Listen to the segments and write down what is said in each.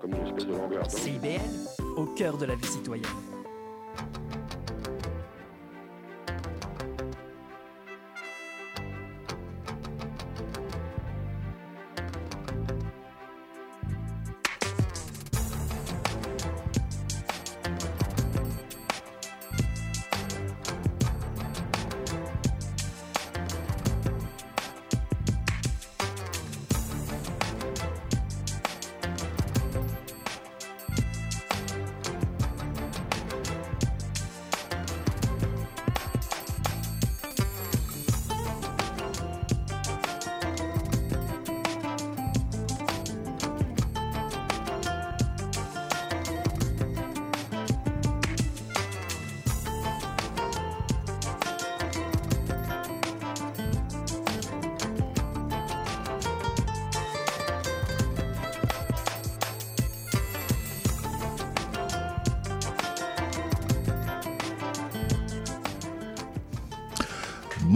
comme une espèce de longueur. CIBL, au cœur de la vie citoyenne.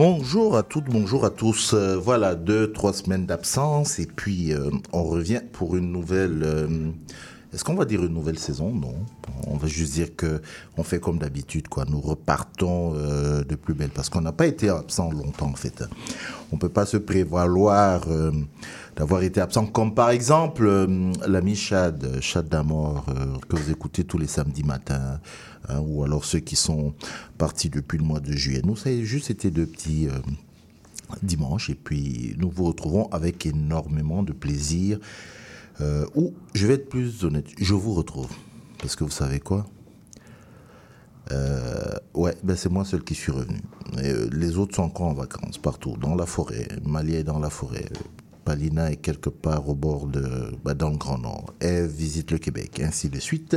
Bonjour à toutes, bonjour à tous. Euh, voilà, deux, trois semaines d'absence et puis euh, on revient pour une nouvelle. euh, Est-ce qu'on va dire une nouvelle saison? Non. On va juste dire que on fait comme d'habitude, quoi. Nous repartons de plus belle parce qu'on n'a pas été absent longtemps en fait. On peut pas se prévaloir d'avoir été absent, comme par exemple l'ami Chad, Chad d'Amour, euh, que vous écoutez tous les samedis matins, hein, ou alors ceux qui sont partis depuis le mois de juillet. Nous, ça a juste été deux petits euh, dimanches, et puis nous vous retrouvons avec énormément de plaisir. Euh, ou, je vais être plus honnête, je vous retrouve. Parce que vous savez quoi? Euh, ouais, ben c'est moi seul qui suis revenu. Euh, les autres sont encore en vacances partout, dans la forêt. Malia est dans la forêt. Palina est quelque part au bord de, ben, dans le Grand Nord. Eve visite le Québec, ainsi de suite.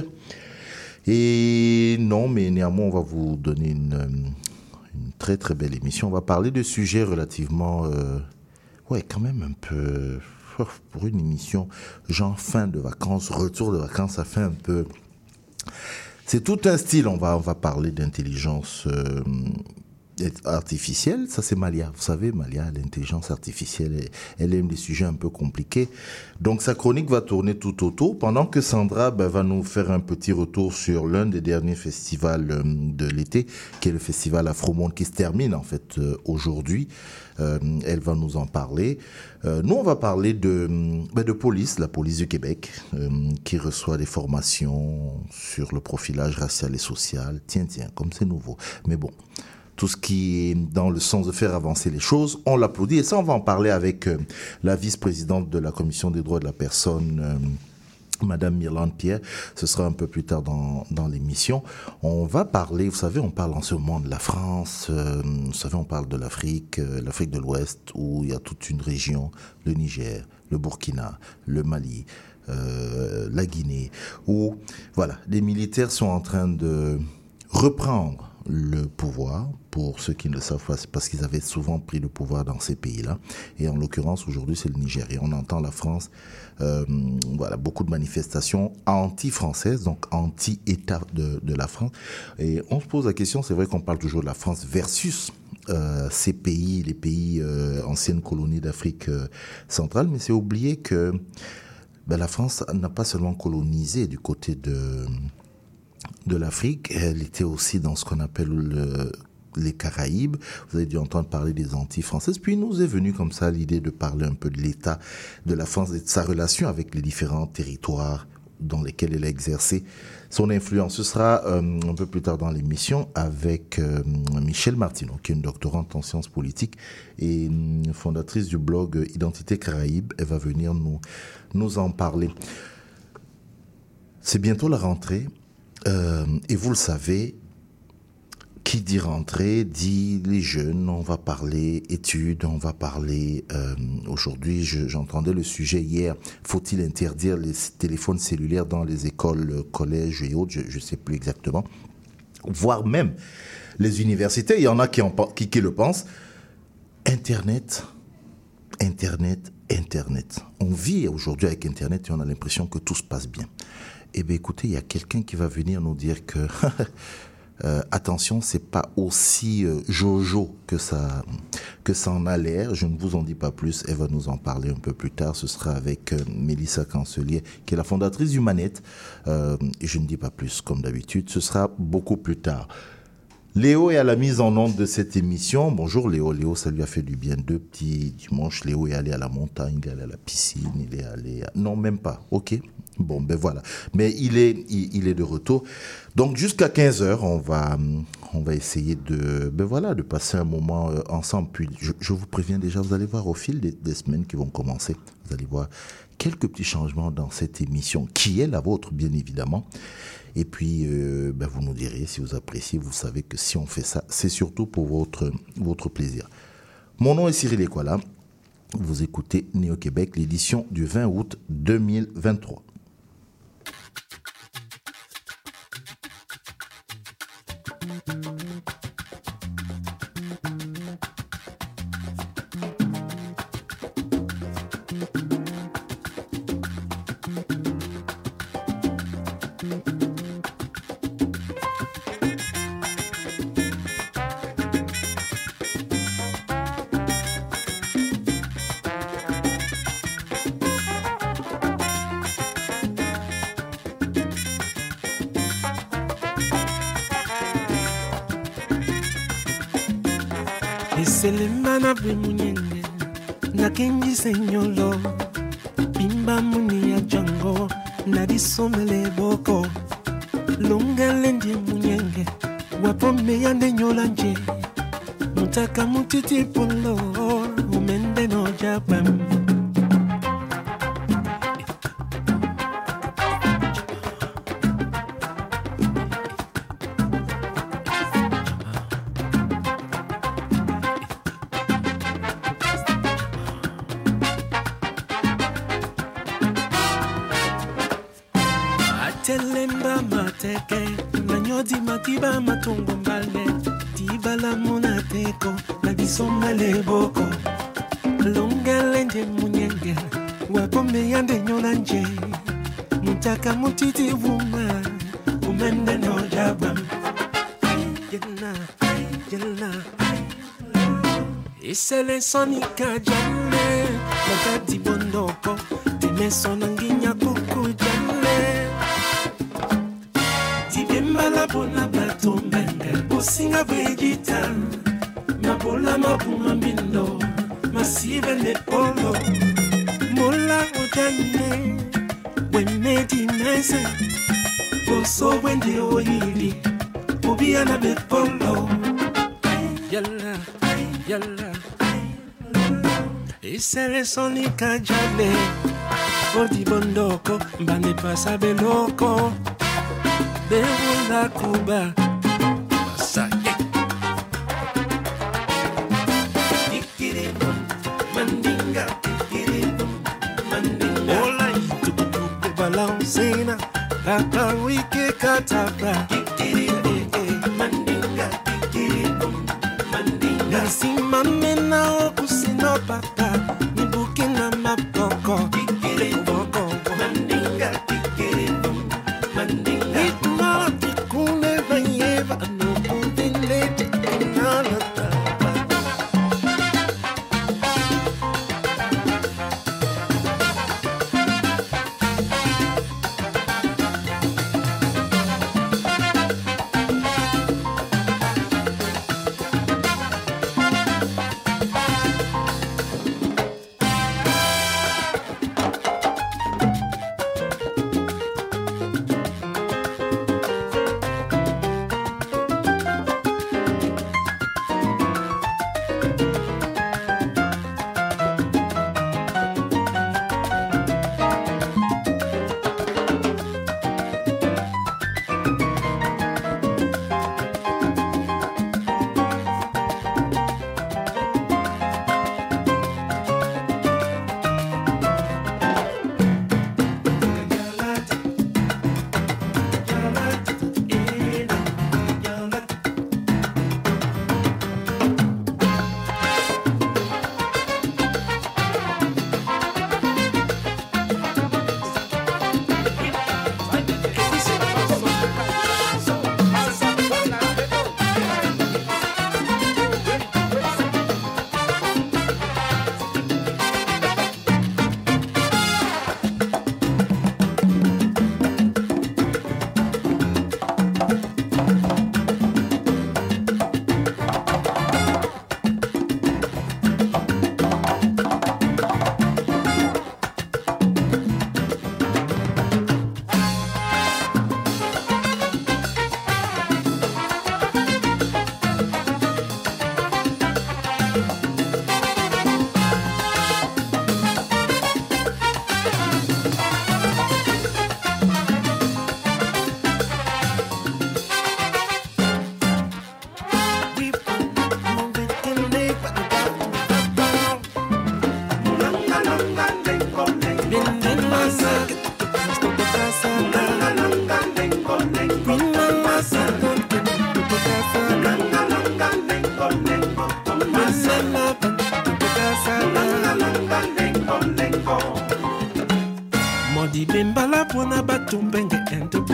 Et non, mais néanmoins, on va vous donner une, euh, une très très belle émission. On va parler de sujets relativement, euh, ouais, quand même un peu oh, pour une émission genre fin de vacances, retour de vacances, ça fait un peu. C'est tout un style. On va, on va parler d'intelligence euh, artificielle. Ça, c'est Malia. Vous savez, Malia, l'intelligence artificielle, elle, aime les sujets un peu compliqués. Donc, sa chronique va tourner tout autour, pendant que Sandra ben, va nous faire un petit retour sur l'un des derniers festivals euh, de l'été, qui est le festival Afromonde, qui se termine en fait euh, aujourd'hui. Euh, elle va nous en parler. Euh, nous, on va parler de, ben, de police, la police du Québec, euh, qui reçoit des formations sur le profilage racial et social. Tiens, tiens, comme c'est nouveau. Mais bon, tout ce qui est dans le sens de faire avancer les choses, on l'applaudit. Et ça, on va en parler avec euh, la vice-présidente de la Commission des droits de la personne. euh, Madame Mirlande Pierre, ce sera un peu plus tard dans, l'émission. On va parler, vous savez, on parle en ce moment de la France, euh, vous savez, on parle de l'Afrique, l'Afrique de l'Ouest, où il y a toute une région, le Niger, le Burkina, le Mali, la Guinée, où, voilà, les militaires sont en train de reprendre le pouvoir. Pour ceux qui ne le savent pas, parce qu'ils avaient souvent pris le pouvoir dans ces pays-là. Et en l'occurrence, aujourd'hui, c'est le Nigeria. On entend la France, euh, voilà, beaucoup de manifestations anti-françaises, donc anti-État de, de la France. Et on se pose la question, c'est vrai qu'on parle toujours de la France versus euh, ces pays, les pays euh, anciennes colonies d'Afrique centrale, mais c'est oublier que ben, la France n'a pas seulement colonisé du côté de de l'Afrique. Elle était aussi dans ce qu'on appelle le- les Caraïbes. Vous avez dû entendre parler des Antilles françaises. Puis nous est venu comme ça l'idée de parler un peu de l'état de la France et de sa relation avec les différents territoires dans lesquels elle a exercé son influence. Ce sera euh, un peu plus tard dans l'émission avec euh, Michel Martineau, qui est une doctorante en sciences politiques et fondatrice du blog Identité Caraïbe. Elle va venir nous, nous en parler. C'est bientôt la rentrée. Euh, et vous le savez, qui dit rentrée dit les jeunes, on va parler études, on va parler... euh, Aujourd'hui, je- j'entendais le sujet hier, faut-il interdire les téléphones cellulaires dans les écoles, collèges et autres, je ne sais plus exactement. Voire même les universités, il y en a qui, qui le pensent. Internet, Internet, Internet. On vit aujourd'hui avec Internet et on a l'impression que tout se passe bien. Eh bien, écoutez, il y a quelqu'un qui va venir nous dire que euh, attention, c'est pas aussi euh, jojo que ça, que ça en a l'air. Je ne vous en dis pas plus. Elle va nous en parler un peu plus tard. Ce sera avec euh, Mélissa Cancelier, qui est la fondatrice du Manette. et je ne dis pas plus, comme d'habitude. Ce sera beaucoup plus tard. Léo est à la mise en onde de cette émission. Bonjour Léo. Léo, ça lui a fait du bien. Deux petits dimanches. Léo est allé à la montagne, il est allé à la piscine, il est allé. Non, même pas. OK. Bon, ben voilà. Mais il est, il, est de retour. Donc jusqu'à 15h, on va, on va essayer de, ben voilà, de passer un moment euh, ensemble. Puis je, vous préviens déjà, vous allez voir au fil des, semaines qui vont commencer, vous allez voir quelques petits changements dans cette émission, qui est la vôtre, bien évidemment. Et puis, euh, ben vous nous direz si vous appréciez. Vous savez que si on fait ça, c'est surtout pour votre, votre plaisir. Mon nom est Cyril Equala. Vous écoutez Néo-Québec, l'édition du 20 août 2023. we munyenge na kenji senyolo bimba muni ya jango na disomele boko. Longele ndie munyenge wapome ya ndenyola nje mutaka mutiti polo Nataka mutiti woman, umende no jabam. Jenna, jenna. Isele sonika jale, wakati bondoko, timeso nanginya bona vegeta, mabuma bindo, masive ne polo, mola odanya wemedinese boso wende oyili obiana bepolo yalla yalla. Isele sonika jale odi bondoko mbane pasa beloko. Bewola kuba top right.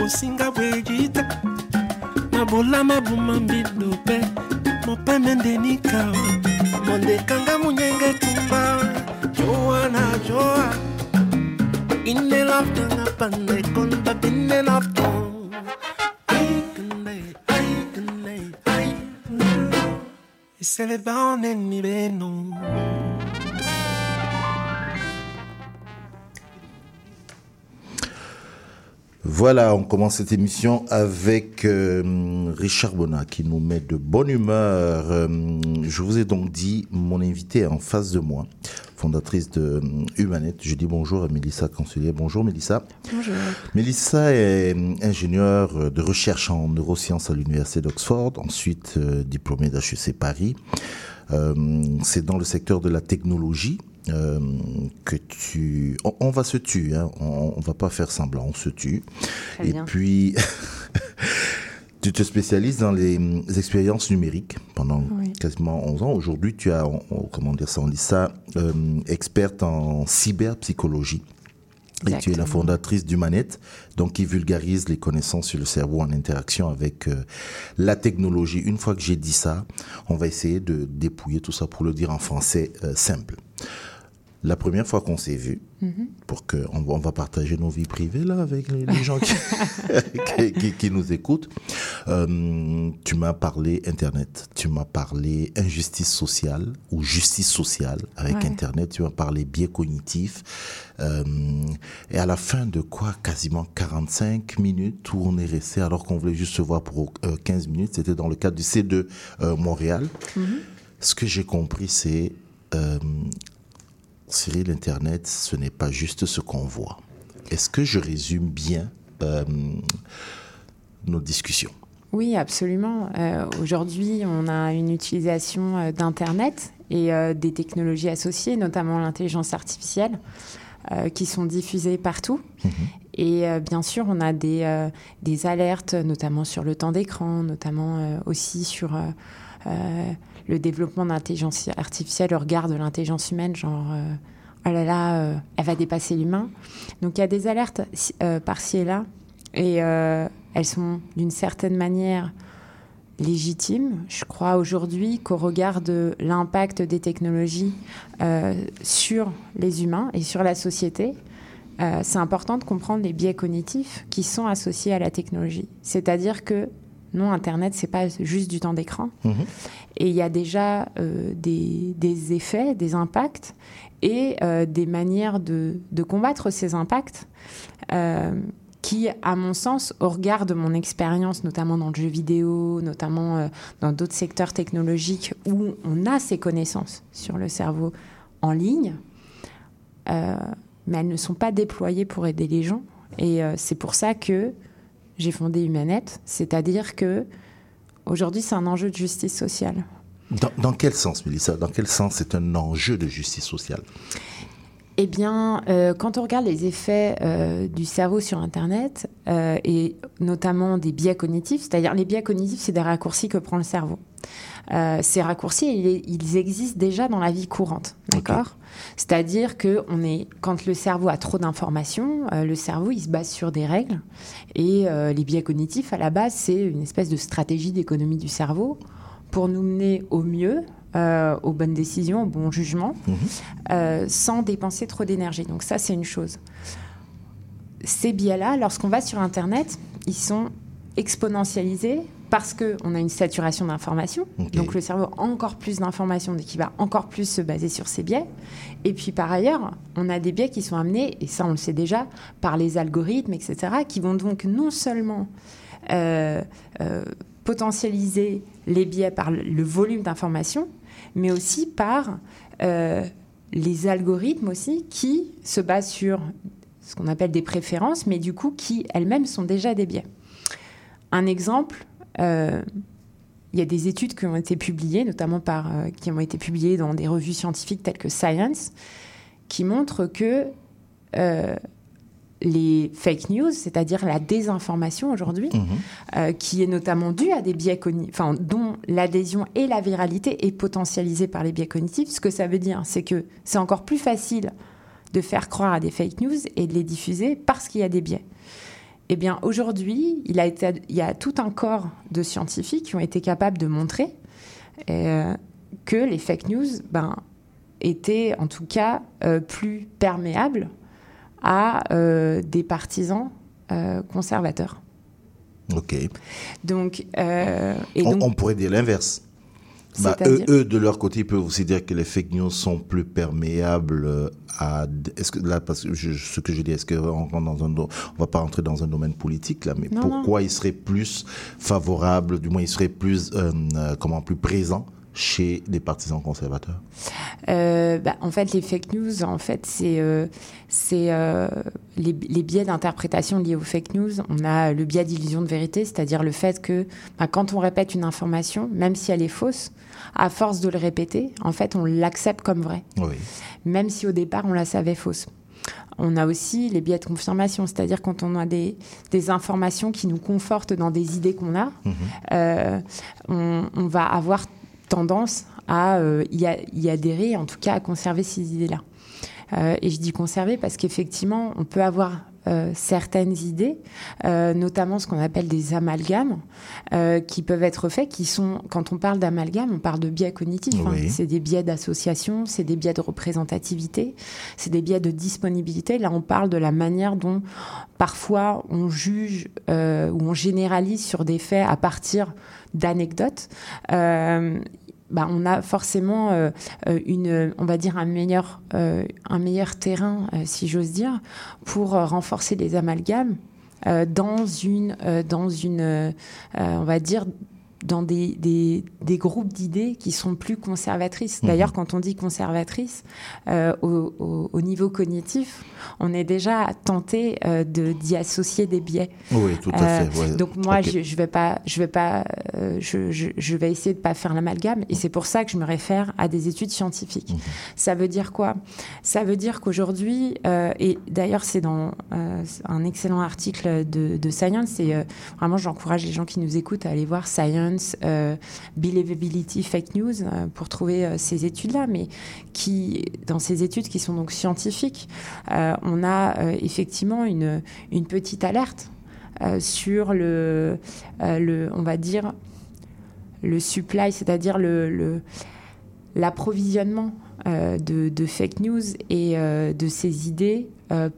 bosinga bwegita. Na bolama bumambido mpe mopeme ndenika mondekanga munyenge tumba joa joa inelaftanga pandekon babinelafton Celebrando en mi. Voilà, on commence cette émission avec euh, Richard Bonnat qui nous met de bonne humeur. Euh, je vous ai donc dit, mon invité est en face de moi, fondatrice de euh, Humanet. Je dis bonjour à Mélissa Cancelier. Bonjour Mélissa. Bonjour. Mélissa est ingénieure de recherche en neurosciences à l'Université d'Oxford, ensuite euh, diplômée d'HEC Paris. C'est dans le secteur de la technologie euh, que tu... On, on va se tuer, hein. on, on va pas faire semblant, on se tue. Très Et bien. puis, tu te spécialises dans les expériences numériques pendant Oui. quasiment 11 ans. Aujourd'hui, tu as, on- on- comment dire ça, on dit ça, euh, experte en cyberpsychologie. Et tu es la fondatrice d'Humanet, donc qui vulgarise les connaissances sur le cerveau en interaction avec euh, la technologie. Une fois que j'ai dit ça, on va essayer de dépouiller tout ça pour le dire en français euh, simple. La première fois qu'on s'est vu, pour que on, va- on va partager nos vies privées là avec les, les gens qui, qui, qui- qui nous écoutent, euh, tu m'as parlé Internet, tu m'as parlé injustice sociale ou justice sociale avec Ouais. Internet, tu m'as parlé biais cognitif. euh, et à la fin de quoi Quasiment 45 minutes où on est resté alors qu'on voulait juste se voir pour euh, 15 minutes. C'était dans le cadre du C2 euh, Montréal. Ce que j'ai compris, c'est euh, Cyril, Internet, ce n'est pas juste ce qu'on voit. Est-ce que je résume bien euh, nos discussions? Oui, absolument. Euh, Aujourd'hui, on a une utilisation euh, d'Internet et euh, des technologies associées, notamment l'intelligence artificielle, qui sont diffusées partout. Et euh, bien sûr, on a des, des alertes, notamment sur le temps d'écran, notamment aussi sur euh, le développement de l'intelligence artificielle au regard de l'intelligence humaine, genre, euh, oh là là, euh, elle va dépasser l'humain. Donc il y a des alertes euh, par-ci et là, et elles sont d'une certaine manière légitimes. Je crois aujourd'hui qu'au regard de l'impact des technologies sur les humains et sur la société, c'est important de comprendre les biais cognitifs qui sont associés à la technologie. C'est-à-dire que non, Internet, c'est pas juste du temps d'écran. Mhm. Et il y a déjà euh, des, des effets, des impacts et euh, des manières de, de combattre ces impacts euh, qui, à mon sens, au regard de mon expérience, notamment dans le jeu vidéo, notamment dans d'autres secteurs technologiques où on a ces connaissances sur le cerveau en ligne, mais elles ne sont pas déployées pour aider les gens. Et c'est pour ça que j'ai fondé Humanet, c'est-à-dire que aujourd'hui, c'est un enjeu de justice sociale. dans, dans quel sens, Mélissa? Dans quel sens c'est un enjeu de justice sociale? Eh bien, euh, quand on regarde les effets euh, du cerveau sur Internet, euh, et notamment des biais cognitifs, c'est-à-dire les biais cognitifs, c'est des raccourcis que prend le cerveau. Euh, ces raccourcis, ils, ils existent déjà dans la vie courante, d'accord? C'est-à-dire que on est, quand le cerveau a trop d'informations, euh, le cerveau, il se base sur des règles, et euh, les biais cognitifs, à la base, c'est une espèce de stratégie d'économie du cerveau pour nous mener au mieux, euh, aux bonnes décisions, au bon jugement, euh, sans dépenser trop d'énergie. Donc ça, c'est une chose. Ces biais-là, lorsqu'on va sur Internet, ils sont exponentialisés parce qu'on a une saturation d'informations. Donc le cerveau a encore plus d'informations, donc il va encore plus se baser sur ces biais. Et puis par ailleurs, on a des biais qui sont amenés, et ça on le sait déjà, par les algorithmes, etc., qui vont donc non seulement euh, euh, potentialiser les biais par le, volume d'informations, mais aussi par euh, les algorithmes aussi qui se basent sur ce qu'on appelle des préférences, mais du coup qui elles-mêmes sont déjà des biais. Un exemple, il y a des études qui ont été publiées, notamment par, euh, qui ont été publiées dans des revues scientifiques telles que Science, qui montrent que euh, les fake news, c'est-à-dire la désinformation aujourd'hui, Mhm. euh, qui est notamment due à des biais cognitifs, enfin, dont l'adhésion et la viralité est potentialisée par les biais cognitifs. Ce que ça veut dire, c'est que c'est encore plus facile de faire croire à des fake news et de les diffuser parce qu'il y a des biais. Eh bien, aujourd'hui, il, a été- il y a tout un corps de scientifiques qui ont été capables de montrer euh, que les fake news ben, étaient en tout cas euh, plus perméables à euh, des partisans conservateurs. Ok. Donc, et On, donc on pourrait dire l'inverse. Bah, eux, eux, de leur côté, ils peuvent aussi dire que les fake news sont plus perméables euh, à. Est-ce que là, parce que je- ce que je dis, est-ce qu'on rentre dans un, on va pas rentrer dans un domaine politique là, mais Non, pourquoi ils seraient plus favorables, du moins ils seraient plus, euh, euh, comment, plus présents chez les partisans conservateurs Euh, bah, en fait, les fake news, en fait, c'est euh, euh, les, les biais d'interprétation liés aux fake news. On a le biais d'illusion de vérité, c'est-à-dire le fait que bah, quand on répète une information, même si elle est fausse, à force de le répéter, en fait, on l'accepte comme vraie, Oui. même si au départ on la savait fausse. On a aussi les biais de confirmation, c'est-à-dire quand on a des, des informations qui nous confortent dans des idées qu'on a, euh, on, on va avoir tendance à euh, y, a- y adhérer, en tout cas à conserver ces idées-là. Euh, et je dis conserver parce qu'effectivement, on peut avoir euh, certaines idées, euh, notamment ce qu'on appelle des amalgames, euh, qui peuvent être faits, qui sont, quand on parle d'amalgame, on parle de biais cognitifs. hein. C'est des biais d'association, c'est des biais de représentativité, c'est des biais de disponibilité. Là, on parle de la manière dont parfois on juge ou on généralise sur des faits à partir d'anecdotes. Bah, on a forcément euh, euh, une, on va dire un meilleur, euh, un meilleur terrain, si j'ose dire, pour renforcer les amalgames dans une, dans une, on va dire dans des, des, des groupes d'idées qui sont plus conservatrices. D'ailleurs, quand on dit conservatrice, euh, au, au- au niveau cognitif, on est déjà tenté euh, de d'y associer des biais. Oui, tout à Euh, fait. ouais. Donc moi, je, je vais pas, je vais pas, je, je, je vais essayer de pas faire l'amalgame, et c'est pour ça que je me réfère à des études scientifiques. Ça veut dire quoi? Ça veut dire qu'aujourd'hui, et d'ailleurs c'est dans un excellent article de, de Science, et vraiment j'encourage les gens qui nous écoutent à aller voir Science, euh, Believability, Fake News euh, pour trouver euh, ces études-là, mais qui, dans ces études qui sont donc scientifiques, on a effectivement une, petite alerte sur le, on va dire, le supply, c'est-à-dire l'approvisionnement de, fake news et de ces idées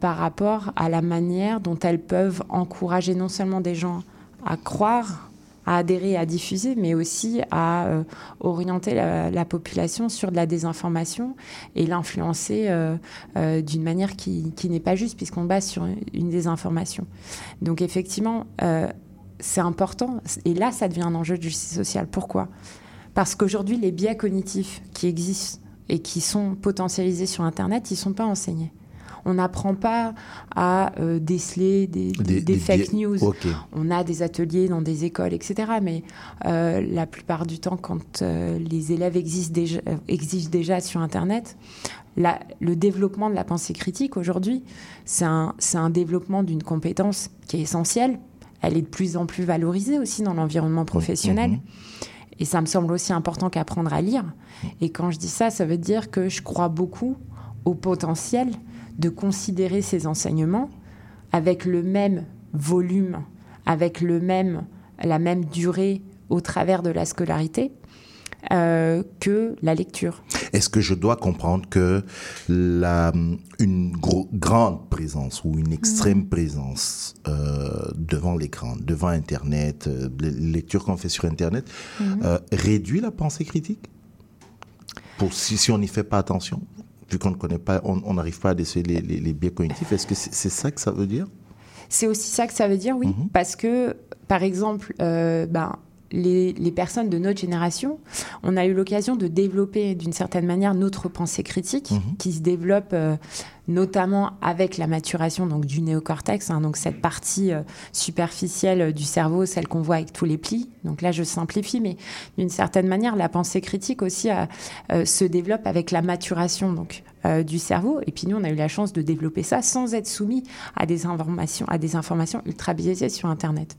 par rapport à la manière dont elles peuvent encourager non seulement des gens à croire, à adhérer, à diffuser, mais aussi à euh, orienter la, la population sur de la désinformation et l'influencer euh, euh, d'une manière qui, qui n'est pas juste, puisqu'on base sur une désinformation. Donc effectivement, c'est important. Et là, ça devient un enjeu de justice sociale. Pourquoi? Parce qu'aujourd'hui, les biais cognitifs qui existent et qui sont potentialisés sur Internet, ils ne sont pas enseignés. On n'apprend pas à euh, déceler des, des- des fake news. On a des ateliers dans des écoles, etc. Mais euh, la plupart du temps, quand euh, les élèves existent déjà, existent déjà sur Internet, la- le développement de la pensée critique aujourd'hui, c'est un, développement d'une compétence qui est essentielle. Elle est de plus en plus valorisée aussi dans l'environnement professionnel. Mhm. Et ça me semble aussi important qu'apprendre à lire. Et quand je dis ça, ça veut dire que je crois beaucoup au potentiel de considérer ces enseignements avec le même volume, avec le même, la même durée au travers de la scolarité euh, que la lecture. Est-ce que je dois comprendre que la, une grande présence ou une extrême présence euh, devant l'écran, devant Internet, euh, les lectures qu'on fait sur Internet, euh, réduit la pensée critique? Pour si, si on n'y fait pas attention? Vu qu'on ne connaît pas, on n'arrive pas à déceler les, biais cognitifs, est-ce que c'est ça que ça veut dire? C'est aussi ça que ça veut dire, oui. Mhm. Parce que, par exemple, euh, ben, les, les personnes de notre génération, on a eu l'occasion de développer d'une certaine manière notre pensée critique, Mhm. qui se développe euh, notamment avec la maturation donc, du néocortex, hein, donc cette partie euh, superficielle euh, du cerveau, celle qu'on voit avec tous les plis. Donc là, je simplifie, mais d'une certaine manière, la pensée critique aussi euh, se développe avec la maturation donc, du cerveau. Et puis nous, on a eu la chance de développer ça sans être soumis à des informations, à des informations ultra biaisées sur Internet.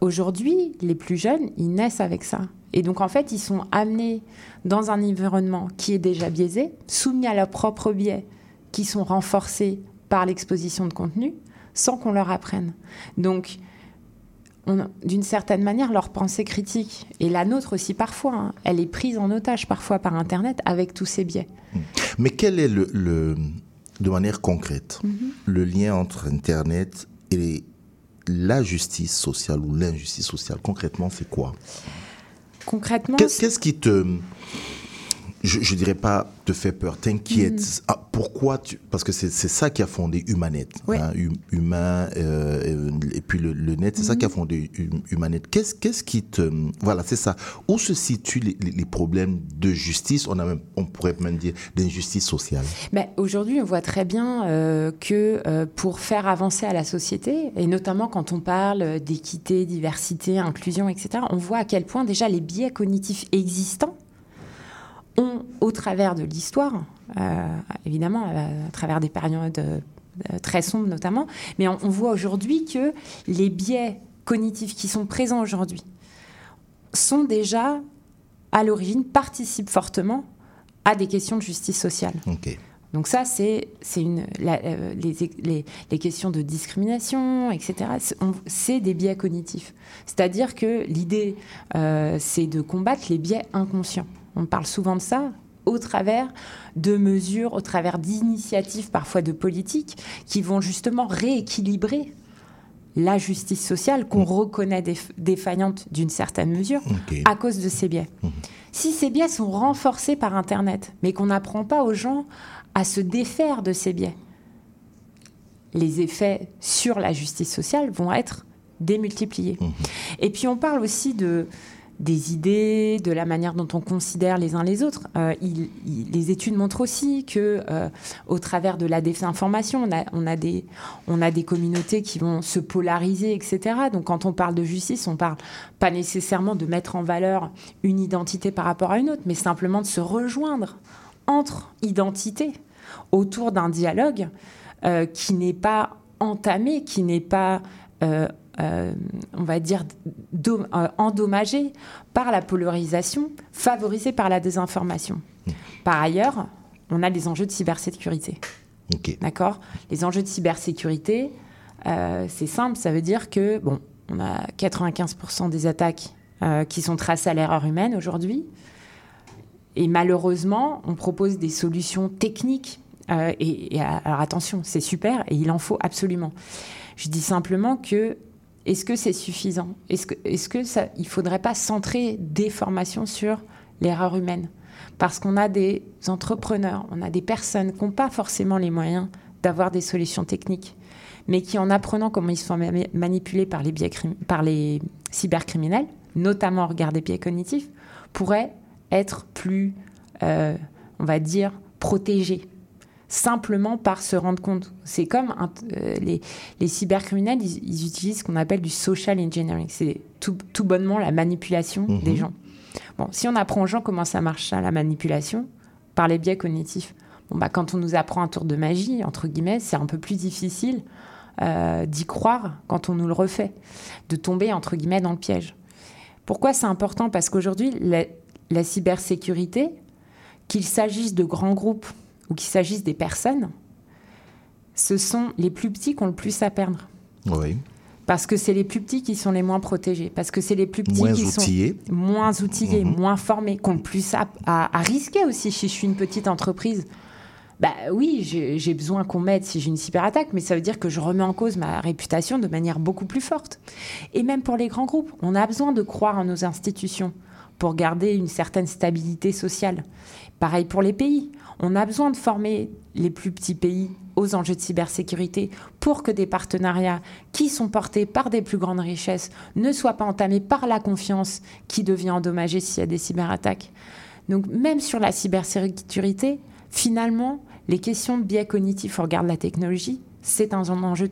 Aujourd'hui, les plus jeunes, ils naissent avec ça. Et donc, en fait, ils sont amenés dans un environnement qui est déjà biaisé, soumis à leurs propres biais qui sont renforcés par l'exposition de contenu sans qu'on leur apprenne. Donc, on- d'une certaine manière, leur pensée critique, et la nôtre aussi parfois, hein, elle est prise en otage parfois par Internet avec tous ces biais. Mais quel est le, le- de manière concrète, le lien entre Internet et la justice sociale ou l'injustice sociale Concrètement, c'est quoi? Concrètement, Qu'est- Qu'est-ce qui te, je, je dirais pas te fait peur, t'inquiète Ah, Pourquoi tu, Parce que c'est ça qui a fondé Humanet, hein, hum- humain euh, et puis le, le net, c'est ça qui a fondé Hum- Humanet. Qu'est-ce qu'est-ce qui te, voilà, c'est ça. Où se situent les, les- les problèmes de justice? On a même, on pourrait même dire d'injustice sociale. Mais aujourd'hui, on voit très bien euh, que euh, pour faire avancer à la société, et notamment quand on parle d'équité, diversité, inclusion, etc., on voit à quel point déjà les biais cognitifs existants ont, au travers de l'histoire, euh, évidemment, à travers des périodes euh, très sombres notamment, mais on, on voit aujourd'hui que les biais cognitifs qui sont présents aujourd'hui sont déjà à l'origine, participent fortement à des questions de justice sociale. Donc ça, c'est une la- euh, les, les, les questions de discrimination, etc. c'est- des biais cognitifs. C'est-à-dire que l'idée, euh, c'est de combattre les biais inconscients. On parle souvent de ça au travers de mesures, au travers d'initiatives, parfois de politiques, qui vont justement rééquilibrer la justice sociale qu'on reconnaît déf- défaillante d'une certaine mesure à cause de ces biais. Si ces biais sont renforcés par Internet, mais qu'on n'apprend pas aux gens à se défaire de ces biais, les effets sur la justice sociale vont être démultipliés. Et puis on parle aussi de des idées, de la manière dont on considère les uns les autres. Euh, les études montrent aussi que, euh, au travers de la désinformation, on a, des, on a des communautés qui vont se polariser, etc. Donc, quand on parle de justice, on parle pas nécessairement de mettre en valeur une identité par rapport à une autre, mais simplement de se rejoindre entre identités autour d'un dialogue euh, qui n'est pas entamé, qui n'est pas, euh, on va dire, euh, endommagé par la polarisation, favorisé par la désinformation. Par ailleurs, on a les enjeux de cybersécurité. D'accord? Les enjeux de cybersécurité, euh, c'est simple, ça veut dire que, bon, on a 95% des attaques euh, qui sont tracées à l'erreur humaine aujourd'hui. Et malheureusement, on propose des solutions techniques. euh, et, et alors attention, c'est super et il en faut absolument. Je dis simplement que est-ce que c'est suffisant? Est-ce que, que ça, il faudrait pas centrer des formations sur l'erreur humaine? Parce qu'on a des entrepreneurs, on a des personnes qui n'ont pas forcément les moyens d'avoir des solutions techniques, mais qui, en apprenant comment ils se font ma- manipuler par les, biais crim- par les cybercriminels, notamment au regard des biais cognitifs, pourraient être plus, euh, on va dire, protégés simplement par se rendre compte. C'est comme un- euh, les, les cybercriminels, ils, ils utilisent ce qu'on appelle du social engineering. C'est tout, tout bonnement la manipulation Mhm. des gens. Bon, si on apprend aux gens comment ça marche, ça, la manipulation, par les biais cognitifs, bon, bah, quand on nous apprend un tour de magie, entre guillemets, c'est un peu plus difficile euh, d'y croire quand on nous le refait, de tomber, entre guillemets, dans le piège. Pourquoi c'est important? Parce qu'aujourd'hui, la, la cybersécurité, qu'il s'agisse de grands groupes ou qu'il s'agisse des personnes, ce sont les plus petits qui ont le plus à perdre. Oui. Parce que c'est les plus petits qui sont les moins protégés. Parce que c'est les plus petits Moins qui outillés. sont moins outillés, Mhm. moins formés, qui ont le plus à, à- à risquer aussi si je suis une petite entreprise. Bah oui, j'ai besoin qu'on m'aide si j'ai une cyberattaque, mais ça veut dire que je remets en cause ma réputation de manière beaucoup plus forte. Et même pour les grands groupes, on a besoin de croire en nos institutions pour garder une certaine stabilité sociale. Pareil pour les pays. On a besoin de former les plus petits pays aux enjeux de cybersécurité pour que des partenariats qui sont portés par des plus grandes richesses ne soient pas entamés par la confiance qui devient endommagée s'il y a des cyberattaques. Donc même sur la cybersécurité, finalement, les questions de biais cognitifs au regard de la technologie, c'est un enjeu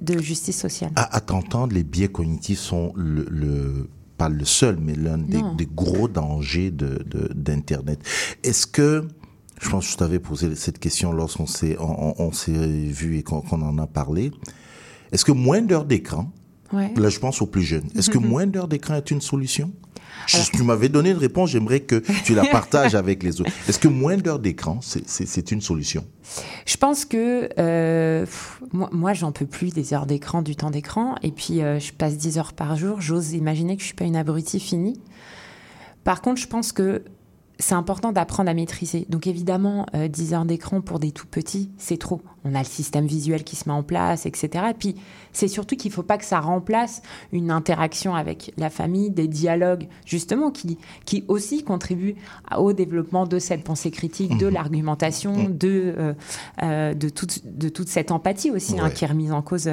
de, justice sociale. À, à t'entendre, les biais cognitifs sont le, le- pas le seul, mais l'un des, gros dangers de, de- d'Internet. Est-ce que, je pense que je t'avais posé cette question lorsqu'on s'est, on, on- on s'est vu et qu'on, en a parlé. Est-ce que moins d'heures d'écran, Ouais. là je pense aux plus jeunes, est-ce que moins d'heures d'écran est une solution? Tu m'avais donné une réponse, j'aimerais que tu la partages avec les autres. Est-ce que moins d'heures d'écran, c'est une solution? Je pense que euh, moi, moi j'en peux plus des heures d'écran, du temps d'écran. Et puis, euh, je passe 10 heures par jour. J'ose imaginer que je suis pas une abrutie finie. Par contre, je pense que c'est important d'apprendre à maîtriser. Donc évidemment, 10 euh, heures d'écran pour des tout petits, c'est trop. On a le système visuel qui se met en place, etc. Et puis, c'est surtout qu'il ne faut pas que ça remplace une interaction avec la famille, des dialogues, justement, qui, qui aussi contribuent au développement de cette pensée critique, de mmh. l'argumentation, mmh. de, euh, euh, de, toute, de toute cette empathie aussi, hein, qui est remise en cause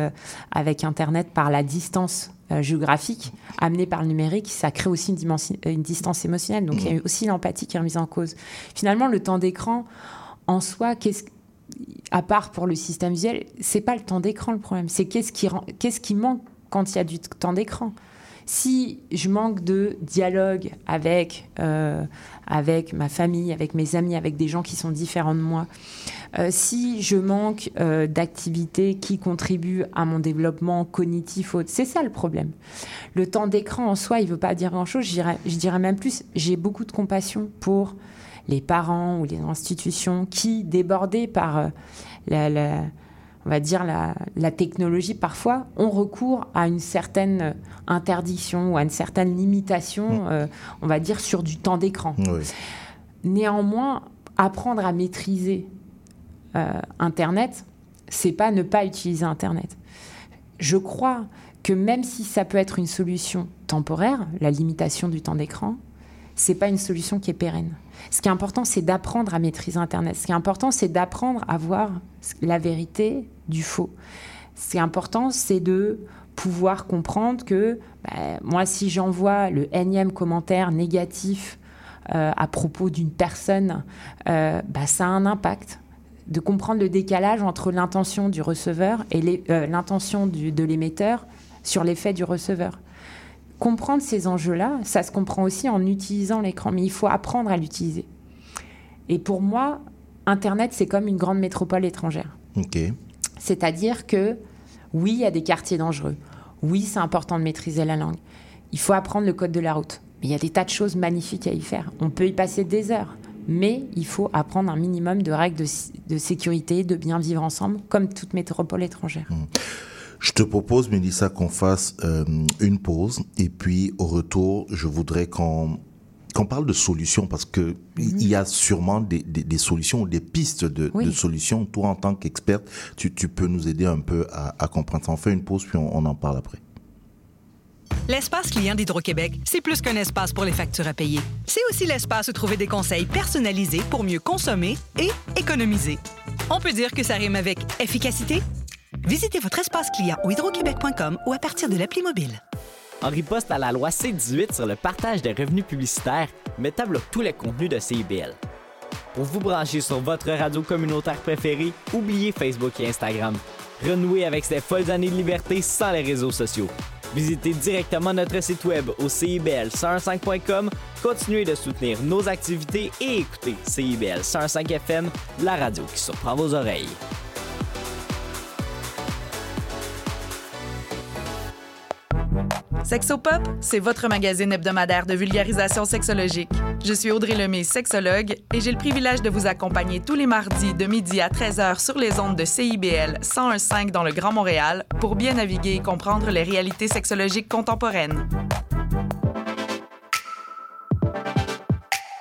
avec Internet par la distance euh, géographique amené par le numérique, ça crée aussi une, une distance émotionnelle. Donc il y a mm. aussi l'empathie qui est remise en cause. Finalement, le temps d'écran, en soi, qu'est-ce à part pour le système visuel, c'est pas le temps d'écran le problème. C'est qu'est-ce qui, qu'est-ce qui manque quand il y a du temps d'écran? Si je manque de dialogue avec, euh, avec ma famille, avec mes amis, avec des gens qui sont différents de moi, euh, si je manque euh, d'activités qui contribuent à mon développement cognitif, c'est ça le problème. Le temps d'écran en soi, il ne veut pas dire grand-chose. Je dirais, même plus, j'ai beaucoup de compassion pour les parents ou les institutions qui, débordés par la, on va dire la, la, technologie parfois, ont recours à une certaine interdiction ou à une certaine limitation, mmh. on va dire, sur du temps d'écran. Néanmoins, apprendre à maîtriser euh, Internet, c'est pas ne pas utiliser Internet. Je crois que même si ça peut être une solution temporaire, la limitation du temps d'écran, c'est pas une solution qui est pérenne. Ce qui est important, c'est d'apprendre à maîtriser Internet. Ce qui est important, c'est d'apprendre à voir la vérité du faux. Ce qui est important, c'est de pouvoir comprendre que bah, moi, si j'envoie le énième commentaire négatif euh, à propos d'une personne, euh, bah, ça a un impact de comprendre le décalage entre l'intention du receveur et euh, l'intention de l'émetteur sur l'effet du receveur. Comprendre ces enjeux-là, ça se comprend aussi en utilisant l'écran, mais il faut apprendre à l'utiliser. Et pour moi, Internet, c'est comme une grande métropole étrangère. C'est-à-dire que, oui, il y a des quartiers dangereux. Oui, c'est important de maîtriser la langue. Il faut apprendre le code de la route. Mais il y a des tas de choses magnifiques à y faire. On peut y passer des heures mais il faut apprendre un minimum de règles de, sécurité, de bien vivre ensemble, comme toute métropole étrangère. Mmh. Je te propose, Mélissa, qu'on fasse euh, une pause et puis au retour, je voudrais qu'on qu'on parle de solutions parce que mmh. il y a sûrement des, des, solutions, des pistes de, de solutions. Toi, en tant qu'experte, tu, tu, peux nous aider un peu à, à comprendre On fait une pause puis on en parle après. L'espace client d'Hydro-Québec, c'est plus qu'un espace pour les factures à payer. C'est aussi l'espace où trouver des conseils personnalisés pour mieux consommer et économiser. On peut dire que ça rime avec efficacité. Visitez votre espace client au hydroquebec.com ou à partir de l'appli mobile. En riposte à la loi C-18 sur le partage des revenus publicitaires, Meta bloque tous les contenus de CIBL. Pour vous brancher sur votre radio communautaire préférée, oubliez Facebook et Instagram. Renouez avec ces folles années de liberté sans les réseaux sociaux. Visitez directement notre site web au CIBL105.com, continuez de soutenir nos activités et écoutez CIBL 105 FM, la radio qui surprend vos oreilles. Sexopop, c'est votre magazine hebdomadaire de vulgarisation sexologique. Je suis Audrey Lemay, sexologue, et j'ai le privilège de vous accompagner tous les mardis de midi à 13h sur les ondes de CIBL 101.5 dans le Grand Montréal pour bien naviguer et comprendre les réalités sexologiques contemporaines.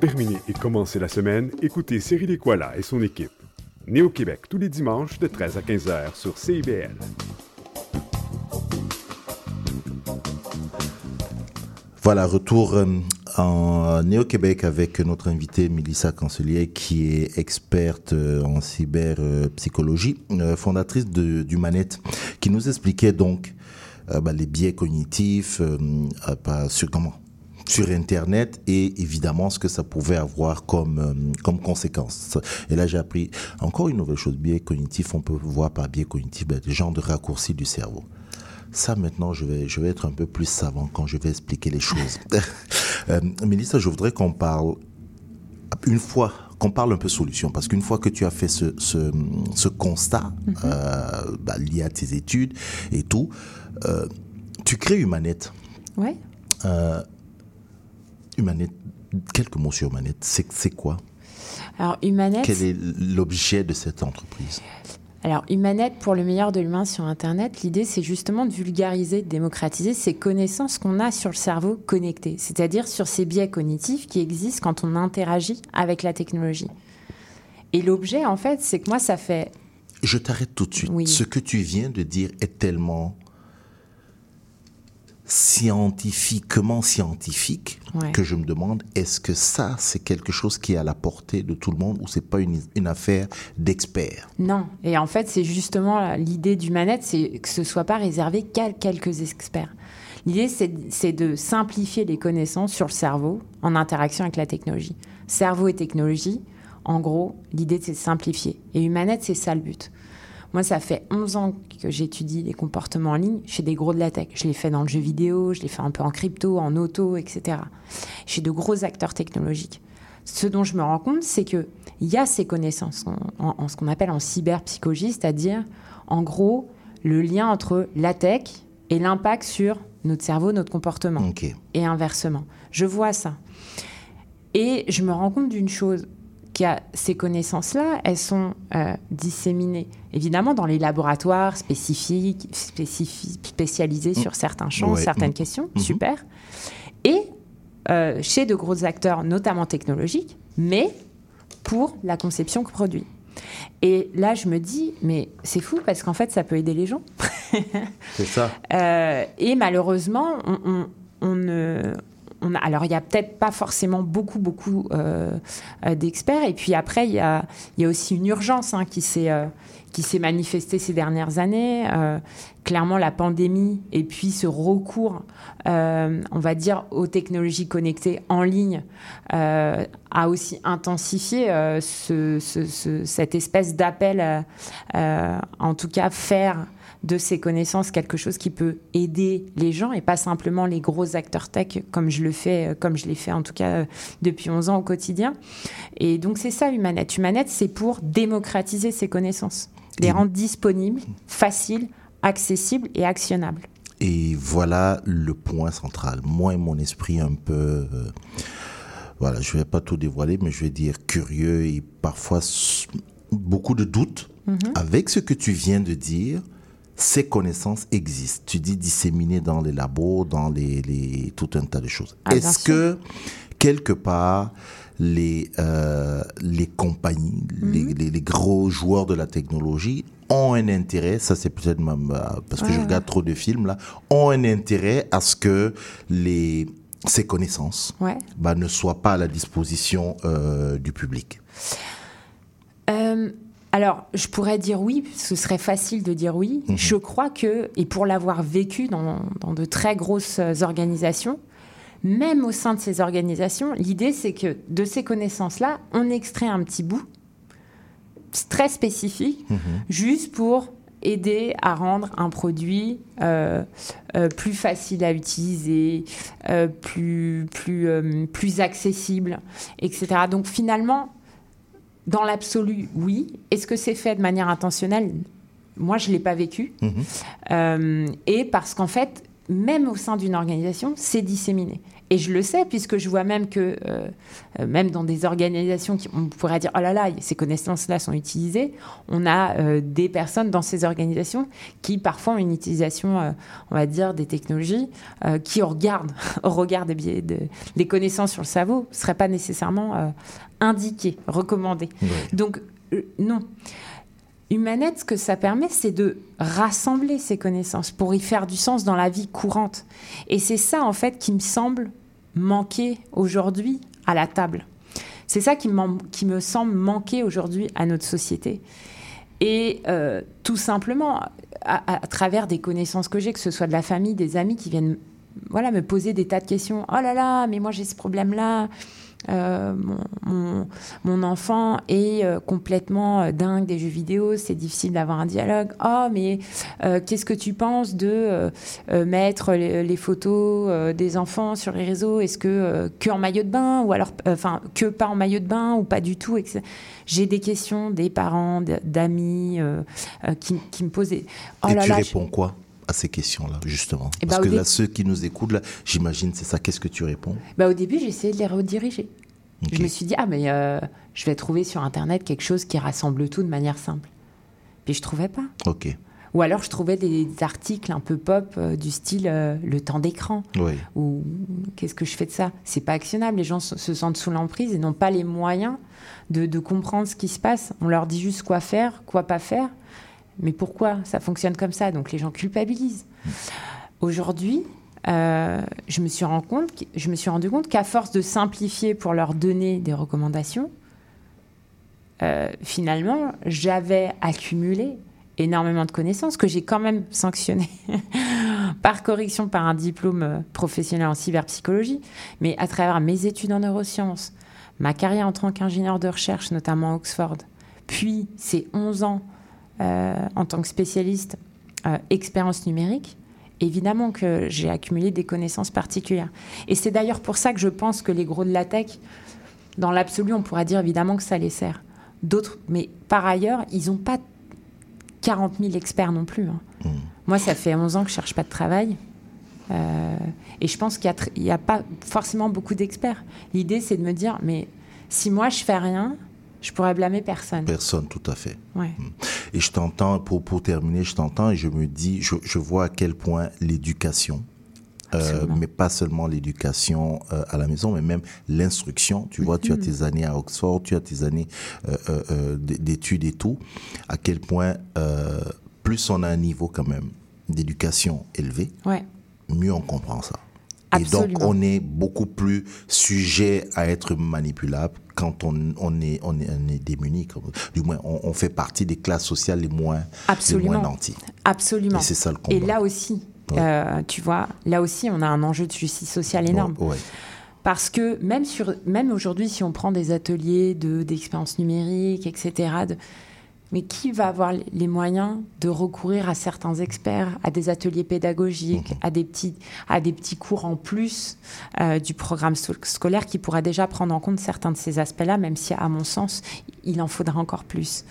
Terminer et commencer la semaine, écoutez Cyril Equala et son équipe. Né au Québec tous les dimanches de 13 à 15 heures sur CIBL. Voilà, retour euh, en Néo-Québec avec notre invitée Mélissa Cancelier, qui est experte euh, en cyberpsychologie, euh, fondatrice du Manette, qui nous expliquait donc euh, bah, les biais cognitifs euh, euh, sur comment sur Internet et évidemment ce que ça pouvait avoir comme, euh, comme conséquence. Et là, j'ai appris encore une nouvelle chose, biais cognitif, on peut voir par biais cognitif ben, des genres de raccourcis du cerveau. Ça, maintenant, je vais, je vais être un peu plus savant quand je vais expliquer les choses. euh, Mélissa, je voudrais qu'on parle, une fois, qu'on parle un peu solution, parce qu'une fois que tu as fait ce, ce, ce constat euh, bah, lié à tes études et tout, euh, tu crées Humanette. Ouais. Euh, Humanette, quelques mots sur Humanette. C'est quoi? Alors, Humanette. Quel est l'objet de cette entreprise? Alors, Humanette, pour le meilleur de l'humain sur Internet, l'idée, c'est justement de vulgariser, de démocratiser ces connaissances qu'on a sur le cerveau connecté, c'est-à-dire sur ces biais cognitifs qui existent quand on interagit avec la technologie. Et l'objet, en fait, c'est que moi, ça fait... Je t'arrête tout de suite. Oui. Ce que tu viens de dire est tellement scientifiquement scientifique Ouais. que je me demande est-ce que ça c'est quelque chose qui est à la portée de tout le monde ou c'est pas une, une affaire d'experts? Non. Et en fait, c'est justement l'idée du manette, c'est que ce soit pas réservé qu'à quelques experts. L'idée, c'est de simplifier les connaissances sur le cerveau en interaction avec la technologie. Cerveau et technologie, en gros, l'idée, c'est de simplifier. Et Humanette, c'est ça le but. Moi, ça fait 11 ans que j'étudie les comportements en ligne. Fais des gros de la tech. Je l'ai fait dans le jeu vidéo, je l'ai fait un peu en crypto, en auto, etc. Suis de gros acteurs technologiques. Ce dont je me rends compte, c'est qu'il y a ces connaissances en, en- en ce qu'on appelle en cyberpsychologie, c'est-à-dire, en gros, le lien entre la tech et l'impact sur notre cerveau, notre comportement. Et inversement. Je vois ça. Et je me rends compte d'une chose, qu'il y a ces connaissances-là, elles sont euh, disséminées, évidemment, dans les laboratoires spécifiques, spécifi- spécialisés sur certains champs, Ouais. certaines Mm. questions, Mhm. super. Et euh, chez de gros acteurs, notamment technologiques, mais pour la conception que produit. Et là, je me dis, mais c'est fou parce qu'en fait, ça peut aider les gens. c'est ça Euh, et malheureusement, on, on- on ne. Alors, il n'y a peut-être pas forcément beaucoup, beaucoup euh, euh, d'experts. Et puis après, il y a, aussi une urgence hein, euh, qui s'est manifestée ces dernières années. Clairement, la pandémie et puis ce recours, euh, on va dire, aux technologies connectées en ligne euh, a aussi intensifié euh, ce- ce- ce- cette espèce d'appel, en tout cas, faire de ces connaissances quelque chose qui peut aider les gens et pas simplement les gros acteurs tech comme je le fais, comme je l'ai fait en tout cas depuis 11 ans au quotidien. Et donc c'est ça Humanette. Humanette, c'est pour démocratiser ces connaissances, les rendre disponibles, faciles, accessibles et actionnables. Et voilà le point central. Moi et mon esprit un peu, euh, voilà, je vais pas tout dévoiler, mais je vais dire curieux et parfois beaucoup de doutes. Avec ce que tu viens de dire, ces connaissances existent. Tu dis disséminées dans les labos, dans les, les- tout un tas de choses. Ah, Est-ce que quelque part les euh, les compagnies, les, les- les gros joueurs de la technologie ont un intérêt, ça c'est peut-être même parce que je regarde trop de films là, ont un intérêt à ce que les ces connaissances Ouais. bah, ne soient pas à la disposition euh, du public. Euh, alors, je pourrais dire oui, ce serait facile de dire oui. Je crois que, et pour l'avoir vécu dans, dans de très grosses organisations, même au sein de ces organisations, l'idée c'est que de ces connaissances-là, on extrait un petit bout très spécifique, juste pour aider à rendre un produit euh, euh, plus facile à utiliser, euh, plus, plus, plus accessible, etc. Donc finalement, dans l'absolu, oui. Est-ce que c'est fait de manière intentionnelle? Moi, je ne l'ai pas vécu. Euh, et parce qu'en fait, même au sein d'une organisation, c'est disséminé. Et je le sais, puisque je vois même que, euh, euh, même dans des organisations, qui, on pourrait dire, oh là là, ces connaissances-là sont utilisées, on a euh, des personnes dans ces organisations qui parfois ont une utilisation, euh, on va dire, des technologies, qui au regard, au regard des, biais de- des connaissances sur le cerveau, ne seraient pas nécessairement indiquées, recommandées. Donc, non. Humanette, ce que ça permet, c'est de rassembler ces connaissances pour y faire du sens dans la vie courante. Et c'est ça, en fait, qui me semble manquer aujourd'hui à la table. C'est ça qui, me semble manquer aujourd'hui à notre société. Et euh, tout simplement, à, à, travers des connaissances que j'ai, que ce soit de la famille, des amis qui viennent voilà, me poser des tas de questions. Oh là là, mais moi j'ai ce problème-là. Euh, mon, mon, enfant est euh, complètement euh, dingue des jeux vidéo, c'est difficile d'avoir un dialogue. Oh, mais qu'est-ce que tu penses de mettre les, photos des enfants sur les réseaux? Est-ce que que en maillot de bain ou alors, enfin, que pas en maillot de bain ou pas du tout J'ai des questions des parents, d'amis qui, qui, me posent. Oh Et tu réponds quoi? À ces questions-là, justement eh Parce ben, que là, ceux qui nous écoutent, là, j'imagine, c'est ça. Qu'est-ce que tu réponds bah, Au début, j'ai essayé de les rediriger. Je me suis dit, ah, mais euh, je vais trouver sur Internet quelque chose qui rassemble tout de manière simple. Puis je trouvais pas. Ok. Ou alors je trouvais des articles un peu pop euh, du style euh, le temps d'écran. Oui. Ou qu'est-ce que je fais de ça? C'est pas actionnable. Les gens se sentent sous l'emprise et n'ont pas les moyens de, de, comprendre ce qui se passe. On leur dit juste quoi faire, quoi pas faire. Mais pourquoi ça fonctionne comme ça? Donc les gens culpabilisent. Aujourd'hui, euh, je, me suis rendu compte, qu'à force de simplifier pour leur donner des recommandations, euh, finalement, j'avais accumulé énormément de connaissances que j'ai quand même sanctionnées par correction par un diplôme professionnel en cyberpsychologie, mais à travers mes études en neurosciences, ma carrière en tant qu'ingénieur de recherche, notamment à Oxford, puis ces 11 ans euh, en tant que spécialiste euh, expérience numérique, évidemment que j'ai accumulé des connaissances particulières. Et c'est d'ailleurs pour ça que je pense que les gros de la tech, dans l'absolu, on pourra dire évidemment que ça les sert. D'autres, mais par ailleurs, ils n'ont pas 40 000 experts non plus. Hein. Mmh. Moi, ça fait 11 ans que je cherche pas de travail. Euh, et je pense qu'il n'y a, a, pas forcément beaucoup d'experts. L'idée, c'est de me dire, mais si moi, je fais rien, je pourrais blâmer personne. Personne, tout à fait. Ouais. Mm. Et je t'entends, pour, pour terminer, je t'entends et je me dis, je, je vois à quel point l'éducation, euh, mais pas seulement l'éducation euh, à la maison, mais même l'instruction. Tu vois, tu as mm-hmm. tes années à Oxford, tu as tes années euh, d'études et tout. À quel point plus on a un niveau quand même d'éducation élevé, ouais. mieux on comprend ça. Absolument. Et donc, on est beaucoup plus sujet à être manipulable quand on, on, est, on, est, on est démuni. Du moins, on, on, fait partie des classes sociales les moins, Absolument. les moins nantis. Absolument. Et c'est ça le combat. Et là aussi, ouais. euh, tu vois, là aussi, on a un enjeu de justice sociale énorme. Ouais, ouais. Parce que même, sur, même aujourd'hui, si on prend des ateliers d'expérience de, numérique, etc., de, mais qui va avoir les moyens de recourir à certains experts, à des ateliers pédagogiques, mmh. à, des petits, à des petits cours en plus euh, du programme scolaire qui pourra déjà prendre en compte certains de ces aspects-là, même si, à mon sens, il en faudra encore plus.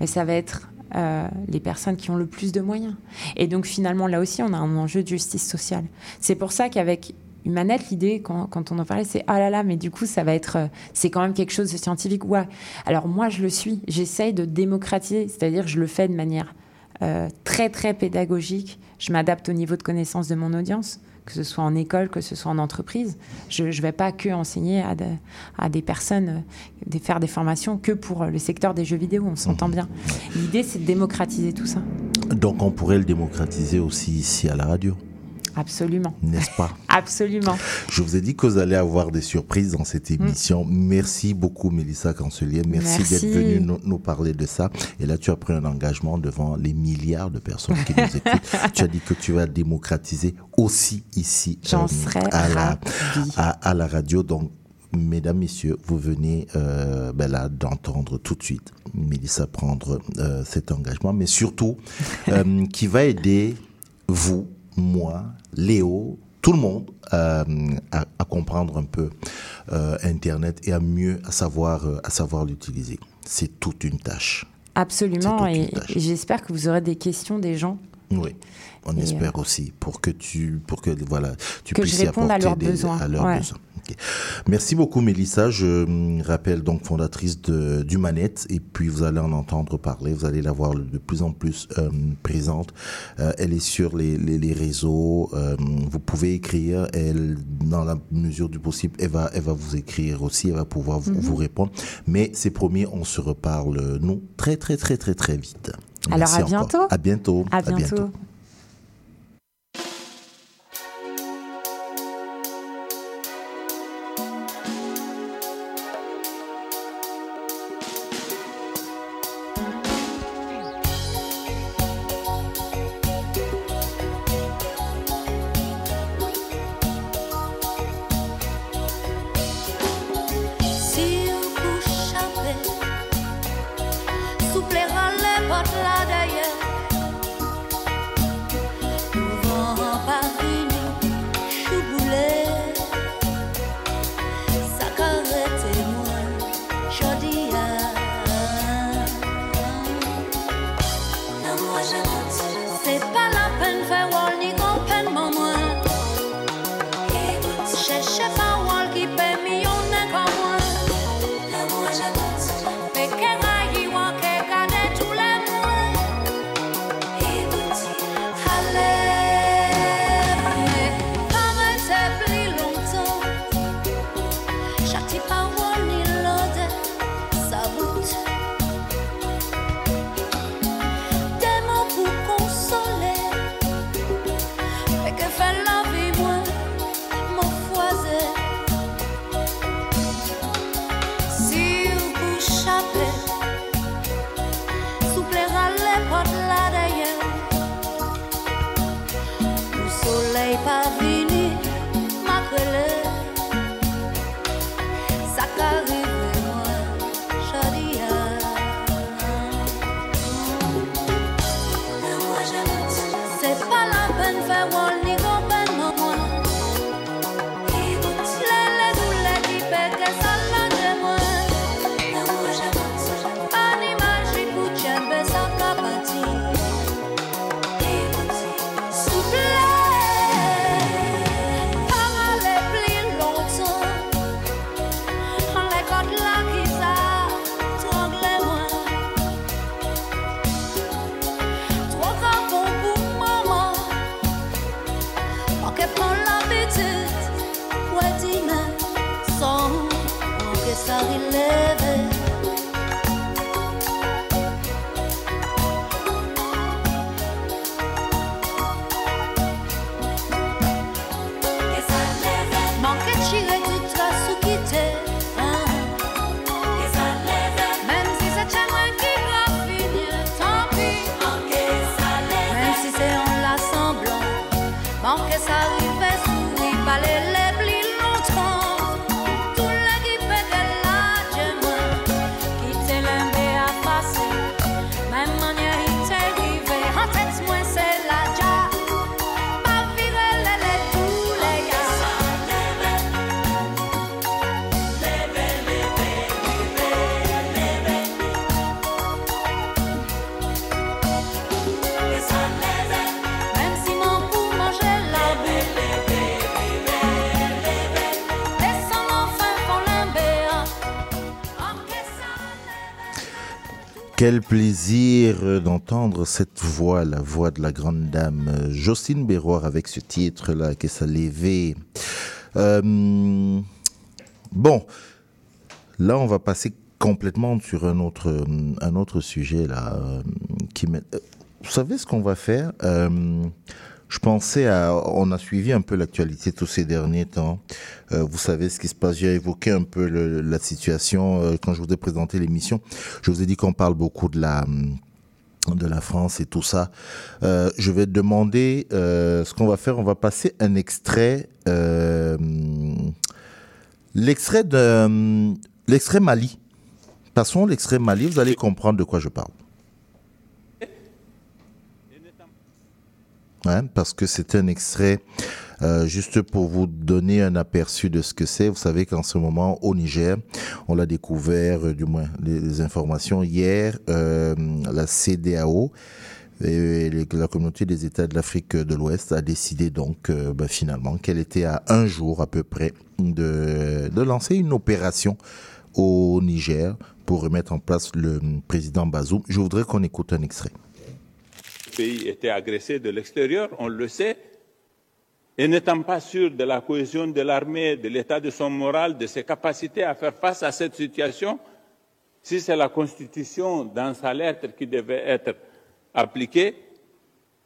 Mais ça va être euh, les personnes qui ont le plus de moyens. Et donc, finalement, là aussi, on a un enjeu de justice sociale. C'est pour ça qu'avec Humanette, l'idée, quand, on en parlait, c'est ah là là, mais du coup, ça va être, euh, c'est quand même quelque chose de scientifique. Ouais. Alors moi, je le suis. J'essaye de démocratiser, c'est-à-dire je le fais de manière euh, très très pédagogique. Je m'adapte au niveau de connaissance de mon audience, que ce soit en école, que ce soit en entreprise. Je ne vais pas que enseigner à des personnes, euh, de faire des formations que pour le secteur des jeux vidéo. On s'entend bien. L'idée, c'est de démocratiser tout ça. Donc on pourrait le démocratiser aussi ici à la radio. Absolument. N'est-ce pas Absolument. Je vous ai dit que vous allez avoir des surprises dans cette émission. Mm. Merci beaucoup, Mélissa Cancelier. Merci, Merci. d'être venue nous, nous, parler de ça. Et là, tu as pris un engagement devant les milliards de personnes qui nous écoutent. tu as dit que tu vas démocratiser aussi ici J'en euh, à, la, à, à, la radio. Donc, mesdames, messieurs, vous venez euh, ben là d'entendre tout de suite Mélissa prendre euh, cet engagement, mais surtout euh, qui va aider vous, moi, Léo, tout le monde euh, à, à, comprendre un peu euh, Internet et à mieux à savoir, euh, à savoir l'utiliser. C'est toute une tâche. Absolument, et, et j'espère que vous aurez des questions des gens. Oui, on et espère aussi pour que tu, pour que voilà, tu que puisses je réponde apporter à leurs des, besoins. À leurs ouais. besoins. Okay. Merci beaucoup Mélissa, je rappelle donc fondatrice de, du Manette et puis vous allez en entendre parler, vous allez la voir de plus en plus euh, présente. Euh, elle est sur les, les, les réseaux, euh, vous pouvez écrire, elle dans la mesure du possible, elle va, elle va vous écrire aussi, elle va pouvoir vous, mm -hmm. vous répondre. Mais c'est promis, on se reparle nous très très très très très vite. Alors Merci à bientôt. Encore. À bientôt. À bientôt. À bientôt. Quel plaisir d'entendre cette voix, la voix de la grande dame Jocelyne Béroir avec ce titre-là, que ça lévé. Euh, bon, là on va passer complètement sur un autre, un autre sujet là. Euh, euh, vous savez ce qu'on va faire je pensais à, on a suivi un peu l'actualité tous ces derniers temps. Euh, vous savez ce qui se passe. J'ai évoqué un peu le, la situation euh, quand je vous ai présenté l'émission. Je vous ai dit qu'on parle beaucoup de la de la France et tout ça. Euh, je vais demander ce qu'on va faire. On va passer un extrait, l'extrait de l'extrait Mali. Passons l'extrait Mali. Vous allez comprendre de quoi je parle. Hein, parce que c'est un extrait euh, juste pour vous donner un aperçu de ce que c'est. Vous savez qu'en ce moment au Niger, on l'a découvert, euh, du moins les, informations hier, euh, la CDAO. Et la communauté des États de l'Afrique de l'Ouest a décidé donc ben, finalement qu'elle était à un jour à peu près de, de lancer une opération au Niger pour remettre en place le président Bazoum. Je voudrais qu'on écoute un extrait pays était agressé de l'extérieur, on le sait, et n'étant pas sûr de la cohésion de l'armée, de l'état de son moral, de ses capacités à faire face à cette situation, si c'est la Constitution dans sa lettre qui devait être appliquée,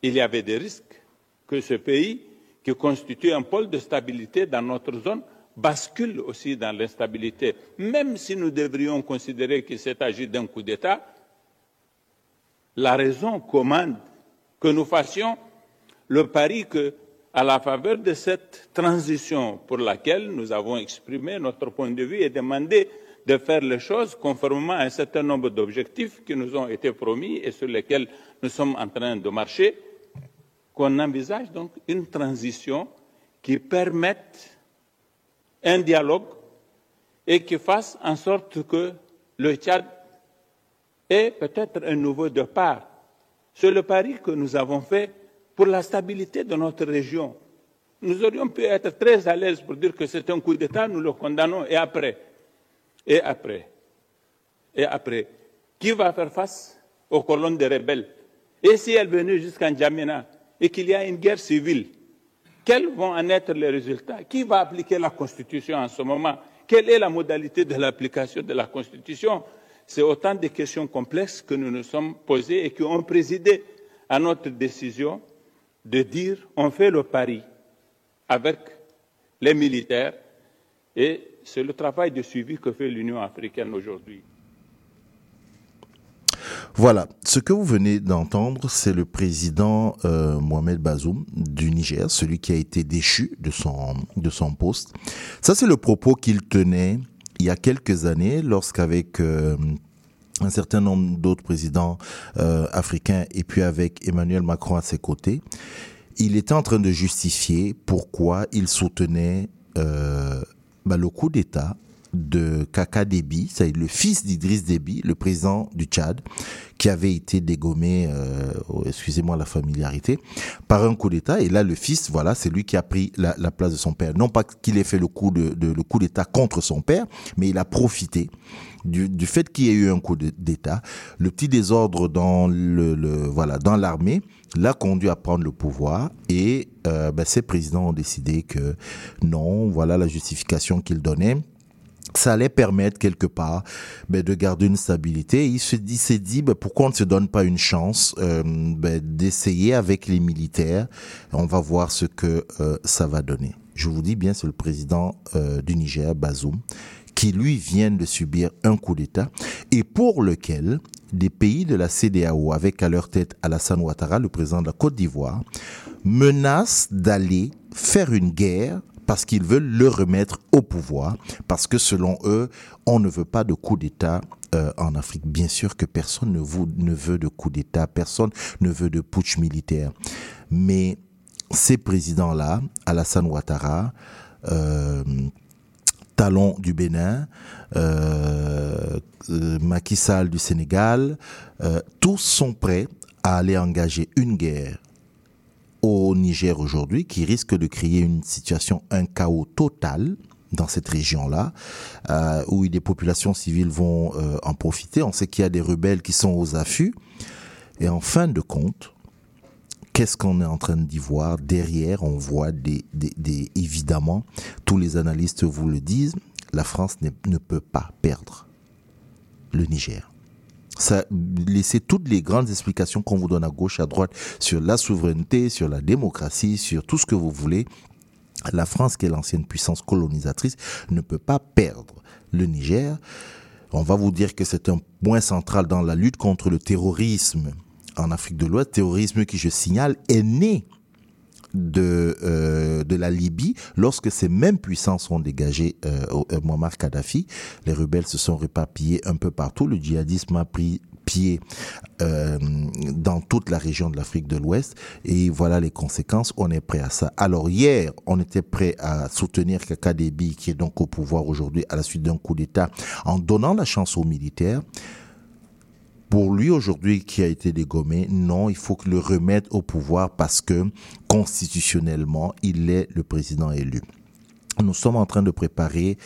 il y avait des risques que ce pays, qui constitue un pôle de stabilité dans notre zone, bascule aussi dans l'instabilité. Même si nous devrions considérer qu'il s'est agi d'un coup d'État, la raison commande que nous fassions le pari que, à la faveur de cette transition pour laquelle nous avons exprimé notre point de vue et demandé de faire les choses conformément à un certain nombre d'objectifs qui nous ont été promis et sur lesquels nous sommes en train de marcher, qu'on envisage donc une transition qui permette un dialogue et qui fasse en sorte que le Tchad ait peut-être un nouveau départ c'est le pari que nous avons fait pour la stabilité de notre région. Nous aurions pu être très à l'aise pour dire que c'est un coup d'État, nous le condamnons, et après, et après, et après, qui va faire face aux colonnes des rebelles? Et si elles venaient jusqu'à N'Djamena et qu'il y a une guerre civile, quels vont en être les résultats? Qui va appliquer la Constitution en ce moment? Quelle est la modalité de l'application de la Constitution? C'est autant de questions complexes que nous nous sommes posées et qui ont présidé à notre décision de dire on fait le pari avec les militaires et c'est le travail de suivi que fait l'Union africaine aujourd'hui. Voilà, ce que vous venez d'entendre, c'est le président euh, Mohamed Bazoum du Niger, celui qui a été déchu de son, de son poste. Ça, c'est le propos qu'il tenait il y a quelques années lorsqu'avec... Euh, un certain nombre d'autres présidents euh, africains et puis avec Emmanuel Macron à ses côtés, il était en train de justifier pourquoi il soutenait euh, bah, le coup d'État de Kaka Déby, c'est le fils d'Idriss Déby, le président du Tchad, qui avait été dégommé, euh, oh, excusez-moi la familiarité, par un coup d'État. Et là, le fils, voilà, c'est lui qui a pris la, la, place de son père. Non pas qu'il ait fait le coup de, le coup d'État contre son père, mais il a profité du, du fait qu'il y ait eu un coup d'État, le petit désordre dans le, voilà dans l'armée l'a conduit à prendre le pouvoir et euh, ben, ces présidents ont décidé que non, voilà la justification qu'ils donnaient ça allait permettre quelque part ben, de garder une stabilité. il se dit, s'est dit, ben, pourquoi on ne se donne pas une chance euh, ben, d'essayer avec les militaires? On va voir ce que euh, ça va donner. Je vous dis bien, c'est le président euh, du Niger, Bazoum, qui lui vient de subir un coup d'État et pour lequel des pays de la CDAO, avec à leur tête Alassane Ouattara, le président de la Côte d'Ivoire, menacent d'aller faire une guerre parce qu'ils veulent le remettre au pouvoir, parce que selon eux, on ne veut pas de coup d'État euh, en Afrique. Bien sûr que personne ne, veut de coup d'État, personne ne veut de putsch militaire. Mais ces présidents-là, Alassane Ouattara, euh, Talon du Bénin, euh, Macky Sall du Sénégal, euh, tous sont prêts à aller engager une guerre au Niger aujourd'hui qui risque de créer une situation, un chaos total dans cette région-là, euh, où des populations civiles vont euh, en profiter. On sait qu'il y a des rebelles qui sont aux affûts. Et en fin de compte, qu'est-ce qu'on est en train d'y voir? Derrière, on voit des, évidemment, tous les analystes vous le disent, la France ne peut pas perdre le Niger ça laisser toutes les grandes explications qu'on vous donne à gauche, à droite sur la souveraineté, sur la démocratie, sur tout ce que vous voulez. La France, qui est l'ancienne puissance colonisatrice, ne peut pas perdre le Niger. On va vous dire que c'est un point central dans la lutte contre le terrorisme en Afrique de l'Ouest, terrorisme qui, je signale, est né de, euh, de la Libye, lorsque ces mêmes puissances ont dégagé euh, Muammar Kadhafi, les rebelles se sont réparpillés un peu partout. Le djihadisme a pris pied euh, dans toute la région de l'Afrique de l'Ouest et voilà les conséquences, on est prêt à ça. Alors hier, on était prêt à soutenir Kaka Déby qui est donc au pouvoir aujourd'hui à la suite d'un coup d'État en donnant la chance aux militaires. Pour lui aujourd'hui qui a été dégommé, non, il faut le remettre au pouvoir parce que constitutionnellement, il est le président élu. Nous sommes en train de préparer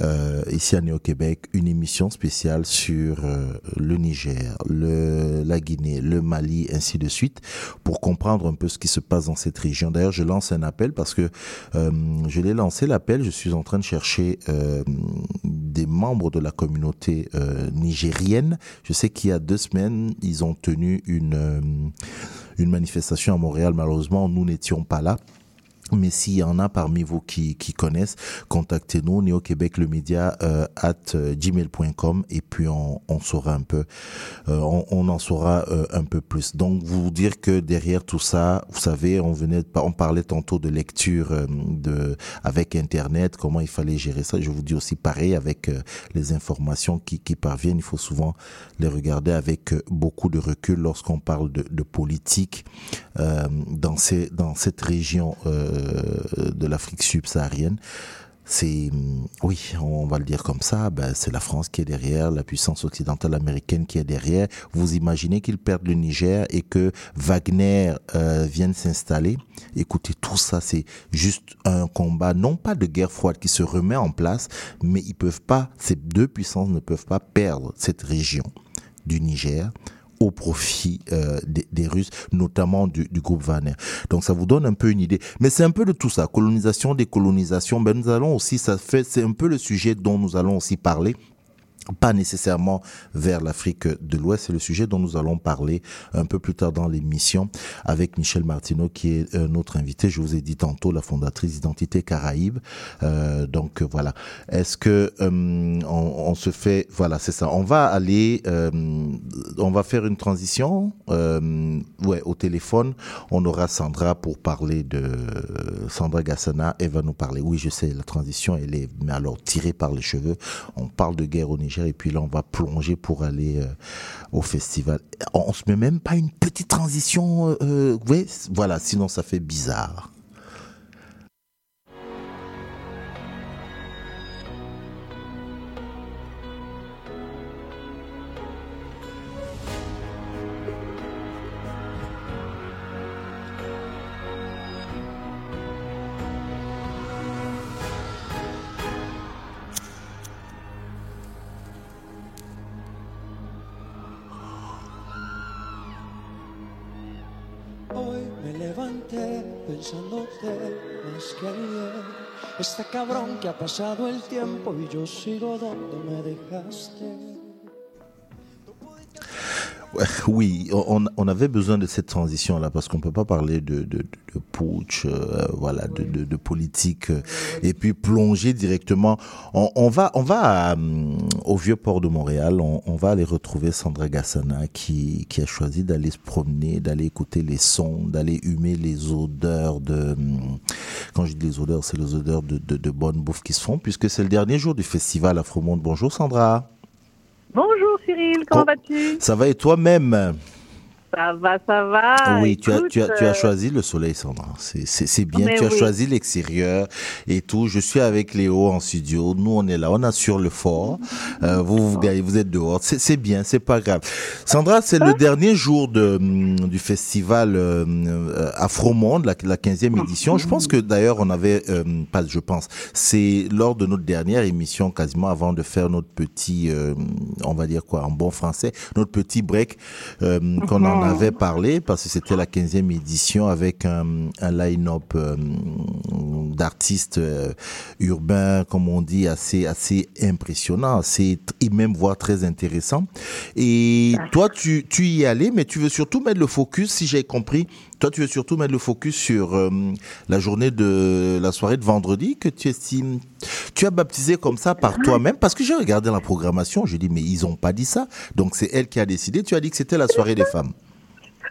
euh, ici à Néo-Québec une émission spéciale sur euh, le Niger, le, la Guinée, le Mali, ainsi de suite, pour comprendre un peu ce qui se passe dans cette région. D'ailleurs, je lance un appel parce que euh, je l'ai lancé l'appel, je suis en train de chercher euh, des membres de la communauté euh, nigérienne. Je sais qu'il y a deux semaines, ils ont tenu une, euh, une manifestation à Montréal. Malheureusement, nous n'étions pas là. Mais s'il y en a parmi vous qui, connaissent, contactez-nous, Néo euh, at gmail.com et puis on, saura un peu, euh, on, en saura euh, un peu plus. Donc vous dire que derrière tout ça, vous savez, on venait, on parlait tantôt de lecture de avec Internet, comment il fallait gérer ça. Je vous dis aussi pareil avec les informations qui, parviennent, il faut souvent les regarder avec beaucoup de recul lorsqu'on parle de, politique dans cette région. Euh, de l'Afrique subsaharienne. c'est, hum, oui, on va le dire comme ça, ben, c'est la France qui est derrière, la puissance occidentale américaine qui est derrière. Vous imaginez qu'ils perdent le Niger et que Wagner euh, vienne s'installer Écoutez, tout ça, c'est juste un combat, non pas de guerre froide qui se remet en place, mais ils peuvent pas, ces deux puissances ne peuvent pas perdre cette région du Niger au profit euh, des, Russes, notamment du, du, groupe Wagner. Donc ça vous donne un peu une idée. Mais c'est un peu de tout ça, colonisation, décolonisation. Ben nous allons aussi, ça fait, c'est un peu le sujet dont nous allons aussi parler pas nécessairement vers l'Afrique de l'Ouest. C'est le sujet dont nous allons parler un peu plus tard dans l'émission avec Michel Martineau qui est euh, notre invité. Je vous ai dit tantôt la fondatrice d'Identité Caraïbe. Euh, donc voilà. Est-ce que euh, on, se fait voilà c'est ça. On va aller on va faire une transition ouais au téléphone. On aura Sandra pour parler de Sandra Gassana. Elle va nous parler. Oui je sais la transition elle est mais alors tirée par les cheveux. On parle de guerre au Niger et puis là on va plonger pour aller euh, au festival. On, se met même pas une petite transition, euh, ouais, voilà, sinon ça fait bizarre. Pensándote más que ayer. Está cabrón que ha pasado el tiempo y yo sigo donde me dejaste. Oui, on, avait besoin de cette transition-là parce qu'on peut pas parler de, de, de euh, voilà, de, de, politique euh, et puis plonger directement. On, va, on va euh, au vieux port de Montréal. On, on, va aller retrouver Sandra Gassana qui, qui a choisi d'aller se promener, d'aller écouter les sons, d'aller humer les odeurs de. Quand je dis les odeurs, c'est les odeurs de, de, de bonne bouffe qui se font puisque c'est le dernier jour du festival Afromonde. Bonjour Sandra. Bonjour Cyril, comment vas-tu? Ça va et toi-même? Ça va, ça va. Oui, tu as, tu, as, tu as choisi le soleil, Sandra. C'est bien. Tu as oui. choisi l'extérieur et tout. Je suis avec Léo en studio. Nous, on est là. On assure le fort. Euh, vous, vous, vous êtes dehors. C'est bien. C'est pas grave. Sandra, c'est le dernier jour de, du festival euh, Afromonde, la, la 15e édition. Je pense que d'ailleurs, on avait, euh, pas, je pense, c'est lors de notre dernière émission, quasiment avant de faire notre petit, euh, on va dire quoi, en bon français, notre petit break qu'on en avait parlé parce que c'était la 15e édition avec un, un line-up euh, d'artistes euh, urbains, comme on dit, assez, assez impressionnant, assez, et même voire très intéressant. Et toi, tu, tu y allais, mais tu veux surtout mettre le focus, si j'ai compris, toi, tu veux surtout mettre le focus sur euh, la journée de la soirée de vendredi que tu estimes, tu as baptisé comme ça par toi-même parce que j'ai regardé la programmation, j'ai dit mais ils ont pas dit ça, donc c'est elle qui a décidé. Tu as dit que c'était la soirée des femmes.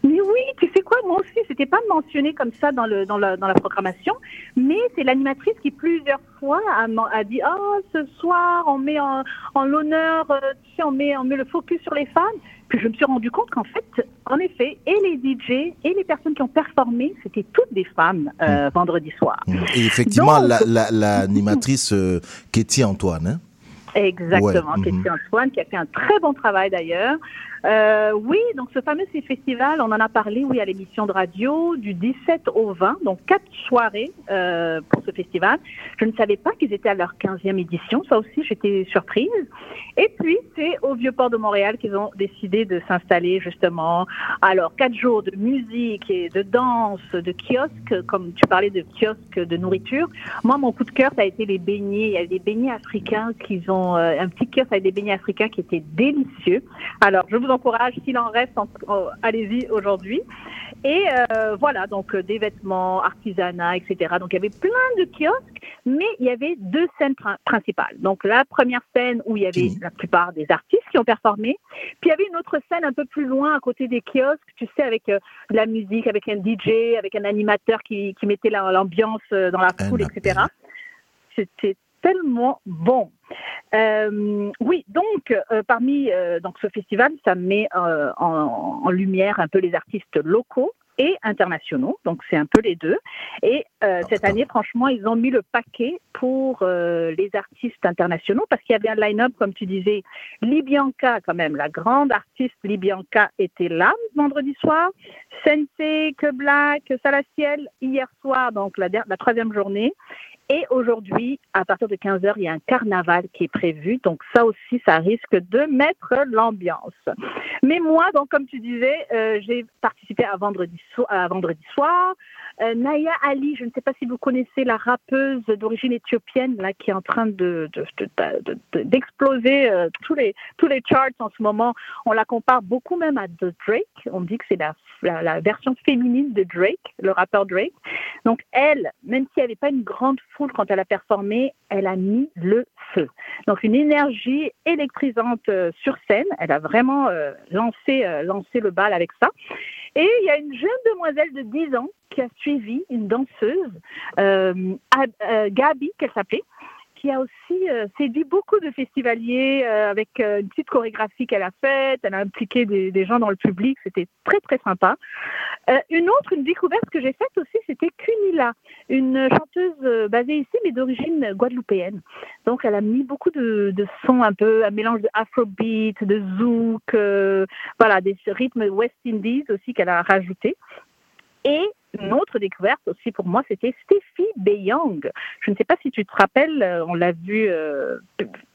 Mais oui, tu sais quoi, moi aussi, c'était pas mentionné comme ça dans, le, dans, la, dans la programmation, mais c'est l'animatrice qui plusieurs fois a, a dit Oh, ce soir, on met en, en l'honneur, euh, tu sais, on met, on met le focus sur les femmes. Puis je me suis rendu compte qu'en fait, en effet, et les DJ et les personnes qui ont performé, c'était toutes des femmes euh, mmh. vendredi soir. Et effectivement, l'animatrice la, la, euh, Katie Antoine, hein? Exactement, ouais. Katie Antoine, qui a fait un très bon travail d'ailleurs. Euh, oui, donc ce fameux festival, on en a parlé, oui, à l'émission de radio du 17 au 20, donc quatre soirées euh, pour ce festival. Je ne savais pas qu'ils étaient à leur 15e édition, ça aussi j'étais surprise. Et puis c'est au Vieux-Port de Montréal qu'ils ont décidé de s'installer justement. Alors quatre jours de musique et de danse, de kiosques, comme tu parlais de kiosques de nourriture. Moi, mon coup de cœur, ça a été les beignets. Il y a des beignets africains qu'ils ont, euh, un petit kiosque avec des beignets africains qui étaient délicieux. Alors je vous encourage, s'il en reste, oh, allez-y aujourd'hui. Et euh, voilà, donc euh, des vêtements, artisanat, etc. Donc il y avait plein de kiosques, mais il y avait deux scènes pr principales. Donc la première scène où il y avait la plupart des artistes qui ont performé, puis il y avait une autre scène un peu plus loin à côté des kiosques, tu sais, avec euh, de la musique, avec un DJ, avec un animateur qui, qui mettait l'ambiance dans la foule, etc. C'était tellement bon. Euh, oui, donc euh, parmi euh, donc ce festival, ça met en, en, lumière un peu les artistes locaux. et internationaux, donc c'est un peu les deux. Et euh, cette année, franchement, ils ont mis le paquet pour les artistes internationaux parce qu'il y avait un line-up, comme tu disais, Libianca quand même, la grande artiste Libianca était là vendredi soir, Sensei, Que Black, Salaciel hier soir, donc la, la troisième journée. Et aujourd'hui, à partir de 15h, il y a un carnaval qui est prévu. Donc ça aussi, ça risque de mettre l'ambiance. Mais moi, donc comme tu disais, euh, j'ai participé à vendredi, à vendredi soir. Euh, Naya Ali, je ne sais pas si vous connaissez la rappeuse d'origine éthiopienne là qui est en train de, d'exploser euh, tous les tous les charts en ce moment. On la compare beaucoup même à The Drake. On dit que c'est la, la, version féminine de Drake, le rappeur Drake. Donc elle, même si elle n'avait pas une grande foule quand elle a performé, elle a mis le feu. Donc une énergie électrisante euh, sur scène. Elle a vraiment lancé lancé le bal avec ça. Et il y a une jeune demoiselle de 10 ans qui a suivi, une danseuse, euh, euh, Gabi, qu'elle s'appelait, qui a aussi euh, séduit beaucoup de festivaliers avec une petite chorégraphie qu'elle a faite. Elle a impliqué des, gens dans le public. C'était très, très sympa. une autre, une découverte que j'ai faite aussi, c'était Cunilla, une chanteuse basée ici, mais d'origine guadeloupéenne. Donc, elle a mis beaucoup de, sons un peu, un mélange de afrobeat, de zouk, voilà, des rythmes West Indies aussi qu'elle a rajouté. Une autre découverte aussi pour moi, c'était Steffi Beyong. Je ne sais pas si tu te rappelles, euh, on l'a vu euh,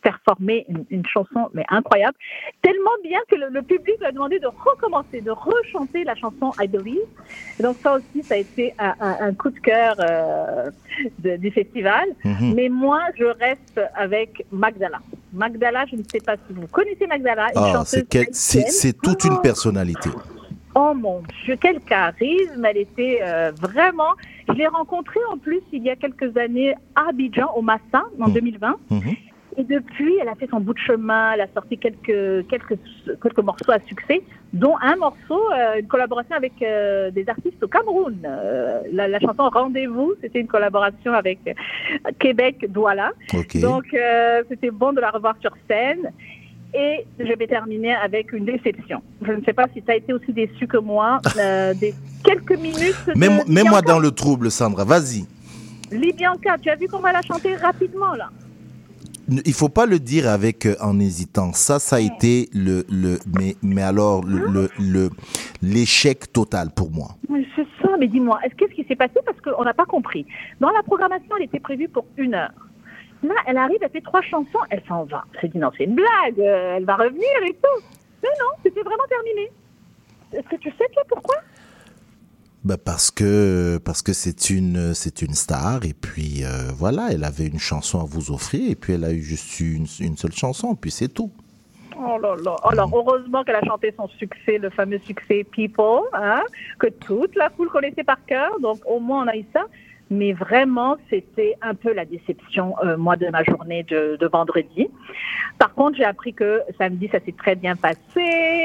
performer une, chanson mais incroyable, tellement bien que le, public lui a demandé de recommencer, de rechanter la chanson I Believe. donc ça aussi, ça a été un, coup de cœur euh, du festival. Mhm. Mais moi, je reste avec Magdala. Magdala, je ne sais pas si vous connaissez Magdala, oh, C'est toute une personnalité. Oh mon Dieu, quel charisme Elle était euh, vraiment. Je l'ai rencontrée en plus il y a quelques années à Abidjan, au Massa, en 2020. Mmh. Mmh. Et depuis, elle a fait son bout de chemin. Elle a sorti quelques quelques quelques morceaux à succès, dont un morceau, euh, une collaboration avec euh, des artistes au Cameroun. La, chanson Rendez-vous, c'était une collaboration avec Québec Douala. Donc c'était bon de la revoir sur scène. Et je vais terminer avec une déception. Je ne sais pas si tu as été aussi déçu que moi. Euh, des quelques minutes. Mets-moi dans le trouble, Sandra. Vas-y. Libianca, tu as vu qu'on va la chanter rapidement là? Il faut pas le dire avec euh, en hésitant. Ça, ça a été le, le mais, mais alors le, le, l'échec total pour moi. C'est ça, mais dis-moi, qu'est-ce qui s'est passé? Parce qu'on n'a pas compris. Dans la programmation, elle était prévue pour une heure. Là, elle arrive, elle fait trois chansons, elle s'en va. C'est dit non, c'est une blague, euh, elle va revenir et tout. Mais non, c'était vraiment terminé. Est-ce que tu sais, toi, pourquoi? Bah parce que parce que c'est une c'est une star et puis euh, voilà elle avait une chanson à vous offrir et puis elle a eu juste une, une seule chanson puis c'est tout. Oh là là. Alors, heureusement qu'elle a chanté son succès, le fameux succès People, hein, que toute la foule connaissait par cœur. Donc, au moins, on a eu ça mais vraiment, c'était un peu la déception, euh, moi, de ma journée de, de vendredi. Par contre, j'ai appris que samedi, ça s'est très bien passé.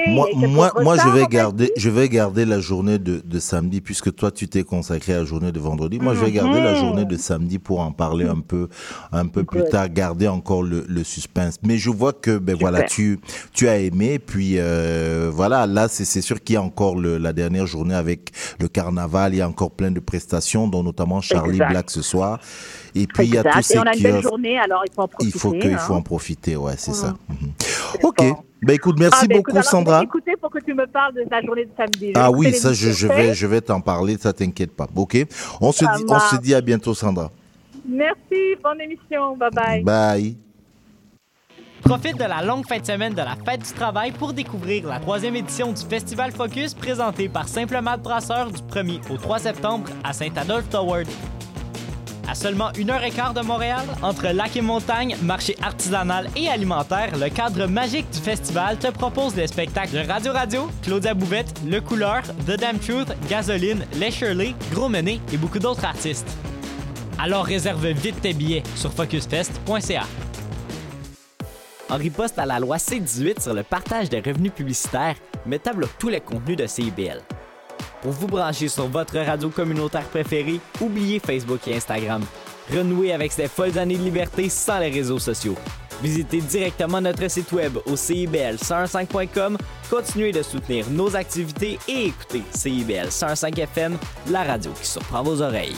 Moi, moi, moi je vais garder, je vais garder la journée de, de samedi puisque toi, tu t'es consacré à la journée de vendredi. Moi, je vais garder la mhm. journée de samedi pour en parler un peu, un peu plus tard, garder encore le, le, suspense. Mais je vois que, ben voilà, tu, tu as aimé. Puis euh, voilà, là, c'est sûr qu'il y a encore le, la dernière journée avec le carnaval. Il y a encore plein de prestations, dont notamment Charlie Black ce soir. Et puis il y a tous ces Et on a une belle journée, alors il faut en profiter. Il faut qu'il faut hein. en profiter, ouais, c'est ça. Mhm. Ok. Ben écoute, merci ah, ben, beaucoup, Sandra. Écoutez pour que tu me parles de la journée de samedi. ah oui, ça, je, je, vais, je vais t'en parler, ça t'inquiète pas. Ok. On se dit, on se dit à bientôt, Sandra. Merci, bonne émission, bye bye. Bye. Profite de la longue fin de semaine de la Fête du Travail pour découvrir la troisième édition du Festival Focus présenté par Simple Malte Brasseur du 1er au 3 septembre à Saint-Adolphe-Toward. À seulement une heure et quart de Montréal, entre lac et montagne, marché artisanal et alimentaire, le cadre magique du festival te propose des spectacles de Radio Radio, Claudia Bouvette, Le Couleur, The Damn Truth, Gasoline, Les Shirley, Gros Menet et beaucoup d'autres artistes. Alors réserve vite tes billets sur focusfest.ca. En riposte à la loi C-18 sur le partage des revenus publicitaires, Meta bloque tous les contenus de CIBL. Pour vous brancher sur votre radio communautaire préférée, oubliez Facebook et Instagram. Renouez avec ces folles années de liberté sans les réseaux sociaux. Visitez directement notre site web au CIBL105.com, continuez de soutenir nos activités et écoutez CIBL 105 FM, la radio qui surprend vos oreilles.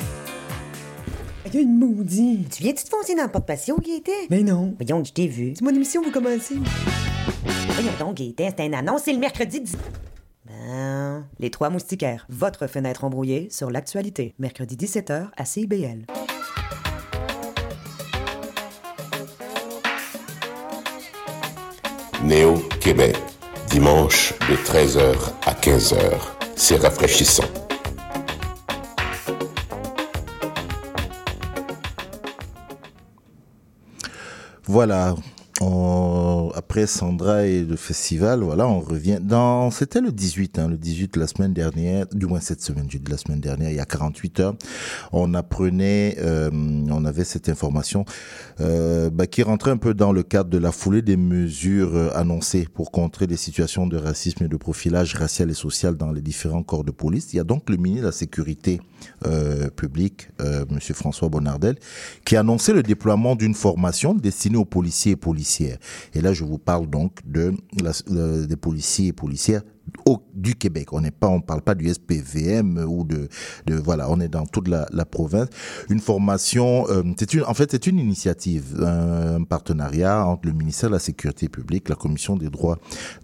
Il y a une maudite. Tu viens-tu te foncer dans le porte-patio, Gaëtan? Mais non. Voyons, je t'ai vu. C'est mon émission, vous commencez. Voyons donc, Gaëtan, c'est un annonce, c'est le mercredi 10... Ben, les Trois Moustiquaires, votre fenêtre embrouillée sur l'actualité. Mercredi 17h à CIBL. Néo Québec, dimanche de 13h à 15h. C'est rafraîchissant. Voilà. Après Sandra et le festival, voilà, on revient. C'était le 18, hein, le 18 la semaine dernière, du moins cette semaine, dit la semaine dernière, il y a 48 heures, on apprenait, euh, on avait cette information euh, bah, qui rentrait un peu dans le cadre de la foulée des mesures euh, annoncées pour contrer les situations de racisme et de profilage racial et social dans les différents corps de police. Il y a donc le ministre de la Sécurité publique, Monsieur François Bonnardel, qui a annoncé le déploiement d'une formation destinée aux policiers et policières. Et là, je vous parle donc de des policiers et policières du Québec. On n'est pas, on parle pas du SPVM ou de, de voilà, on est dans toute la, province. Une formation, euh, c'est une, en fait, c'est une initiative, un, partenariat entre le ministère de la Sécurité publique, la Commission des droits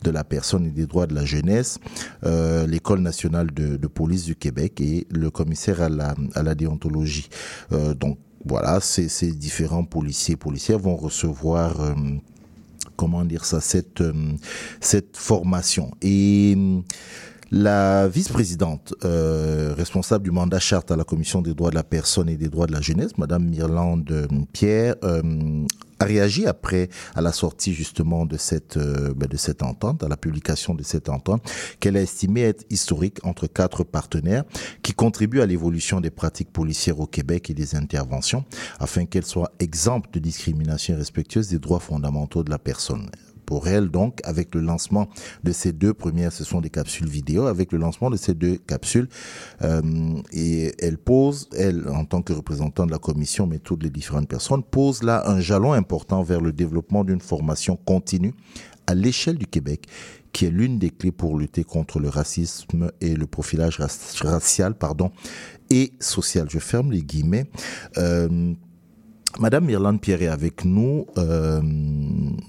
de la personne et des droits de la jeunesse, euh, l'École nationale de, police du Québec et le commissaire à la, à la déontologie. Euh, donc voilà, ces, ces différents policiers et policières vont recevoir comment dire ça, cette, euh, cette formation. Et la vice-présidente euh, responsable du mandat charte à la Commission des droits de la personne et des droits de la jeunesse, Madame Mirlande euh, Pierre, euh, a réagi après à la sortie justement de cette ben, de cette entente, à la publication de cette entente, qu'elle a estimé être historique entre quatre partenaires qui contribuent à l'évolution des pratiques policières au Québec et des interventions, afin qu'elles soient exemptes de discrimination et respectueuses des droits fondamentaux de la personne pour elle, donc, avec le lancement de ces deux premières, ce sont des capsules vidéo, avec le lancement de ces deux capsules, euh, et elle pose, elle, en tant que représentante de la commission, mais toutes les différentes personnes, pose là un jalon important vers le développement d'une formation continue à l'échelle du Québec, qui est l'une des clés pour lutter contre le racisme et le profilage rac- racial, pardon, et social. Je ferme les guillemets. Euh, Madame Myrlande Pierre est avec nous. Euh,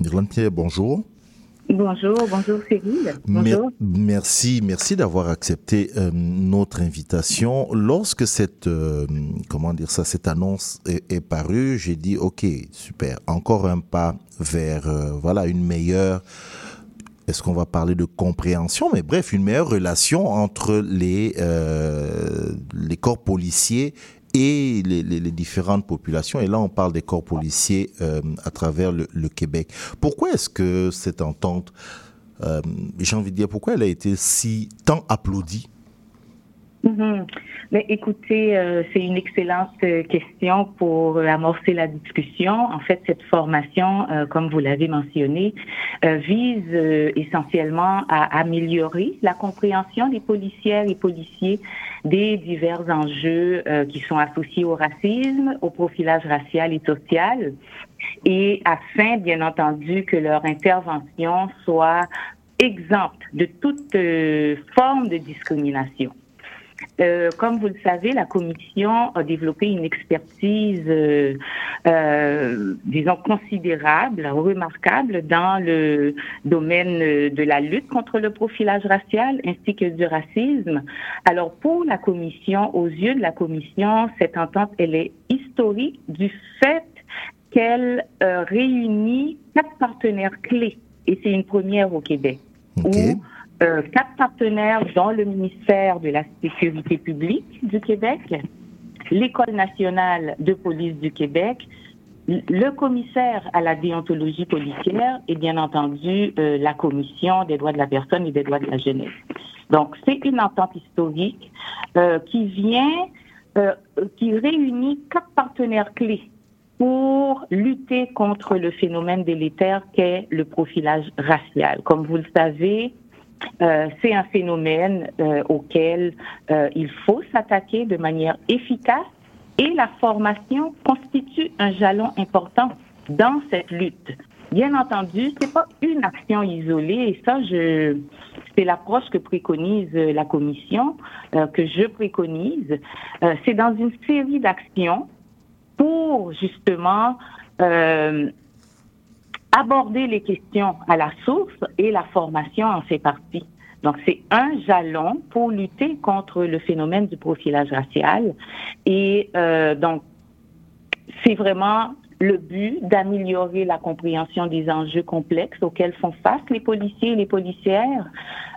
Myrlande Pierre, bonjour. Bonjour, bonjour Cyril. Bonjour. merci, merci d'avoir accepté euh, notre invitation. Lorsque cette, euh, comment dire ça, cette annonce est, est parue, j'ai dit ok, super, encore un pas vers, euh, voilà, une meilleure. Est-ce qu'on va parler de compréhension Mais bref, une meilleure relation entre les les corps policiers et les, différentes populations. Et là, on parle des corps policiers euh, à travers le, le Québec. Pourquoi est-ce que cette entente, euh, j'ai envie de dire, pourquoi elle a été si tant applaudie Mhm. Mais écoutez, euh, c'est une excellente euh, question pour euh, amorcer la discussion. En fait, cette formation, comme vous l'avez mentionné, vise essentiellement à améliorer la compréhension des policières et policiers des divers enjeux qui sont associés au racisme, au profilage racial et social, et afin, bien entendu, que leur intervention soit exempte de toute forme de discrimination. Euh, comme vous le savez, la commission a développé une expertise, euh, euh, disons, considérable, remarquable dans le domaine euh, de la lutte contre le profilage racial ainsi que du racisme. Alors, pour la commission, aux yeux de la commission, cette entente, elle est historique du fait qu'elle euh, réunit quatre partenaires clés, et c'est une première au Québec, où euh, quatre partenaires, dont le ministère de la Sécurité publique du Québec, l'École nationale de police du Québec, le commissaire à la déontologie policière et bien entendu euh, la commission des droits de la personne et des droits de la jeunesse. Donc c'est une entente historique euh, qui vient, qui réunit quatre partenaires clés pour lutter contre le phénomène délétère qu'est le profilage racial. Comme vous le savez, euh, c'est un phénomène euh, auquel euh, il faut s'attaquer de manière efficace et la formation constitue un jalon important dans cette lutte. Bien entendu, c'est pas une action isolée et ça, c'est l'approche que préconise la commission, que je préconise. c'est dans une série d'actions pour justement aborder les questions à la source et la formation en fait partie. Donc, c'est un jalon pour lutter contre le phénomène du profilage racial. Et euh, donc, c'est vraiment le but d'améliorer la compréhension des enjeux complexes auxquels font face les policiers et les policières,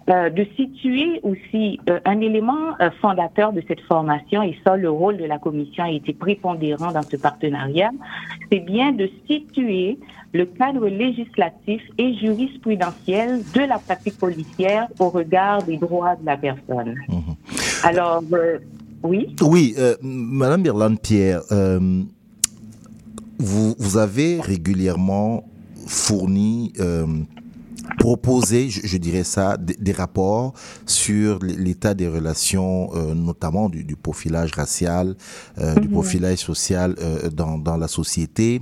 euh, de situer aussi euh, un élément fondateur de cette formation, et ça, le rôle de la commission a été prépondérant dans ce partenariat, c'est bien de situer le cadre législatif et jurisprudentiel de la pratique policière au regard des droits de la personne. Mhm. Alors, oui? Oui, Madame Birland Pierre vous, vous avez régulièrement fourni, euh, proposé, je, dirais ça, des, rapports sur l'état des relations, euh, notamment du, du, profilage racial, euh, du mhm. profilage social euh, dans, dans la société.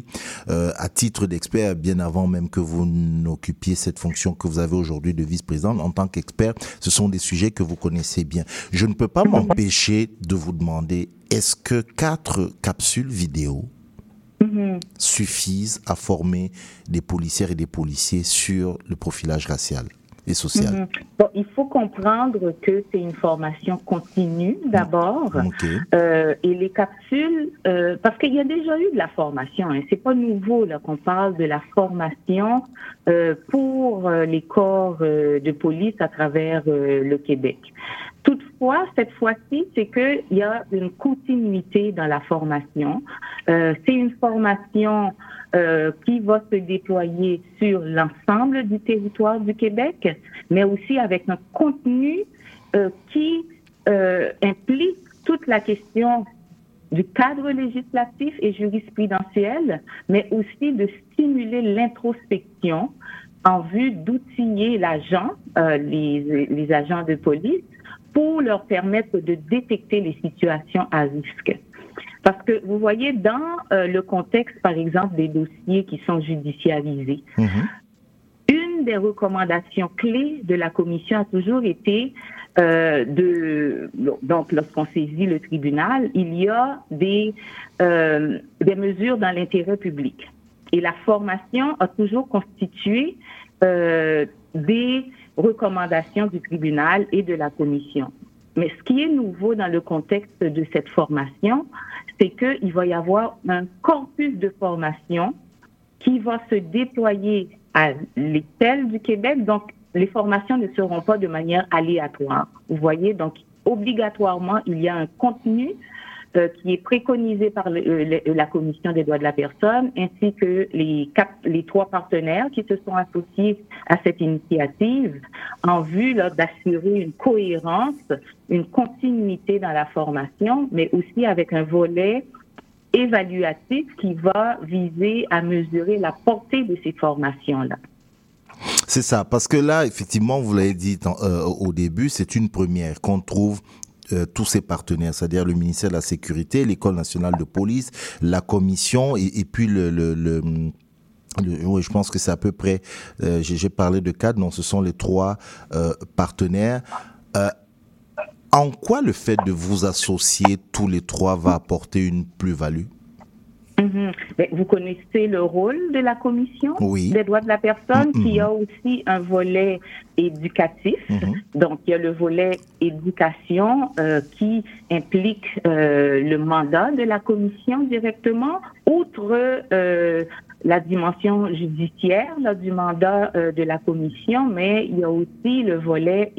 Euh, à titre d'expert, bien avant même que vous n'occupiez cette fonction que vous avez aujourd'hui de vice-présidente, en tant qu'expert, ce sont des sujets que vous connaissez bien. Je ne peux pas m'empêcher de vous demander, est-ce que quatre capsules vidéo Mhm. suffisent à former des policières et des policiers sur le profilage racial et social mhm. bon, Il faut comprendre que c'est une formation continue d'abord. Euh, et les capsules, euh, parce qu'il y a déjà eu de la formation, hein, c'est pas nouveau là qu'on parle de la formation euh, pour les corps de police à travers le Québec. Toutefois, cette fois-ci, c'est qu'il y a une continuité dans la formation. Euh, c'est une formation euh, qui va se déployer sur l'ensemble du territoire du Québec, mais aussi avec un contenu euh, qui euh, implique toute la question du cadre législatif et jurisprudentiel, mais aussi de stimuler l'introspection en vue d'outiller l'agent, les agents de police, pour leur permettre de détecter les situations à risque. Parce que vous voyez, dans euh, le contexte, par exemple, des dossiers qui sont judiciarisés, mhm. une des recommandations clés de la commission a toujours été euh, de donc lorsqu'on saisit le tribunal, il y a des euh, des mesures dans l'intérêt public et la formation a toujours constitué des recommandations du tribunal et de la commission. Mais ce qui est nouveau dans le contexte de cette formation, c'est qu'il va y avoir un corpus de formation qui va se déployer à l'échelle du Québec. Donc, les formations ne seront pas de manière aléatoire. Vous voyez, donc obligatoirement, il y a un contenu euh, qui est préconisé par euh, la Commission des droits de la personne, ainsi que les, trois partenaires qui se sont associés à cette initiative en vue d'assurer une cohérence, une continuité dans la formation, mais aussi avec un volet évaluatif qui va viser à mesurer la portée de ces formations-là. C'est ça, parce que là, effectivement, vous l'avez dit euh, au début, c'est une première qu'on trouve euh, tous ses partenaires, c'est-à-dire le ministère de la Sécurité, l'École nationale de police, la commission et, puis le, oui, je pense que c'est à peu près, euh, j'ai parlé de quatre, non, ce sont les trois euh, partenaires. en quoi le fait de vous associer tous les trois va apporter une plus-value? Mhm. Vous connaissez le rôle de la commission des droits de la personne qui a aussi un volet éducatif. Mhm. Donc, il y a le volet éducation euh, qui implique euh, le mandat de la commission directement, outre euh, la dimension judiciaire là, du mandat de la commission, mais il y a aussi le volet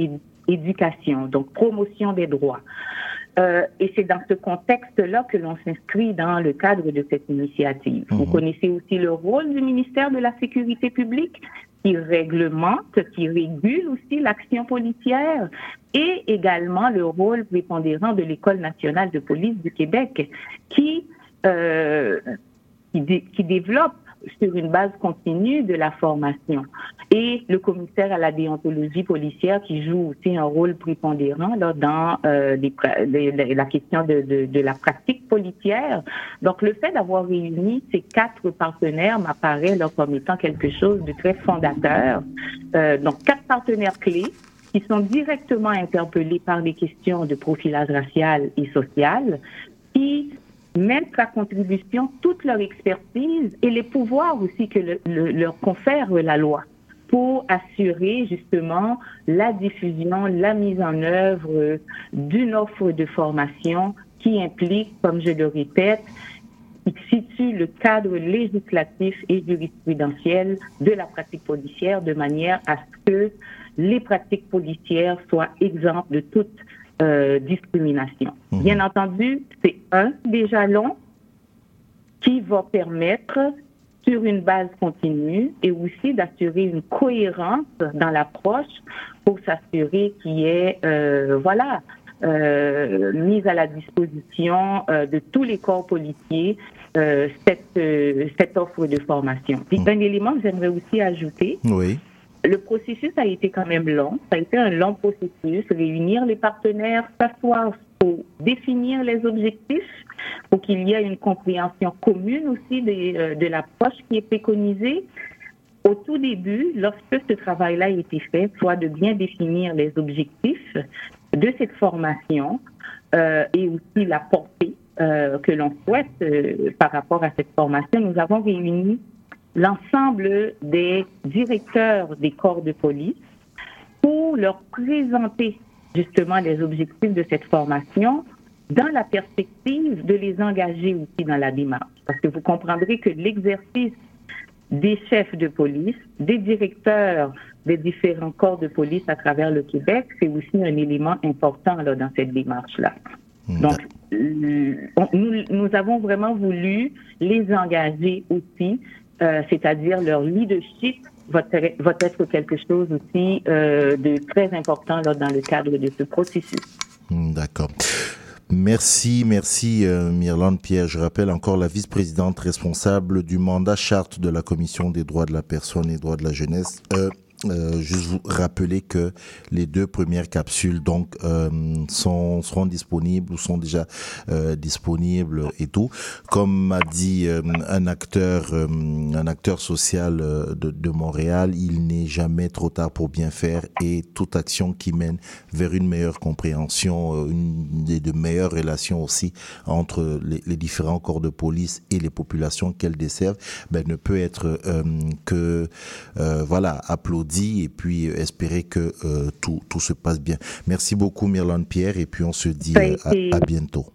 éducation, donc promotion des droits. Euh, et c'est dans ce contexte-là que l'on s'inscrit dans le cadre de cette initiative. Vous Mhm. connaissez aussi le rôle du ministère de la Sécurité publique qui réglemente, qui régule aussi l'action policière et également le rôle prépondérant de l'École nationale de police du Québec qui, euh, qui, dé- qui développe sur une base continue de la formation. Et le commissaire à la déontologie policière qui joue aussi un rôle prépondérant dans euh, la question de, la pratique policière. Donc le fait d'avoir réuni ces quatre partenaires m'apparaît comme étant quelque chose de très fondateur. Euh, donc quatre partenaires clés qui sont directement interpellés par des questions de profilage racial et social, qui mettent à contribution toute leur expertise et les pouvoirs aussi que le- le- leur confère la loi pour assurer justement la diffusion, la mise en œuvre d'une offre de formation qui implique, comme je le répète, qui situe le cadre législatif et jurisprudentiel de la pratique policière de manière à ce que les pratiques policières soient exemptes de toute euh, discrimination. Bien entendu, c'est un des jalons qui va permettre sur une base continue et aussi d'assurer une cohérence dans l'approche pour s'assurer qu'il y ait, euh, voilà, euh, mise à la disposition euh, de tous les corps policiers euh, cette, euh, cette offre de formation. Puis un élément que j'aimerais aussi ajouter, Oui. le processus a été quand même long. Ça a été un long processus. Réunir les partenaires, s'asseoir pour définir les objectifs, pour qu'il y ait une compréhension commune aussi euh, de l'approche qui est préconisée. Au tout début, lorsque ce travail-là a été fait, soit de bien définir les objectifs de cette formation euh, et aussi la portée euh, que l'on souhaite par rapport à cette formation, nous avons réuni l'ensemble des directeurs des corps de police pour leur présenter justement les objectifs de cette formation dans la perspective de les engager aussi dans la démarche. Parce que vous comprendrez que l'exercice des chefs de police, des directeurs des différents corps de police à travers le Québec, c'est aussi un élément important là, dans cette démarche-là. Donc, euh, on- nous, nous avons vraiment voulu les engager aussi, euh, c'est-à-dire leur leadership va, va être quelque chose aussi euh, de très important là, dans le cadre de ce processus. Hmm, D'accord. Merci, merci euh, Myrlande Pierre. Je rappelle encore la vice-présidente responsable du mandat charte de la Commission des droits de la personne et droits de la jeunesse. Euh, euh, juste vous rappeler que les deux premières capsules donc euh, sont seront disponibles ou sont déjà euh, disponibles et tout. Comme m'a dit euh, un acteur euh, un acteur social euh, de, de Montréal, il n'est jamais trop tard pour bien faire et toute action qui mène vers une meilleure compréhension, une des de meilleures relations aussi entre les, les différents corps de police et les populations qu'elles desservent, ben, ne peut être que voilà et puis euh, espérer que euh, tout, tout se passe bien. Merci beaucoup Myrlande Pierre et puis on se dit euh, à- bientôt.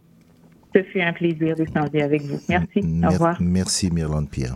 Ce fut un plaisir d'échanger avec vous. Merci. Au revoir. Merci Myrlande Pierre.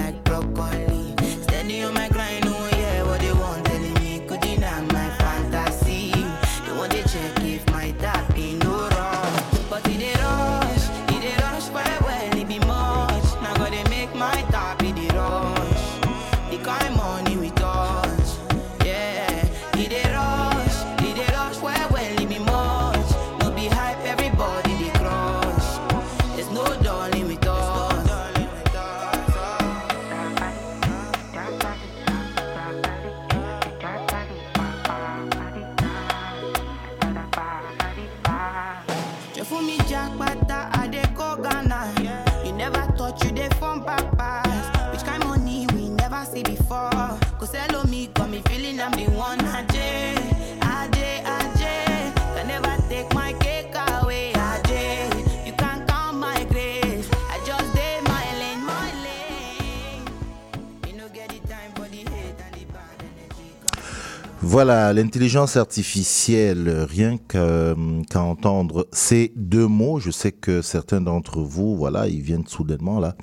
Voilà, l'intelligence artificielle, rien qu'à entendre ces deux mots, je sais que certains d'entre vous, voilà, ils viennent soudainement là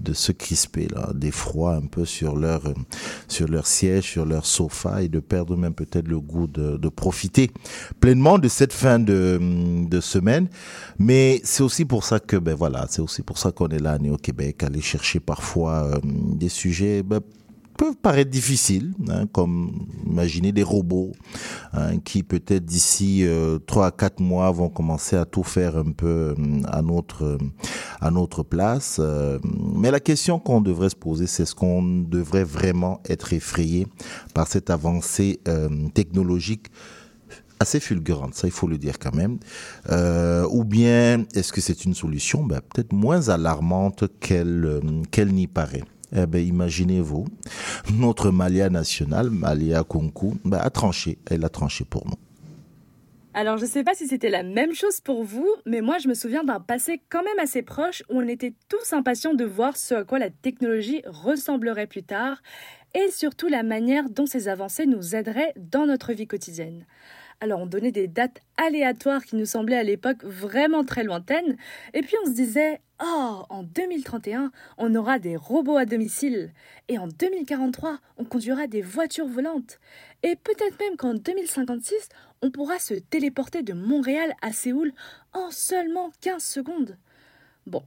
de se crisper là, d'effroi un peu sur leur sur leur siège, sur leur sofa et de perdre même peut-être le goût de, profiter pleinement de cette fin de, de semaine. Mais c'est aussi pour ça que ben voilà, c'est aussi pour ça qu'on est là au Québec, aller chercher parfois euh, des sujets ben, peuvent paraître difficiles, hein, comme imaginer des robots hein, qui peut-être d'ici euh, trois à quatre mois vont commencer à tout faire un peu euh, à notre à notre place. Euh, mais la question qu'on devrait se poser, c'est est-ce qu'on devrait vraiment être effrayé par cette avancée technologique assez fulgurante, ça il faut le dire quand même. Euh, ou bien est-ce que c'est une solution? Ben, peut-être moins alarmante qu'elle qu'elle n'y paraît eh ben, imaginez-vous, notre Malia nationale, Malia Kunku, ben, a tranché. Elle a tranché pour nous. Alors je ne sais pas si c'était la même chose pour vous, mais moi je me souviens d'un passé quand même assez proche où on était tous impatients de voir ce à quoi la technologie ressemblerait plus tard et surtout la manière dont ces avancées nous aideraient dans notre vie quotidienne. Alors on donnait des dates aléatoires qui nous semblaient à l'époque vraiment très lointaines, et puis on se disait Oh, en 2031, on aura des robots à domicile, et en 2043, on conduira des voitures volantes, et peut-être même qu'en 2056, on pourra se téléporter de Montréal à Séoul en seulement 15 secondes. Bon,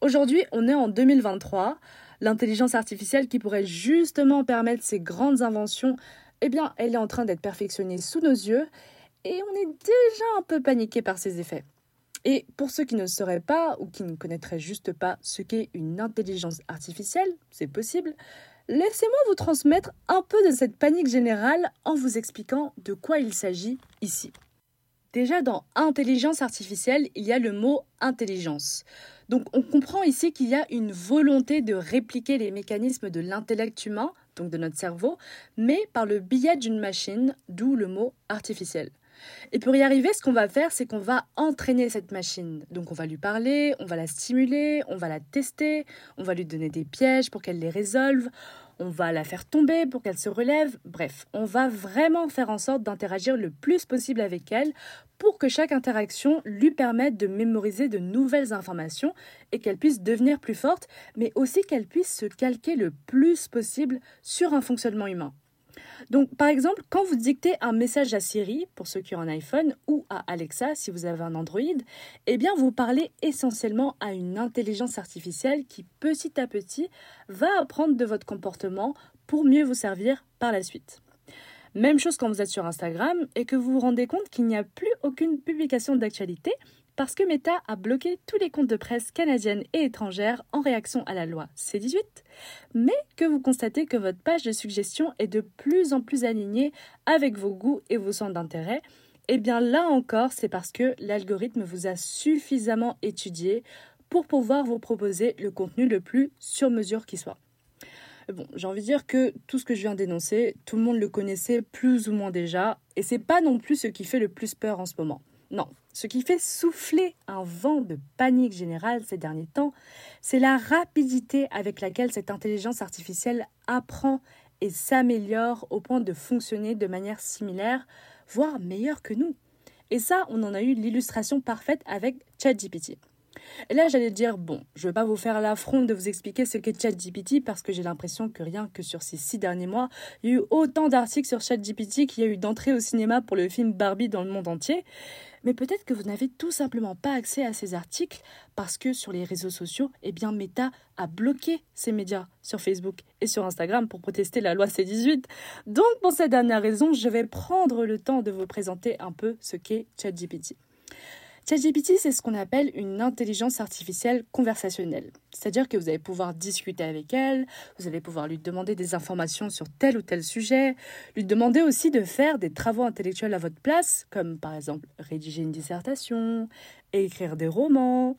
aujourd'hui on est en 2023, l'intelligence artificielle qui pourrait justement permettre ces grandes inventions eh bien, elle est en train d'être perfectionnée sous nos yeux et on est déjà un peu paniqué par ses effets. Et pour ceux qui ne sauraient pas ou qui ne connaîtraient juste pas ce qu'est une intelligence artificielle, c'est possible, laissez-moi vous transmettre un peu de cette panique générale en vous expliquant de quoi il s'agit ici. Déjà dans intelligence artificielle, il y a le mot intelligence. Donc on comprend ici qu'il y a une volonté de répliquer les mécanismes de l'intellect humain, donc de notre cerveau, mais par le biais d'une machine, d'où le mot artificiel. Et pour y arriver, ce qu'on va faire, c'est qu'on va entraîner cette machine. Donc on va lui parler, on va la stimuler, on va la tester, on va lui donner des pièges pour qu'elle les résolve, on va la faire tomber pour qu'elle se relève. Bref, on va vraiment faire en sorte d'interagir le plus possible avec elle pour que chaque interaction lui permette de mémoriser de nouvelles informations et qu'elle puisse devenir plus forte, mais aussi qu'elle puisse se calquer le plus possible sur un fonctionnement humain. Donc, par exemple, quand vous dictez un message à Siri, pour ceux qui ont un iPhone, ou à Alexa, si vous avez un Android, eh bien, vous parlez essentiellement à une intelligence artificielle qui, petit à petit, va apprendre de votre comportement pour mieux vous servir par la suite. Même chose quand vous êtes sur Instagram et que vous vous rendez compte qu'il n'y a plus aucune publication d'actualité parce que Meta a bloqué tous les comptes de presse canadiennes et étrangères en réaction à la loi C18, mais que vous constatez que votre page de suggestion est de plus en plus alignée avec vos goûts et vos centres d'intérêt, eh bien là encore, c'est parce que l'algorithme vous a suffisamment étudié pour pouvoir vous proposer le contenu le plus sur mesure qui soit. Bon, j'ai envie de dire que tout ce que je viens d'énoncer, tout le monde le connaissait plus ou moins déjà, et c'est pas non plus ce qui fait le plus peur en ce moment. Non, ce qui fait souffler un vent de panique générale ces derniers temps, c'est la rapidité avec laquelle cette intelligence artificielle apprend et s'améliore au point de fonctionner de manière similaire, voire meilleure que nous. Et ça, on en a eu l'illustration parfaite avec ChatGPT. Et là, j'allais dire, bon, je ne vais pas vous faire l'affront de vous expliquer ce qu'est ChatGPT parce que j'ai l'impression que rien que sur ces six derniers mois, il y a eu autant d'articles sur ChatGPT qu'il y a eu d'entrées au cinéma pour le film Barbie dans le monde entier. Mais peut-être que vous n'avez tout simplement pas accès à ces articles parce que sur les réseaux sociaux, eh bien Meta a bloqué ces médias sur Facebook et sur Instagram pour protester la loi C18. Donc pour cette dernière raison, je vais prendre le temps de vous présenter un peu ce qu'est ChatGPT. ChatGPT, c'est ce qu'on appelle une intelligence artificielle conversationnelle. C'est-à-dire que vous allez pouvoir discuter avec elle, vous allez pouvoir lui demander des informations sur tel ou tel sujet, lui demander aussi de faire des travaux intellectuels à votre place, comme par exemple rédiger une dissertation, écrire des romans.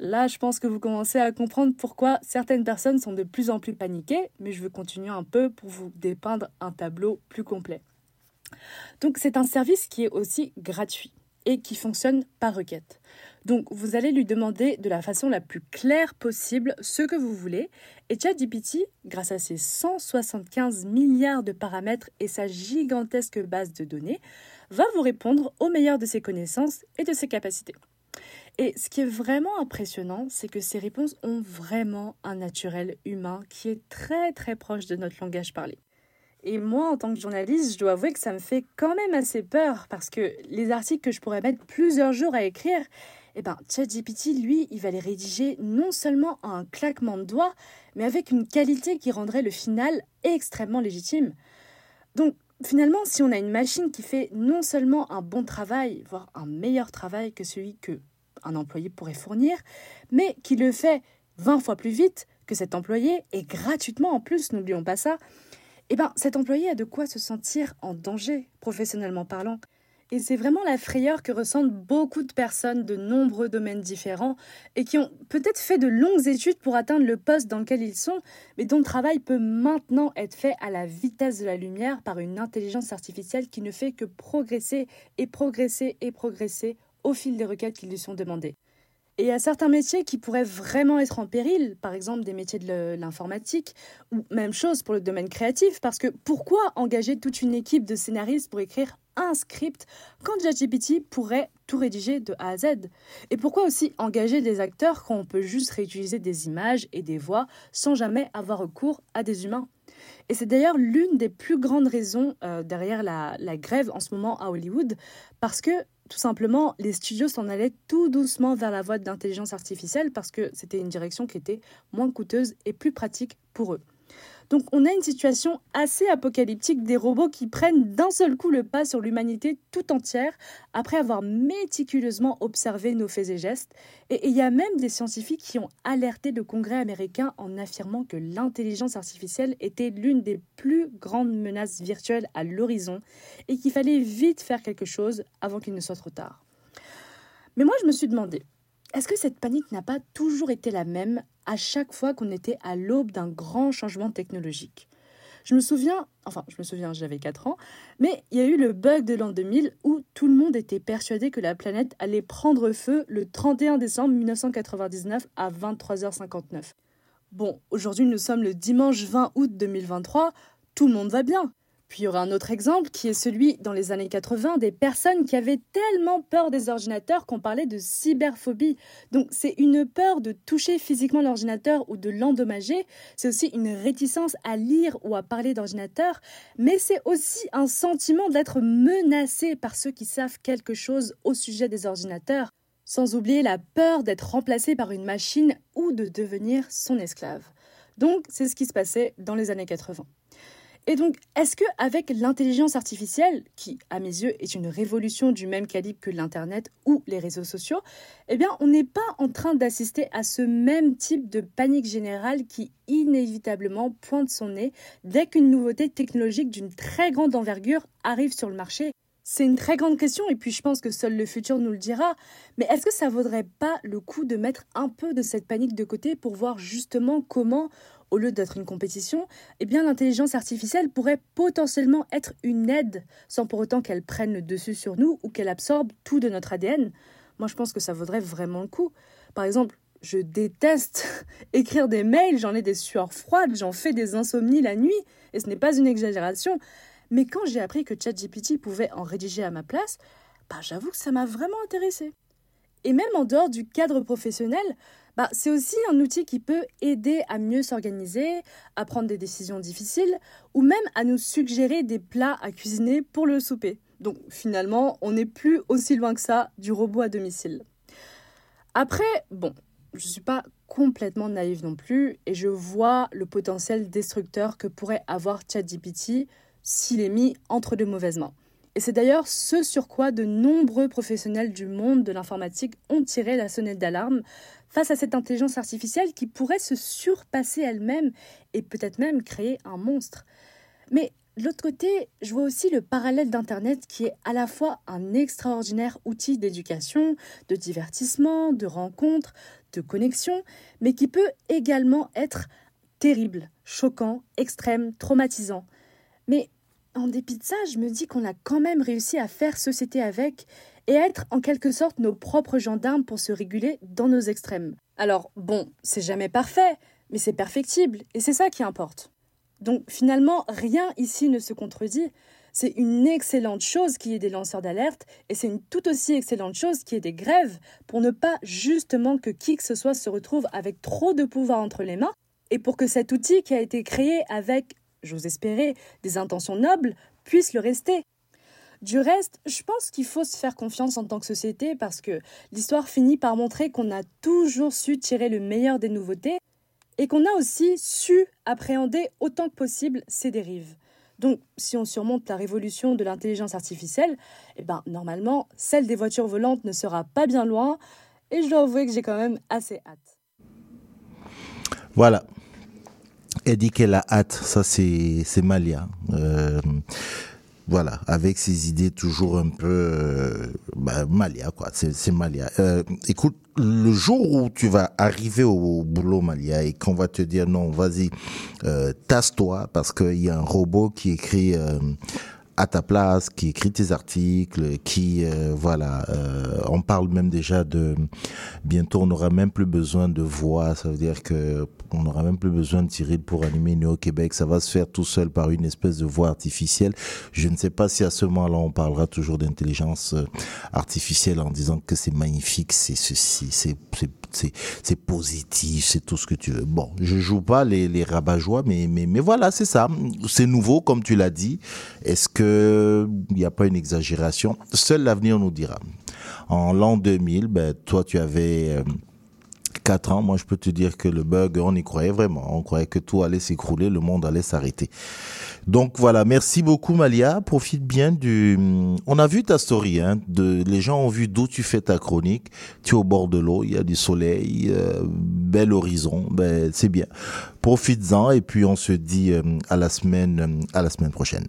Là, je pense que vous commencez à comprendre pourquoi certaines personnes sont de plus en plus paniquées, mais je veux continuer un peu pour vous dépeindre un tableau plus complet. Donc c'est un service qui est aussi gratuit. Et qui fonctionne par requête. Donc vous allez lui demander de la façon la plus claire possible ce que vous voulez et ChatGPT, grâce à ses 175 milliards de paramètres et sa gigantesque base de données, va vous répondre au meilleur de ses connaissances et de ses capacités. Et ce qui est vraiment impressionnant, c'est que ces réponses ont vraiment un naturel humain qui est très très proche de notre langage parlé. Et moi, en tant que journaliste, je dois avouer que ça me fait quand même assez peur parce que les articles que je pourrais mettre plusieurs jours à écrire, eh ben, ChatGPT, lui, il va les rédiger non seulement à un claquement de doigts, mais avec une qualité qui rendrait le final extrêmement légitime. Donc, finalement, si on a une machine qui fait non seulement un bon travail, voire un meilleur travail que celui que un employé pourrait fournir, mais qui le fait 20 fois plus vite que cet employé et gratuitement en plus, n'oublions pas ça, eh ben, cet employé a de quoi se sentir en danger, professionnellement parlant. Et c'est vraiment la frayeur que ressentent beaucoup de personnes de nombreux domaines différents et qui ont peut-être fait de longues études pour atteindre le poste dans lequel ils sont, mais dont le travail peut maintenant être fait à la vitesse de la lumière par une intelligence artificielle qui ne fait que progresser et progresser et progresser au fil des requêtes qui lui sont demandées. Et il y a certains métiers qui pourraient vraiment être en péril, par exemple des métiers de l'informatique, ou même chose pour le domaine créatif, parce que pourquoi engager toute une équipe de scénaristes pour écrire un script quand ChatGPT pourrait tout rédiger de A à Z? Et pourquoi aussi engager des acteurs quand on peut juste réutiliser des images et des voix sans jamais avoir recours à des humains? Et c'est d'ailleurs l'une des plus grandes raisons euh, derrière la, grève en ce moment à Hollywood, parce que tout simplement, les studios s'en allaient tout doucement vers la voie d'intelligence artificielle parce que c'était une direction qui était moins coûteuse et plus pratique pour eux. Donc on a une situation assez apocalyptique des robots qui prennent d'un seul coup le pas sur l'humanité tout entière après avoir méticuleusement observé nos faits et gestes. Et il y a même des scientifiques qui ont alerté le Congrès américain en affirmant que l'intelligence artificielle était l'une des plus grandes menaces virtuelles à l'horizon et qu'il fallait vite faire quelque chose avant qu'il ne soit trop tard. Mais moi je me suis demandé, est-ce que cette panique n'a pas toujours été la même à chaque fois qu'on était à l'aube d'un grand changement technologique? Je me souviens, enfin je me souviens, j'avais 4 ans, mais il y a eu le bug de l'an 2000 où tout le monde était persuadé que la planète allait prendre feu le 31 décembre 1999 à 23h59. Bon, aujourd'hui nous sommes le dimanche 20 août 2023, tout le monde va bien. Puis il y aura un autre exemple qui est celui dans les années 80 des personnes qui avaient tellement peur des ordinateurs qu'on parlait de cyberphobie. Donc c'est une peur de toucher physiquement l'ordinateur ou de l'endommager, c'est aussi une réticence à lire ou à parler d'ordinateur, mais c'est aussi un sentiment d'être menacé par ceux qui savent quelque chose au sujet des ordinateurs, sans oublier la peur d'être remplacé par une machine ou de devenir son esclave. Donc c'est ce qui se passait dans les années 80. Et donc, est-ce que avec l'intelligence artificielle, qui à mes yeux est une révolution du même calibre que l'Internet ou les réseaux sociaux, eh bien, on n'est pas en train d'assister à ce même type de panique générale qui inévitablement pointe son nez dès qu'une nouveauté technologique d'une très grande envergure arrive sur le marché c'est une très grande question et puis je pense que seul le futur nous le dira. Mais est-ce que ça vaudrait pas le coup de mettre un peu de cette panique de côté pour voir justement comment au lieu d'être une compétition, eh bien l'intelligence artificielle pourrait potentiellement être une aide sans pour autant qu'elle prenne le dessus sur nous ou qu'elle absorbe tout de notre ADN. Moi, je pense que ça vaudrait vraiment le coup. Par exemple, je déteste écrire des mails, j'en ai des sueurs froides, j'en fais des insomnies la nuit, et ce n'est pas une exagération. Mais quand j'ai appris que ChatGPT pouvait en rédiger à ma place, bah, j'avoue que ça m'a vraiment intéressé. Et même en dehors du cadre professionnel, bah, c'est aussi un outil qui peut aider à mieux s'organiser, à prendre des décisions difficiles ou même à nous suggérer des plats à cuisiner pour le souper. Donc finalement, on n'est plus aussi loin que ça du robot à domicile. Après, bon, je ne suis pas complètement naïve non plus et je vois le potentiel destructeur que pourrait avoir ChatGPT s'il est mis entre de mauvaises mains. Et c'est d'ailleurs ce sur quoi de nombreux professionnels du monde de l'informatique ont tiré la sonnette d'alarme face à cette intelligence artificielle qui pourrait se surpasser elle-même et peut-être même créer un monstre. Mais de l'autre côté, je vois aussi le parallèle d'Internet qui est à la fois un extraordinaire outil d'éducation, de divertissement, de rencontre, de connexion, mais qui peut également être terrible, choquant, extrême, traumatisant. En dépit de ça, je me dis qu'on a quand même réussi à faire société avec et être en quelque sorte nos propres gendarmes pour se réguler dans nos extrêmes. Alors bon, c'est jamais parfait, mais c'est perfectible et c'est ça qui importe. Donc finalement, rien ici ne se contredit. C'est une excellente chose qu'il y ait des lanceurs d'alerte et c'est une tout aussi excellente chose qu'il y ait des grèves pour ne pas justement que qui que ce soit se retrouve avec trop de pouvoir entre les mains et pour que cet outil qui a été créé avec, j'ose espérer, des intentions nobles puisse le rester. Du reste, je pense qu'il faut se faire confiance en tant que société parce que l'histoire finit par montrer qu'on a toujours su tirer le meilleur des nouveautés et qu'on a aussi su appréhender autant que possible ces dérives. Donc, si on surmonte la révolution de l'intelligence artificielle, eh ben, normalement, celle des voitures volantes ne sera pas bien loin, et je dois avouer que j'ai quand même assez hâte. Voilà. Elle dit qu'elle a hâte, ça c'est Malia. Euh, voilà, avec ses idées toujours un peu euh, bah, Malia, quoi. C'est Malia. Euh, écoute, le jour où tu vas arriver au boulot, Malia, et qu'on va te dire non, vas-y, tasse-toi, parce qu'il y a un robot qui écrit à ta place, qui écrit tes articles, qui voilà, on parle même déjà de bientôt on n'aura même plus besoin de voix, ça veut dire que on n'aura même plus besoin de Cyril pour animer Néo Québec, ça va se faire tout seul par une espèce de voix artificielle. Je ne sais pas si à ce moment-là on parlera toujours d'intelligence euh, artificielle en disant que c'est magnifique, c'est ceci, c'est c'est positif, c'est tout ce que tu veux. Bon, je joue pas les les rabat-joie, mais voilà, c'est ça. C'est nouveau comme tu l'as dit. Est-ce que il n'y a pas une exagération? Seul l'avenir nous dira. En l'an 2000, ben toi tu avais euh, 4 ans, moi je peux te dire que le bug, on y croyait vraiment. On croyait que tout allait s'écrouler, le monde allait s'arrêter. Donc voilà, merci beaucoup Malia. Profite bien du. On a vu ta story. Hein, de... Les gens ont vu d'où tu fais ta chronique. Tu es au bord de l'eau, il y a du soleil, euh, bel horizon. Ben c'est bien. Profites-en et puis on se dit euh, à la semaine, euh, à la semaine prochaine.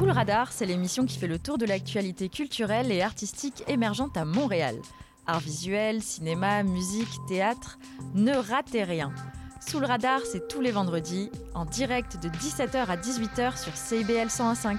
Sous le radar, c'est l'émission qui fait le tour de l'actualité culturelle et artistique émergente à Montréal. Art visuel, cinéma, musique, théâtre, ne ratez rien. Sous le radar, c'est tous les vendredis, en direct de 17h à 18h sur CIBL 101.5.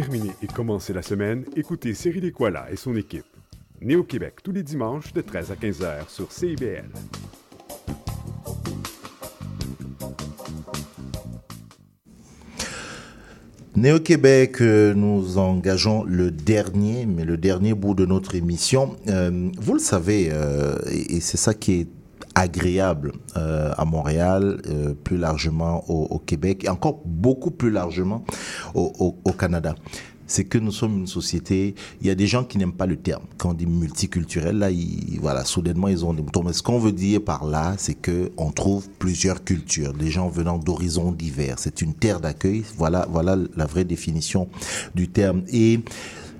Terminer et commencer la semaine, écoutez Cyril Equala et son équipe. Né au Québec tous les dimanches de 13 à 15 heures sur CIBL. Néo-Québec, euh, nous engageons le dernier, mais le dernier bout de notre émission. Euh, vous le savez, euh, et, et c'est ça qui est agréable euh, à Montréal, euh, plus largement au, au Québec, et encore beaucoup plus largement au, au- au Canada. C'est que nous sommes une société. Il y a des gens qui n'aiment pas le terme. Quand on dit multiculturel, là, ils, voilà, soudainement, ils ont des moutons. Mais ce qu'on veut dire par là, c'est que on trouve plusieurs cultures, des gens venant d'horizons divers. C'est une terre d'accueil. Voilà, voilà la vraie définition du terme. Et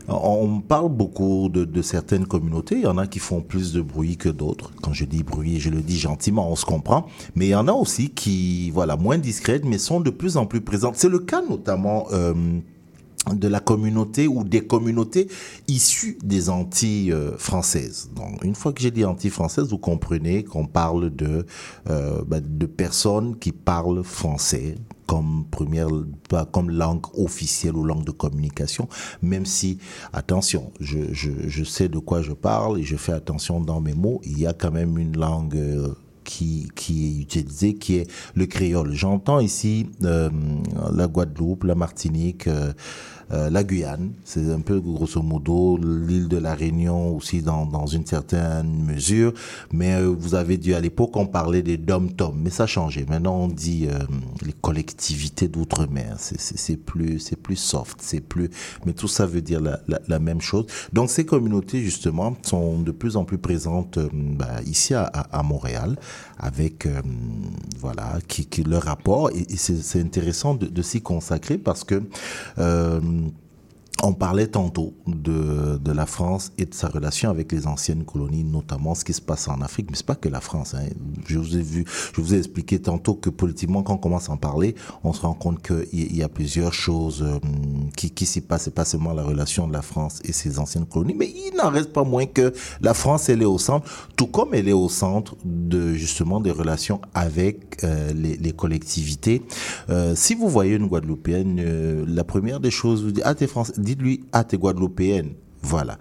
on parle beaucoup de, de certaines communautés. Il y en a qui font plus de bruit que d'autres. Quand je dis bruit, je le dis gentiment, on se comprend. Mais il y en a aussi qui, voilà, moins discrètes, mais sont de plus en plus présentes. C'est le cas notamment. euh, de la communauté ou des communautés issues des Antilles euh, françaises. Donc, une fois que j'ai dit Antilles françaises, vous comprenez qu'on parle de, euh, bah, de personnes qui parlent français comme première, pas comme langue officielle ou langue de communication, même si, attention, je, je, je sais de quoi je parle et je fais attention dans mes mots, il y a quand même une langue euh, qui, qui est utilisée, qui est le créole. J'entends ici euh, la Guadeloupe, la Martinique, euh, euh, la Guyane, c'est un peu grosso modo l'île de la Réunion aussi dans, dans une certaine mesure, mais euh, vous avez dit à l'époque on parlait des dom-tom, mais ça a changé. Maintenant on dit euh, les collectivités d'outre-mer, c'est- plus c'est plus soft, c'est plus, mais tout ça veut dire la, la, la même chose. Donc ces communautés justement sont de plus en plus présentes euh, bah, ici à, à, Montréal, avec euh, voilà qui, qui leur rapport et, c'est intéressant de, de s'y consacrer parce que euh, on parlait tantôt de, de la France et de sa relation avec les anciennes colonies, notamment ce qui se passe en Afrique, mais c'est pas que la France. Hein. Je vous ai vu, je vous ai expliqué tantôt que politiquement, quand on commence à en parler, on se rend compte qu'il y a plusieurs choses euh, qui, qui s'y passent. C'est pas seulement la relation de la France et ses anciennes colonies, mais il n'en reste pas moins que la France, elle est au centre, tout comme elle est au centre de justement des relations avec euh, les, les collectivités. Euh, si vous voyez une Guadeloupéenne, euh, la première des choses, vous dites, ah, t'es français, dites-lui, ah, t'es Guadeloupéenne. Voilà.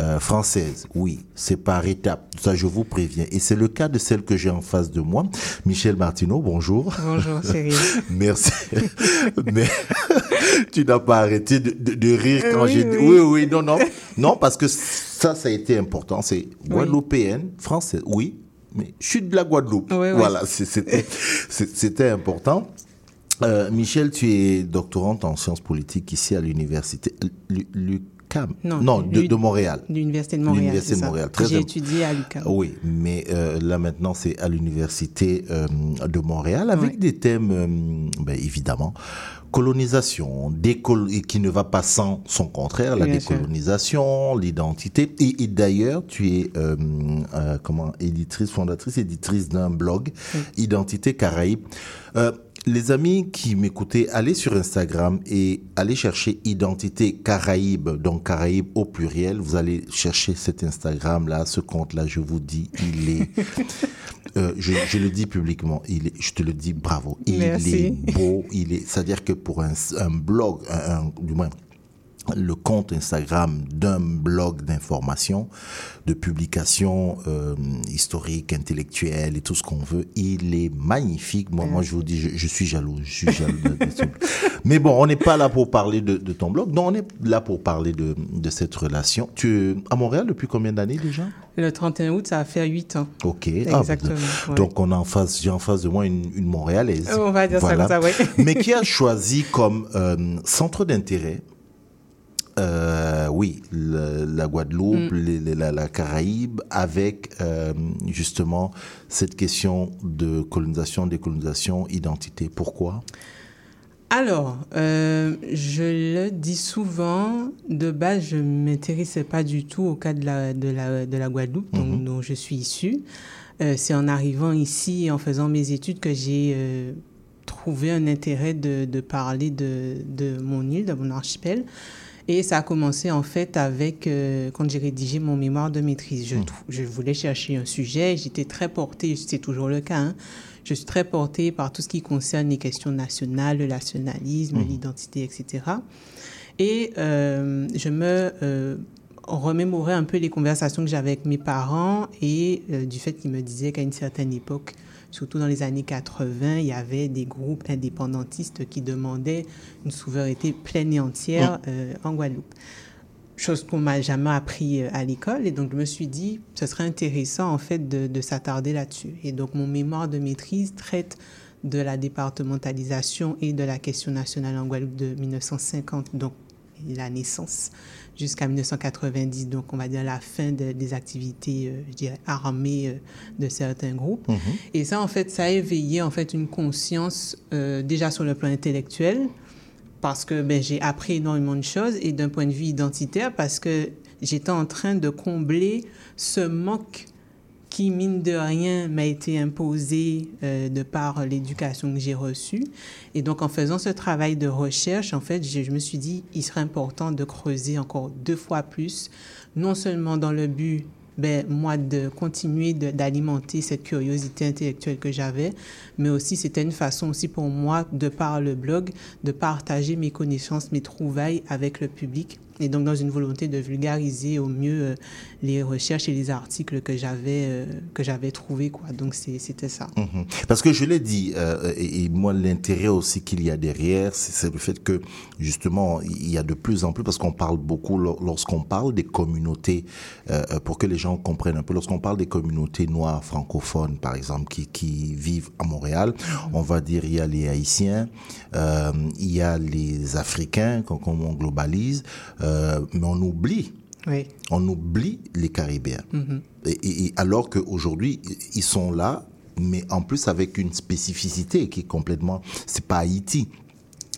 Euh, française, oui, c'est par étapes. Ça, je vous préviens. Et c'est le cas de celle que j'ai en face de moi, Michel Martineau. Bonjour. Bonjour, Cyril. Merci. Mais tu n'as pas arrêté de, de- de rire quand Oui, j'ai dit. oui. Oui, oui, non, non. Non, parce que ça, ça a été important. C'est Guadeloupéenne, française, oui, mais je suis de la Guadeloupe. oui. Voilà, c'était important. Euh, Michel, tu es doctorante en sciences politiques ici à l'université Lu- l'UQAM. Non, de, l'U- de Montréal. L'Université de Montréal. L'Université de. Montréal. Très J'ai étudié à l'UQAM. Oui, mais euh, là maintenant c'est à l'université euh, de Montréal avec des thèmes, euh, ben, évidemment, colonisation, décol et qui ne va pas sans son contraire, la Bien décolonisation, l'identité. Et, et d'ailleurs, tu es euh, euh, comment éditrice, fondatrice, éditrice d'un blog, Identité Caraïbe. Euh, les amis qui m'écoutaient, allez sur Instagram et allez chercher Identité Caraïbe, donc Caraïbe au pluriel. Vous allez chercher cet Instagram-là, ce compte-là, je vous dis, il est... Euh, je, le dis publiquement, il est, je te le dis bravo. Il est beau, il est, c'est-à-dire que pour un, blog, du moins le compte Instagram d'un blog d'information, de publication euh, historique, intellectuelle et tout ce qu'on veut. Il est magnifique. Moi, moi je vous dis, je, suis jaloux. Je suis jaloux de, Mais bon, on n'est pas là pour parler de, ton blog. Non, on est là pour parler de, de cette relation. Tu es à Montréal depuis combien d'années déjà? Le 31 août, ça va faire 8 ans. Ok. Ah, Exactement. Donc, on a en face, j'ai en face de moi une, une Montréalaise. On va dire ça comme ça, oui. Mais qui a choisi comme euh, centre d'intérêt euh, oui, la Guadeloupe, mm. la, Caraïbe, avec euh, justement cette question de colonisation, décolonisation, identité. Pourquoi? Alors, euh, je le dis souvent, de base, je ne m'intéressais pas du tout au cas de la, de la, de la Guadeloupe, mm-hmm. dont, je suis issue. C'est en arrivant ici, en faisant mes études, que j'ai trouvé un intérêt de, de parler de, de, mon île, de mon archipel. Et ça a commencé en fait avec, euh, quand j'ai rédigé mon mémoire de maîtrise. Je, hmm. je voulais chercher un sujet, j'étais très portée, c'est toujours le cas, hein. je suis très portée par tout ce qui concerne les questions nationales, le nationalisme, hmm. l'identité, etc. Et euh, je me euh, remémorais un peu les conversations que j'avais avec mes parents et du fait qu'ils me disaient qu'à une certaine époque, surtout dans les années 80, il y avait des groupes indépendantistes qui demandaient une souveraineté pleine et entière euh, en Guadeloupe. Chose qu'on m'a jamais appris euh, à l'école. Et donc, je me suis dit, ce serait intéressant, en fait, de, de s'attarder là-dessus. Et donc, mon mémoire de maîtrise traite de la départementalisation et de la question nationale en Guadeloupe de 1950, donc la naissance jusqu'à 1990, donc on va dire la fin des activités, euh, je dirais, armées euh, de certains groupes. Mhm. Et ça, en fait, ça a éveillé en fait une conscience euh, déjà sur le plan intellectuel, parce que ben, j'ai appris énormément de choses, et d'un point de vue identitaire, parce que j'étais en train de combler ce manque qui, mine de rien, m'a été imposé euh, de par l'éducation que j'ai reçue. Et donc, en faisant ce travail de recherche, en fait, je, me suis dit, il serait important de creuser encore deux fois plus, non seulement dans le but ben, moi, de continuer d'alimenter cette curiosité intellectuelle que j'avais, mais aussi c'était une façon aussi pour moi, de par le blog, de partager mes connaissances, mes trouvailles avec le public et donc dans une volonté de vulgariser au mieux euh, les recherches et les articles que j'avais euh, que j'avais trouvés quoi donc c'était ça mhm. parce que je l'ai dit euh, et, moi l'intérêt aussi qu'il y a derrière c'est le fait que justement il y a de plus en plus parce qu'on parle beaucoup lorsqu'on parle des communautés pour que les gens comprennent un peu lorsqu'on parle des communautés noires francophones par exemple qui, qui vivent à Montréal mhm. on va dire il y a les haïtiens il y a les africains quand on globalise euh, mais on oublie. On oublie les Caribéens. Mm-hmm. et, alors qu'aujourd'hui, ils sont là, mais en plus avec une spécificité qui est complètement. C'est pas Haïti.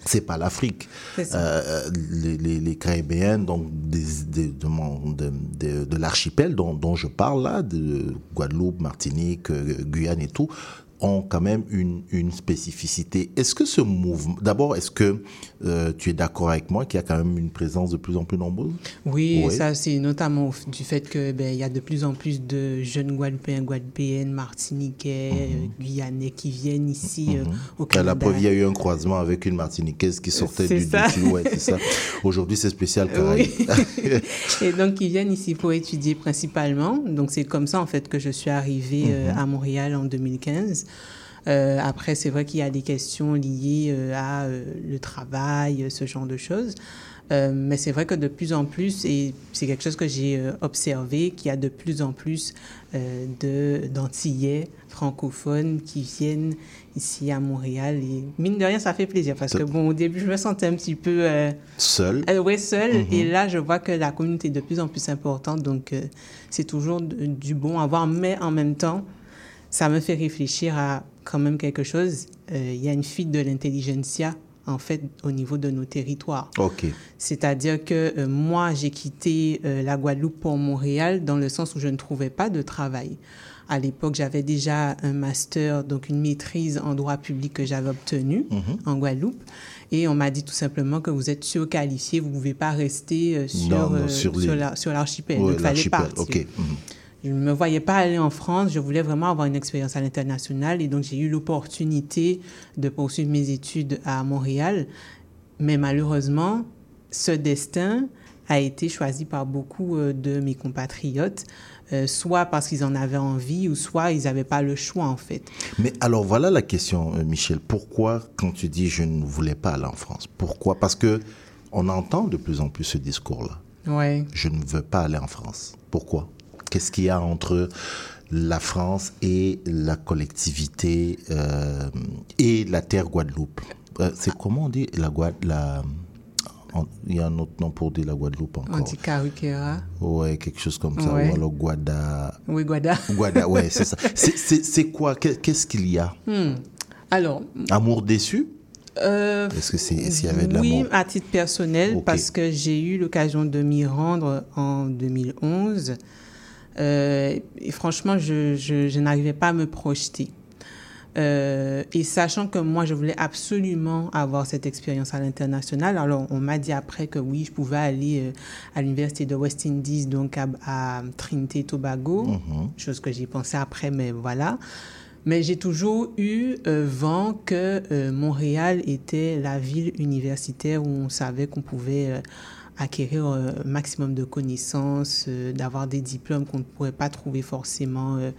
C'est pas l'Afrique. Euh, les, les, Caribéens, donc des, de, de, l'archipel dont, dont, je parle là, de Guadeloupe, Martinique, euh, Guyane et tout, ont quand même une, une spécificité. Est-ce que ce mouvement, d'abord, est-ce que euh, tu es d'accord avec moi qu'il y a quand même une présence de plus en plus nombreuse? Oui, ça c'est notamment du fait que ben, il y a de plus en plus de jeunes Guadeloupéens, Guadeloupéennes, Martiniquais, mm Guyanais qui viennent ici euh, mhm. au Canada. La preuve, il y a eu un croisement avec une Martiniquaise qui sortait du, c'est ça. Aujourd'hui, c'est spécial Oui. Et donc, ils viennent ici pour étudier principalement. Donc, c'est comme ça en fait que je suis arrivée mhm. à Montréal en 2015. Euh, après, c'est vrai qu'il y a des questions liées euh, à euh, le travail, ce genre de choses. mais c'est vrai que de plus en plus, et c'est quelque chose que j'ai observé, qu'il y a de plus en plus de d'Antillais francophones qui viennent ici à Montréal. Et mine de rien, ça fait plaisir parce que, bon, au début, je me sentais un petit peu... seul. oui, seul. Et là, je vois que la communauté est de plus en plus importante. Donc, c'est toujours du bon à voir. Mais en même temps, ça me fait réfléchir à quand même quelque chose. Euh, il y a une fuite de l'intelligentsia en fait, au niveau de nos territoires. Ok. C'est-à-dire que euh, moi, j'ai quitté euh, la Guadeloupe pour Montréal dans le sens où je ne trouvais pas de travail. À l'époque, j'avais déjà un master, donc une maîtrise en droit public que j'avais obtenu Mhm. en Guadeloupe. Et on m'a dit tout simplement que vous êtes surqualifié, vous ne pouvez pas rester sur, Non, non, sur sur, les- la- sur l'archipel. Ouais, Donc, il fallait partir. ok. Mhm. Je ne me voyais pas aller en France, je voulais vraiment avoir une expérience à l'international et donc j'ai eu l'opportunité de poursuivre mes études à Montréal. Mais malheureusement, ce destin a été choisi par beaucoup euh, de mes compatriotes, euh, soit parce qu'ils en avaient envie ou soit ils n'avaient pas le choix en fait. Mais alors voilà la question, euh, Michel. Pourquoi, quand tu dis je ne voulais pas aller en France, pourquoi? Parce que on entend de plus en plus ce discours-là. Ouais. Je ne veux pas aller en France. Pourquoi? Qu'est-ce qu'il y a entre la France et la collectivité euh, et la terre Guadeloupe Euh, C'est comment on dit la Guadeloupe la... Il y a un autre nom pour dire la Guadeloupe On encore. dit Karukera. Ouais, quelque chose comme ça. Ouais. Ou alors Guada. Oui, Guada. Guada, ouais, c'est ça. C'est- quoi? Qu'est- Qu'est-ce qu'il y a? Hmm. Alors, Amour déçu? Euh, Est-ce que c'est s'il y avait de oui, l'amour? à titre personnel, parce que j'ai eu l'occasion de m'y rendre en 2011. Euh, et franchement, je, je- je n'arrivais pas à me projeter. Euh, et sachant que moi, je voulais absolument avoir cette expérience à l'international, alors on m'a dit après que oui, je pouvais aller euh, à l'université de West Indies, donc à, à Trinité Tobago, Mhm. chose que j'ai pensé après, mais voilà. Mais j'ai toujours eu euh, vent que Montréal était la ville universitaire où on savait qu'on pouvait acquérir euh, un maximum de connaissances, euh, d'avoir des diplômes qu'on ne pourrait pas trouver forcément euh,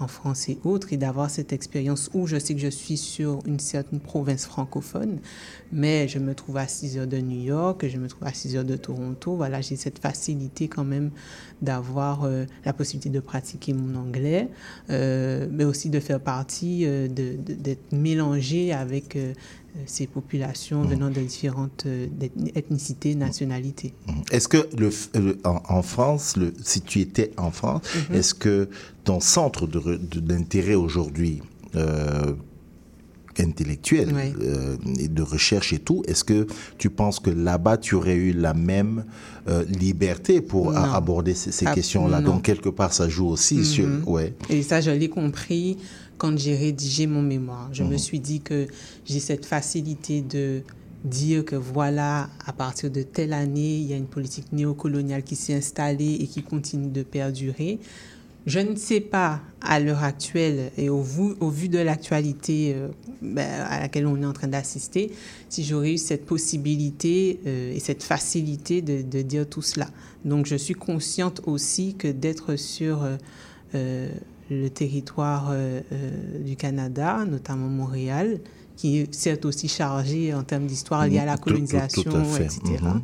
en France et autres, et d'avoir cette expérience où je sais que je suis sur une certaine province francophone, mais je me trouve à 6 heures de New York, je me trouve à 6 heures de Toronto. Voilà, j'ai cette facilité quand même d'avoir euh, la possibilité de pratiquer mon anglais, euh, mais aussi de faire partie, euh, d'être mélangé avec euh, ces populations venant de différentes euh, ethnicités, nationalités. Est-ce que le, en, en France, le, si tu étais en France, Mhm. est-ce que ton centre de re- de- d'intérêt aujourd'hui euh, intellectuel euh, et de recherche et tout, est-ce que tu penses que là-bas tu aurais eu la même euh, liberté pour a- aborder ces, ces questions-là? Donc quelque part ça joue aussi sur Mhm. ouais. Et ça, je l'ai compris quand j'ai rédigé mon mémoire. Je me Mhm. suis dit que j'ai cette facilité de dire que voilà, à partir de telle année, il y a une politique néocoloniale qui s'est installée et qui continue de perdurer. Je ne sais pas à l'heure actuelle et au vu, au vu de l'actualité euh, ben, à laquelle on est en train d'assister, si j'aurais eu cette possibilité euh, et cette facilité de, de dire tout cela. Donc je suis consciente aussi que d'être sur euh, le territoire euh, euh, du Canada, notamment Montréal, qui est certes aussi chargé en termes d'histoire liée à la Tout- tout- tout colonisation, à fait. etc. Mhm.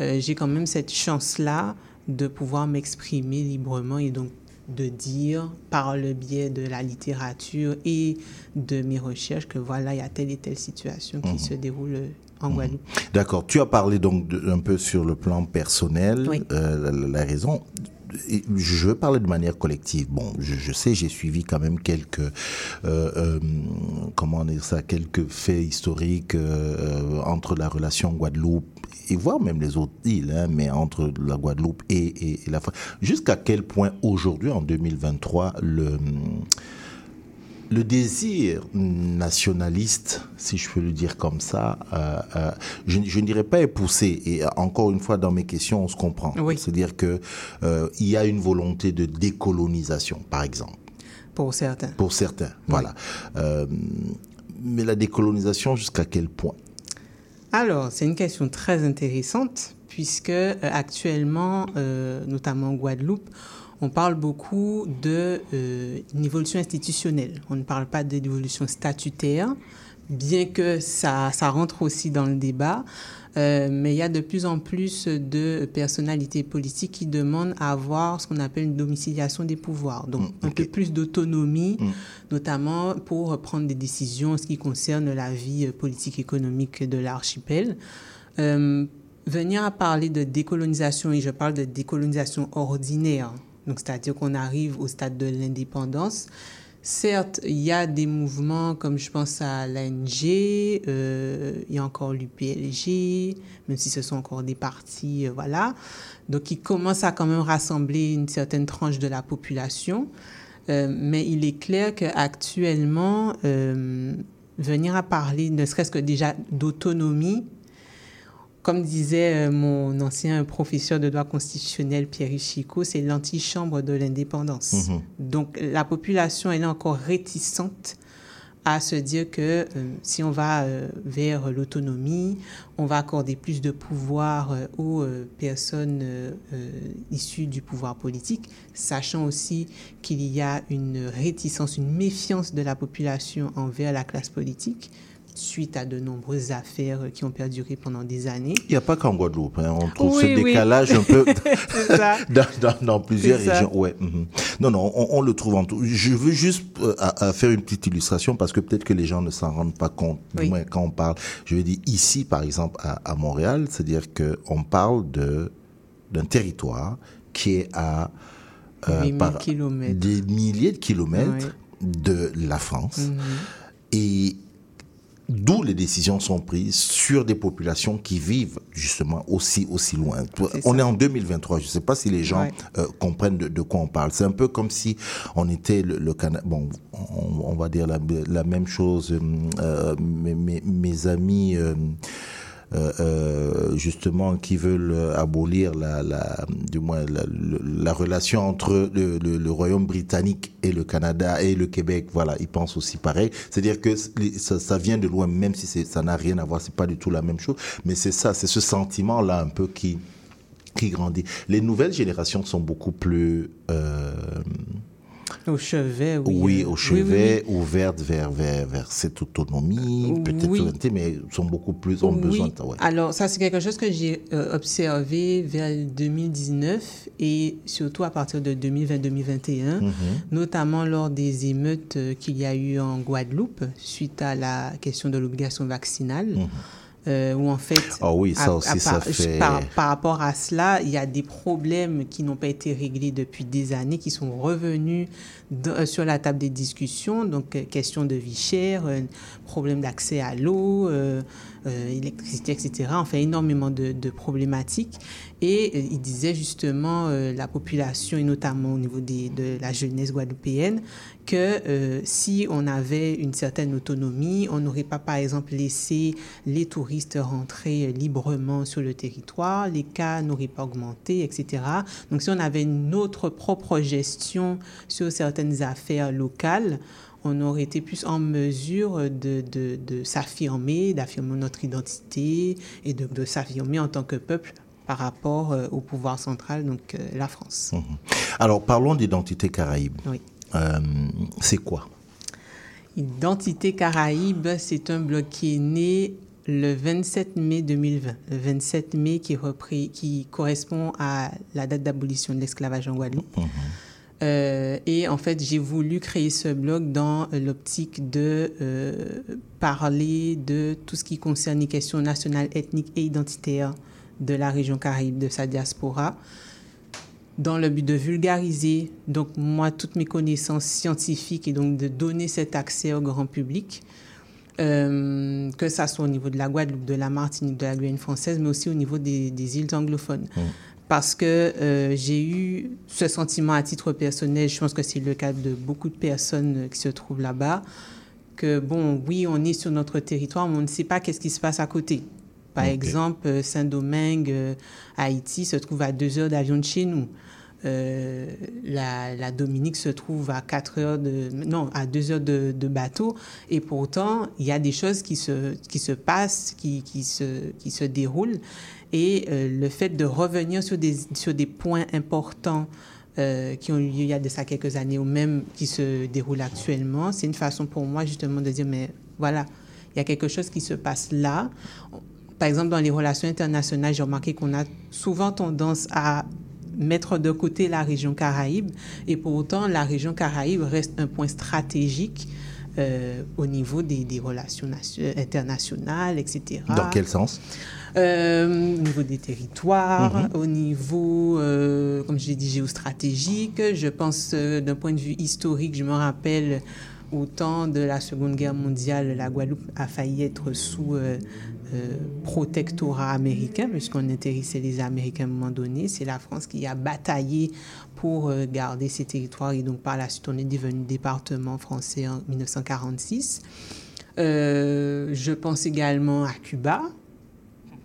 Euh, j'ai quand même cette chance-là de pouvoir m'exprimer librement et donc de dire par le biais de la littérature et de mes recherches que voilà, il y a telle et telle situation qui Mhm. se déroule en Guadeloupe. D'accord. Tu as parlé donc de- un peu sur le plan personnel, Oui. euh, la, la raison. Je veux parler de manière collective. Bon, je, sais, j'ai suivi quand même quelques, euh, euh, comment ça, quelques faits historiques euh, entre la relation Guadeloupe et voire même les autres îles, hein, mais entre la Guadeloupe et- et la France. Jusqu'à quel point aujourd'hui, en 2023, le le désir nationaliste, si je peux le dire comme ça, euh, euh, je, je ne dirais pas est poussé. Et encore une fois, dans mes questions, on se comprend. C'est-à-dire que euh, il y a une volonté de décolonisation, par exemple. Pour certains. Pour certains, voilà. Euh, mais la décolonisation, jusqu'à quel point? Alors, c'est une question très intéressante puisque actuellement, notamment en Guadeloupe, on parle beaucoup de euh, une évolution institutionnelle. On ne parle pas d'évolution statutaire, bien que ça, ça rentre aussi dans le débat. Euh, mais il y a de plus en plus de personnalités politiques qui demandent à avoir ce qu'on appelle une domiciliation des pouvoirs. Donc, un peu plus d'autonomie, notamment pour prendre des décisions en ce qui concerne la vie politique économique de l'archipel. Euh, venir à parler de décolonisation, et je parle de décolonisation ordinaire, donc c'est-à-dire qu'on arrive au stade de l'indépendance, Certes, il y a des mouvements comme je pense à l'ANG, euh, il y a encore l'UPLG, même si ce sont encore des partis, euh, voilà. Donc, ils commencent à quand même rassembler une certaine tranche de la population. Euh, mais il est clair qu'actuellement, venir à parler, ne serait-ce que déjà d'autonomie, comme disait mon ancien professeur de droit constitutionnel Pierre Chico, c'est l'antichambre de l'indépendance. Mhm. Donc la population elle est encore réticente à se dire que euh, si on va euh, vers l'autonomie, on va accorder plus de pouvoir euh, aux personnes issues du pouvoir politique, sachant aussi qu'il y a une réticence, une méfiance de la population envers la classe politique suite à de nombreuses affaires qui ont perduré pendant des années. Il n'y a pas qu'en Guadeloupe, hein. on trouve ce décalage un peu dans, dans, plusieurs régions. Ouais. Mhm. Non, non, on, le trouve en tout. Je veux juste euh, faire une petite illustration parce que peut-être que les gens ne s'en rendent pas compte. quand on parle, je veux dire ici, par exemple, à, à Montréal, c'est-à-dire que on parle d'un territoire qui est à euh, des milliers de kilomètres de la France. Mhm. Et D'où les décisions sont prises sur des populations qui vivent justement aussi aussi loin. on est en 2023. Je ne sais pas si les gens euh, comprennent de, quoi on parle. C'est un peu comme si on était le, Canada. Bon, on, va dire la, même chose. Euh, mes, amis. Euh, euh, euh, justement qui veulent abolir la, du moins la, relation entre le, royaume britannique et le Canada et le Québec. Voilà, ils pensent aussi pareil. C'est-à-dire que ça, vient de loin, même si ça n'a rien à voir, c'est pas du tout la même chose. Mais c'est ça, c'est ce sentiment-là un peu qui qui grandit. Les nouvelles générations sont beaucoup plus euh, au chevet, oui. Oui, au chevet, ouvertes vers, vers, vers cette autonomie, peut-être mais sont beaucoup plus, ont besoin de ouais. Alors, ça, c'est quelque chose que j'ai euh, observé vers 2019 et surtout à partir de 2020-2021, mhm. notamment lors des émeutes euh, qu'il y a eu en Guadeloupe suite à la question de l'obligation vaccinale. Mhm. Euh, où en fait, oh oui, ça aussi, ça fait... par, par, rapport à cela, il y a des problèmes qui n'ont pas été réglés depuis des années, qui sont revenus euh, sur la table des discussions. Donc, euh, question de vie chère, problème d'accès à l'eau, électricité, etc. Enfin, énormément de, de problématiques. Et il disait justement la population, et notamment au niveau des, de la jeunesse guadeloupéenne, que euh, si on avait une certaine autonomie, on n'aurait pas, par exemple, laissé les touristes rentrer librement sur le territoire, les cas n'auraient pas augmenté, etc. Donc, si on avait notre propre gestion sur certaines affaires locales, on aurait été plus en mesure de, de, de s'affirmer, d'affirmer notre identité et de, de s'affirmer en tant que peuple par rapport euh, au pouvoir central, donc euh, la France. Mmh Alors parlons d'identité caraïbe. Oui. Euh, c'est quoi? Identité Caraïbe, c'est un bloc qui est né le 27 mai 2020. Le 27 mai qui, repris, qui correspond à la date d'abolition de l'esclavage en Guadeloupe. Mhm. Euh, et en fait, j'ai voulu créer ce blog dans l'optique de euh, parler de tout ce qui concerne les questions nationales, ethniques et identitaires de la région Caraïbe, de sa diaspora dans le but de vulgariser donc moi toutes mes connaissances scientifiques et donc de donner cet accès au grand public, euh, que ça soit au niveau de la Guadeloupe, de la Martinique, de la Guyane française, mais aussi au niveau des, îles anglophones. Mmh. Parce que euh, j'ai eu ce sentiment à titre personnel, je pense que c'est le cas de beaucoup de personnes qui se trouvent là-bas, que bon, oui, on est sur notre territoire, mais on ne sait pas qu'est-ce qui se passe à côté. Par exemple, euh, Saint-Domingue, euh, Haïti, se trouve à deux heures d'avion de chez nous. Euh, la, Dominique se trouve à quatre heures de, non, à deux heures de, bateau. Et pourtant, il y a des choses qui se, qui se passent, qui, qui, se, qui se déroulent. Et le fait de revenir sur des, sur des points importants qui ont eu lieu il y a de ça quelques années ou même qui se déroulent actuellement, c'est une façon pour moi justement de dire, mais voilà, il y a quelque chose qui se passe là. Par exemple, dans les relations internationales, j'ai remarqué qu'on a souvent tendance à mettre de côté la région Caraïbe et pour autant la région Caraïbe reste un point stratégique euh, au niveau des, des relations internationales, etc. Dans quel sens? Euh, au niveau des territoires, mm -hmm. au niveau, euh, comme je l'ai dit, géostratégique. Je pense d'un point de vue historique, je me rappelle au temps de la Seconde Guerre mondiale, la Guadeloupe a failli être sous euh, euh, protectorat américain, puisqu'on intéressait les Américains à un moment donné. C'est la France qui a bataillé pour euh, garder ces territoires et donc par la suite, on est devenu département français en 1946. je pense également à Cuba,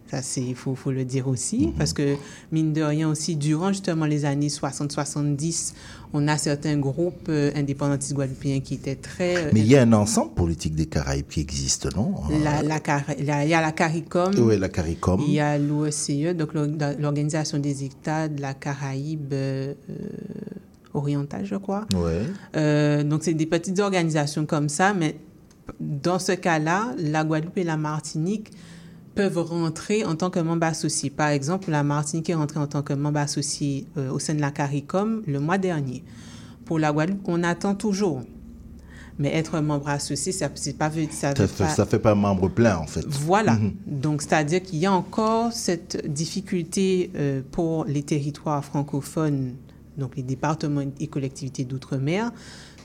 ça, c'est, il faut, faut, le dire aussi, mm -hmm. parce que, mine de rien aussi, durant justement les années 60-70, on a certains groupes euh, indépendantistes guadeloupéens qui étaient très... Euh, Mais il y a un ensemble politique des Caraïbes qui existe, non? La, la, la, Il y a la CARICOM. Oui, la CARICOM. Il y a l'OSCE, donc l'Organisation des États de la Caraïbe euh, orientale, je crois. Ouais. Euh, donc, c'est des petites organisations comme ça, mais dans ce cas-là, la Guadeloupe et la Martinique peuvent rentrer en tant que membre associé. Par exemple, la Martinique est rentrée en tant que membre associé euh, au sein de la CARICOM le mois dernier. Pour la Guadeloupe, on attend toujours. Mais être membre associé, ça ne pas, ça, ça, fait, pas... ça fait pas membre plein, en fait. Voilà. Mm -hmm. Donc, c'est-à-dire qu'il y a encore cette difficulté euh, pour les territoires francophones, donc les départements et collectivités d'outre-mer,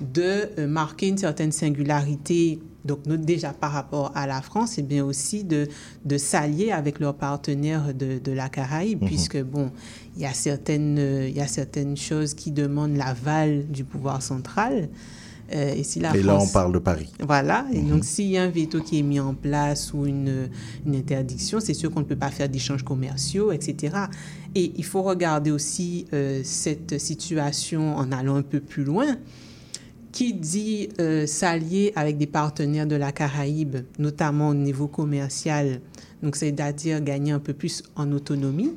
de euh, marquer une certaine singularité donc déjà par rapport à la France, et bien aussi de, de s'allier avec leurs partenaires de, de la Caraïbe, -hmm. puisque bon, il y a certaines, il y a certaines choses qui demandent l'aval du pouvoir central. Euh, et si la et France, là, on parle de Paris. Voilà. Et -hmm. donc, s'il y a un veto qui est mis en place ou une, une interdiction, c'est sûr qu'on ne peut pas faire d'échanges commerciaux, etc. Et il faut regarder aussi euh, cette situation en allant un peu plus loin qui dit euh, s'allier avec des partenaires de la Caraïbe, notamment au niveau commercial, donc c'est-à-dire gagner un peu plus en autonomie.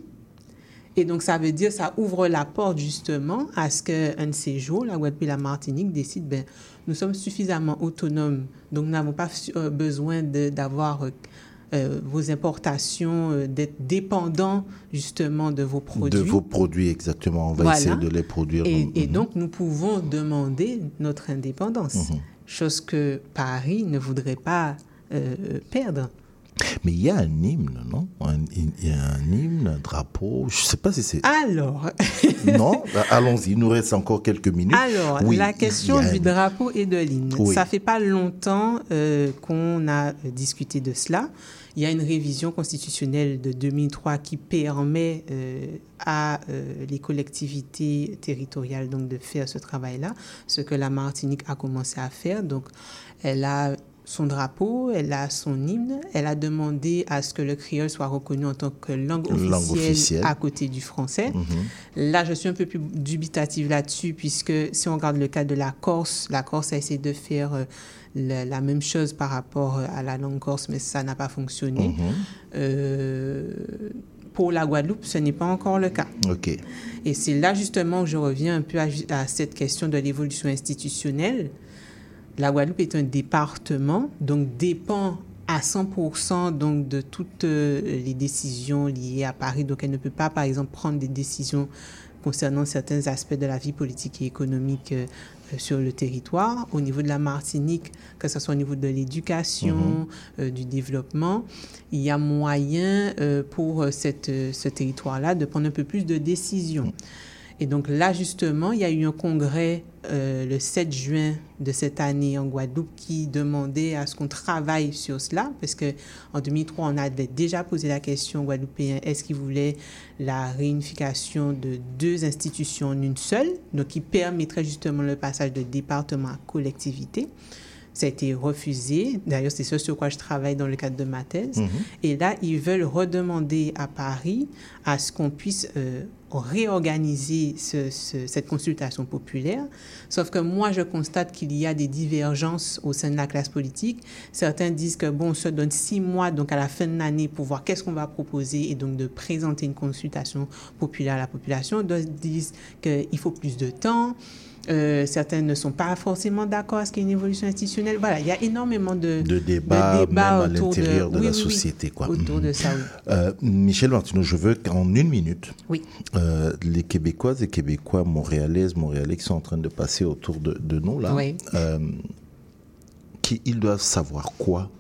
Et donc ça veut dire ça ouvre la porte justement à ce qu'un de ces jours, la Guadeloupe et la Martinique décident, ben, nous sommes suffisamment autonomes, donc nous n'avons pas euh, besoin d'avoir euh, vos importations, euh, d'être dépendants justement de vos produits. De vos produits, exactement. On va voilà. essayer de les produire. Et, mm -hmm. et, donc, nous pouvons demander notre indépendance, mm -hmm. chose que Paris ne voudrait pas euh, perdre. Mais il y a un hymne, non? Il y a un hymne, un drapeau, je ne sais pas si c'est... Alors Non? Allons-y, il nous reste encore quelques minutes. Alors, oui, la question du un... drapeau et de l'hymne. Oui. Ça fait pas longtemps euh, qu'on a discuté de cela. Il y a une révision constitutionnelle de 2003 qui permet euh, à euh, les collectivités territoriales donc, de faire ce travail-là, ce que la Martinique a commencé à faire. Donc, elle a son drapeau, elle a son hymne, elle a demandé à ce que le créole soit reconnu en tant que langue officielle, langue officielle. à côté du français. Mm -hmm. Là, je suis un peu plus dubitative là-dessus, puisque si on regarde le cas de la Corse, la Corse a essayé de faire euh, la, la, même chose par rapport à la langue corse, mais ça n'a pas fonctionné. Mm -hmm. euh, pour la Guadeloupe, ce n'est pas encore le cas. Okay. Et c'est là justement que je reviens un peu à, à cette question de l'évolution institutionnelle. La Guadeloupe est un département, donc dépend à 100% donc de toutes les décisions liées à Paris. Donc elle ne peut pas, par exemple, prendre des décisions concernant certains aspects de la vie politique et économique euh, sur le territoire. Au niveau de la Martinique, que ce soit au niveau de l'éducation, mm -hmm. euh, du développement, il y a moyen euh, pour cette, ce territoire-là de prendre un peu plus de décisions. Et donc là, justement, il y a eu un congrès euh, le 7 juin de cette année en Guadeloupe qui demandait à ce qu'on travaille sur cela, parce qu'en 2003, on avait déjà posé la question aux Guadeloupéens, est-ce qu'ils voulaient la réunification de deux institutions en une seule, donc qui permettrait justement le passage de département à collectivité. Ça a été refusé. D'ailleurs, c'est ce sur quoi je travaille dans le cadre de ma thèse. -hmm. Et là, ils veulent redemander à Paris à ce qu'on puisse euh, réorganiser ce, ce, cette consultation populaire. Sauf que moi, je constate qu'il y a des divergences au sein de la classe politique. Certains disent que, bon, on se donne six mois, donc à la fin de l'année, pour voir qu'est-ce qu'on va proposer et donc de présenter une consultation populaire à la population. D'autres disent qu'il faut plus de temps. Euh, certains ne sont pas forcément d'accord à ce qu'il y ait une évolution institutionnelle. Voilà, il y a énormément de, de débats, de débats même à l'intérieur de, oui, la oui, société. Quoi. Autour de ça, oui. Euh, Michel Martineau, je veux qu'en une minute, euh, les Québécoises et Québécois, Montréalaises, Montréalais qui sont en train de passer autour de, nous, là, oui. qu'ils doivent savoir quoi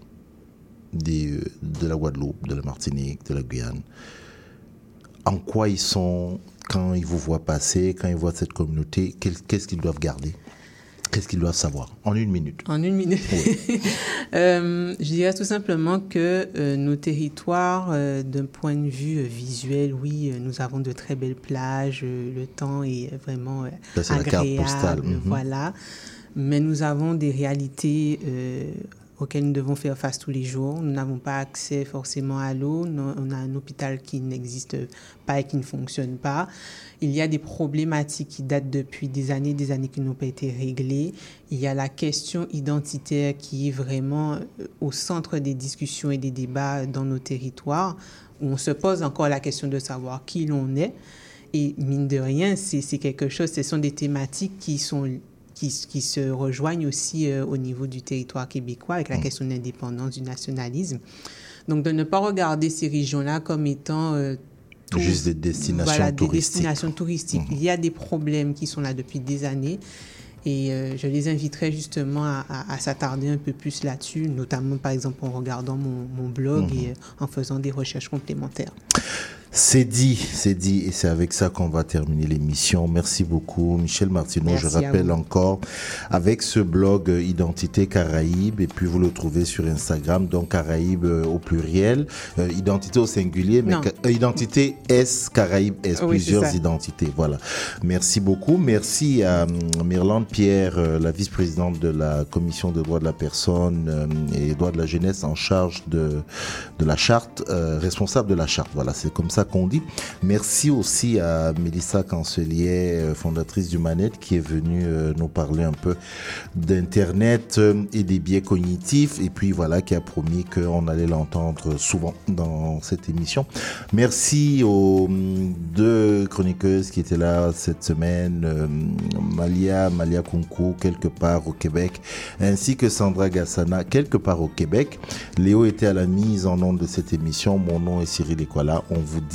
des, de la Guadeloupe, de la Martinique, de la Guyane? En quoi ils sont, quand ils vous voient passer, quand ils voient cette communauté, qu'est-ce qu'ils doivent garder? Qu'est-ce qu'ils doivent savoir? En une minute. En une minute. euh, je dirais tout simplement que euh, nos territoires, euh, d'un point de vue visuel, oui, nous avons de très belles plages. le temps est vraiment Ça, c'est la carte postale. Mhm. Voilà. Mais nous avons des réalités auxquelles nous devons faire face tous les jours. Nous n'avons pas accès forcément à l'eau. On a un hôpital qui n'existe pas et qui ne fonctionne pas. Il y a des problématiques qui datent depuis des années, des années qui n'ont pas été réglées. Il y a la question identitaire qui est vraiment euh, au centre des discussions et des débats dans nos territoires, où on se pose encore la question de savoir qui l'on est. Et mine de rien, c'est quelque chose, ce sont des thématiques qui sont qui, qui se rejoignent aussi euh, au niveau du territoire québécois avec la question de l'indépendance, du nationalisme. Donc, de ne pas regarder ces régions-là comme étant euh, tout- Juste des destinations voilà, des touristiques. destinations touristiques. Il y a des problèmes qui sont là depuis des années. Et euh, je les inviterais justement à, à- à s'attarder un peu plus là-dessus, notamment par exemple en regardant mon, mon blog Mhm. et euh, en faisant des recherches complémentaires. C'est dit, c'est dit, et c'est avec ça qu'on va terminer l'émission. Merci beaucoup, Michel Martineau. Merci je rappelle encore, avec ce blog euh, Identité Caraïbe, et puis vous le trouvez sur Instagram, donc Caraïbe euh, au pluriel, euh, Identité au singulier, mais euh, Identité S, Caraïbe S, Oui, plusieurs identités. Voilà. Merci beaucoup. Merci à hum, Myrlande Pierre, euh, la vice-présidente de la Commission des droits de la personne euh, et droits de la jeunesse en charge de, de la charte, euh, responsable de la charte. Voilà, c'est comme ça qu'on dit. Merci aussi à Mélissa Cancelier, euh, fondatrice du Manette, qui est venue euh, nous parler un peu d'Internet euh, et des biais cognitifs. Et puis voilà, qui a promis qu'on allait l'entendre souvent dans cette émission. Merci aux hum, deux chroniqueuses qui étaient là cette semaine, Malia, Malia Kunku, quelque part au Québec, ainsi que Sandra Gassana, quelque part au Québec. Léo était à la mise en onde de cette émission. Mon nom est Cyril Equala. On vous dit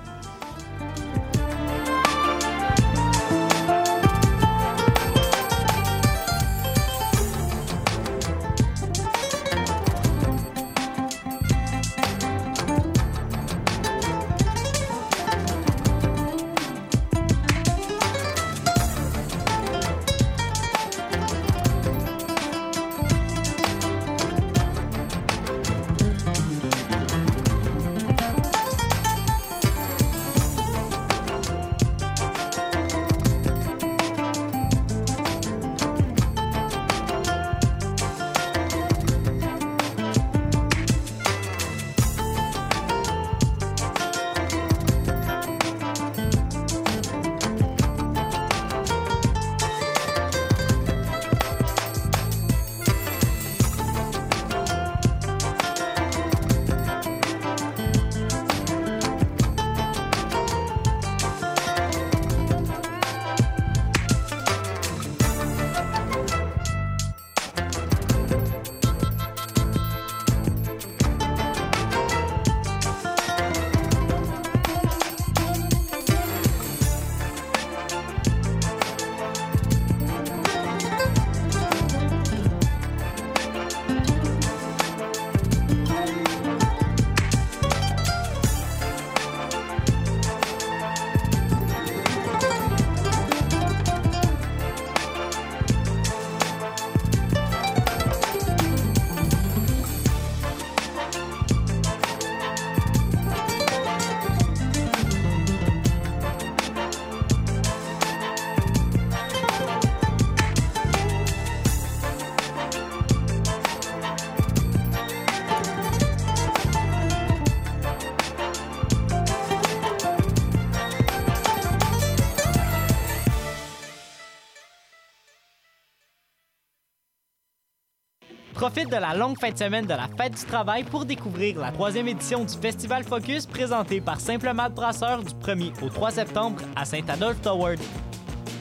La longue fin de semaine de la Fête du Travail pour découvrir la troisième édition du Festival Focus présenté par Simple Malte Brasseur du 1er au 3 septembre à Saint-Adolphe Toward.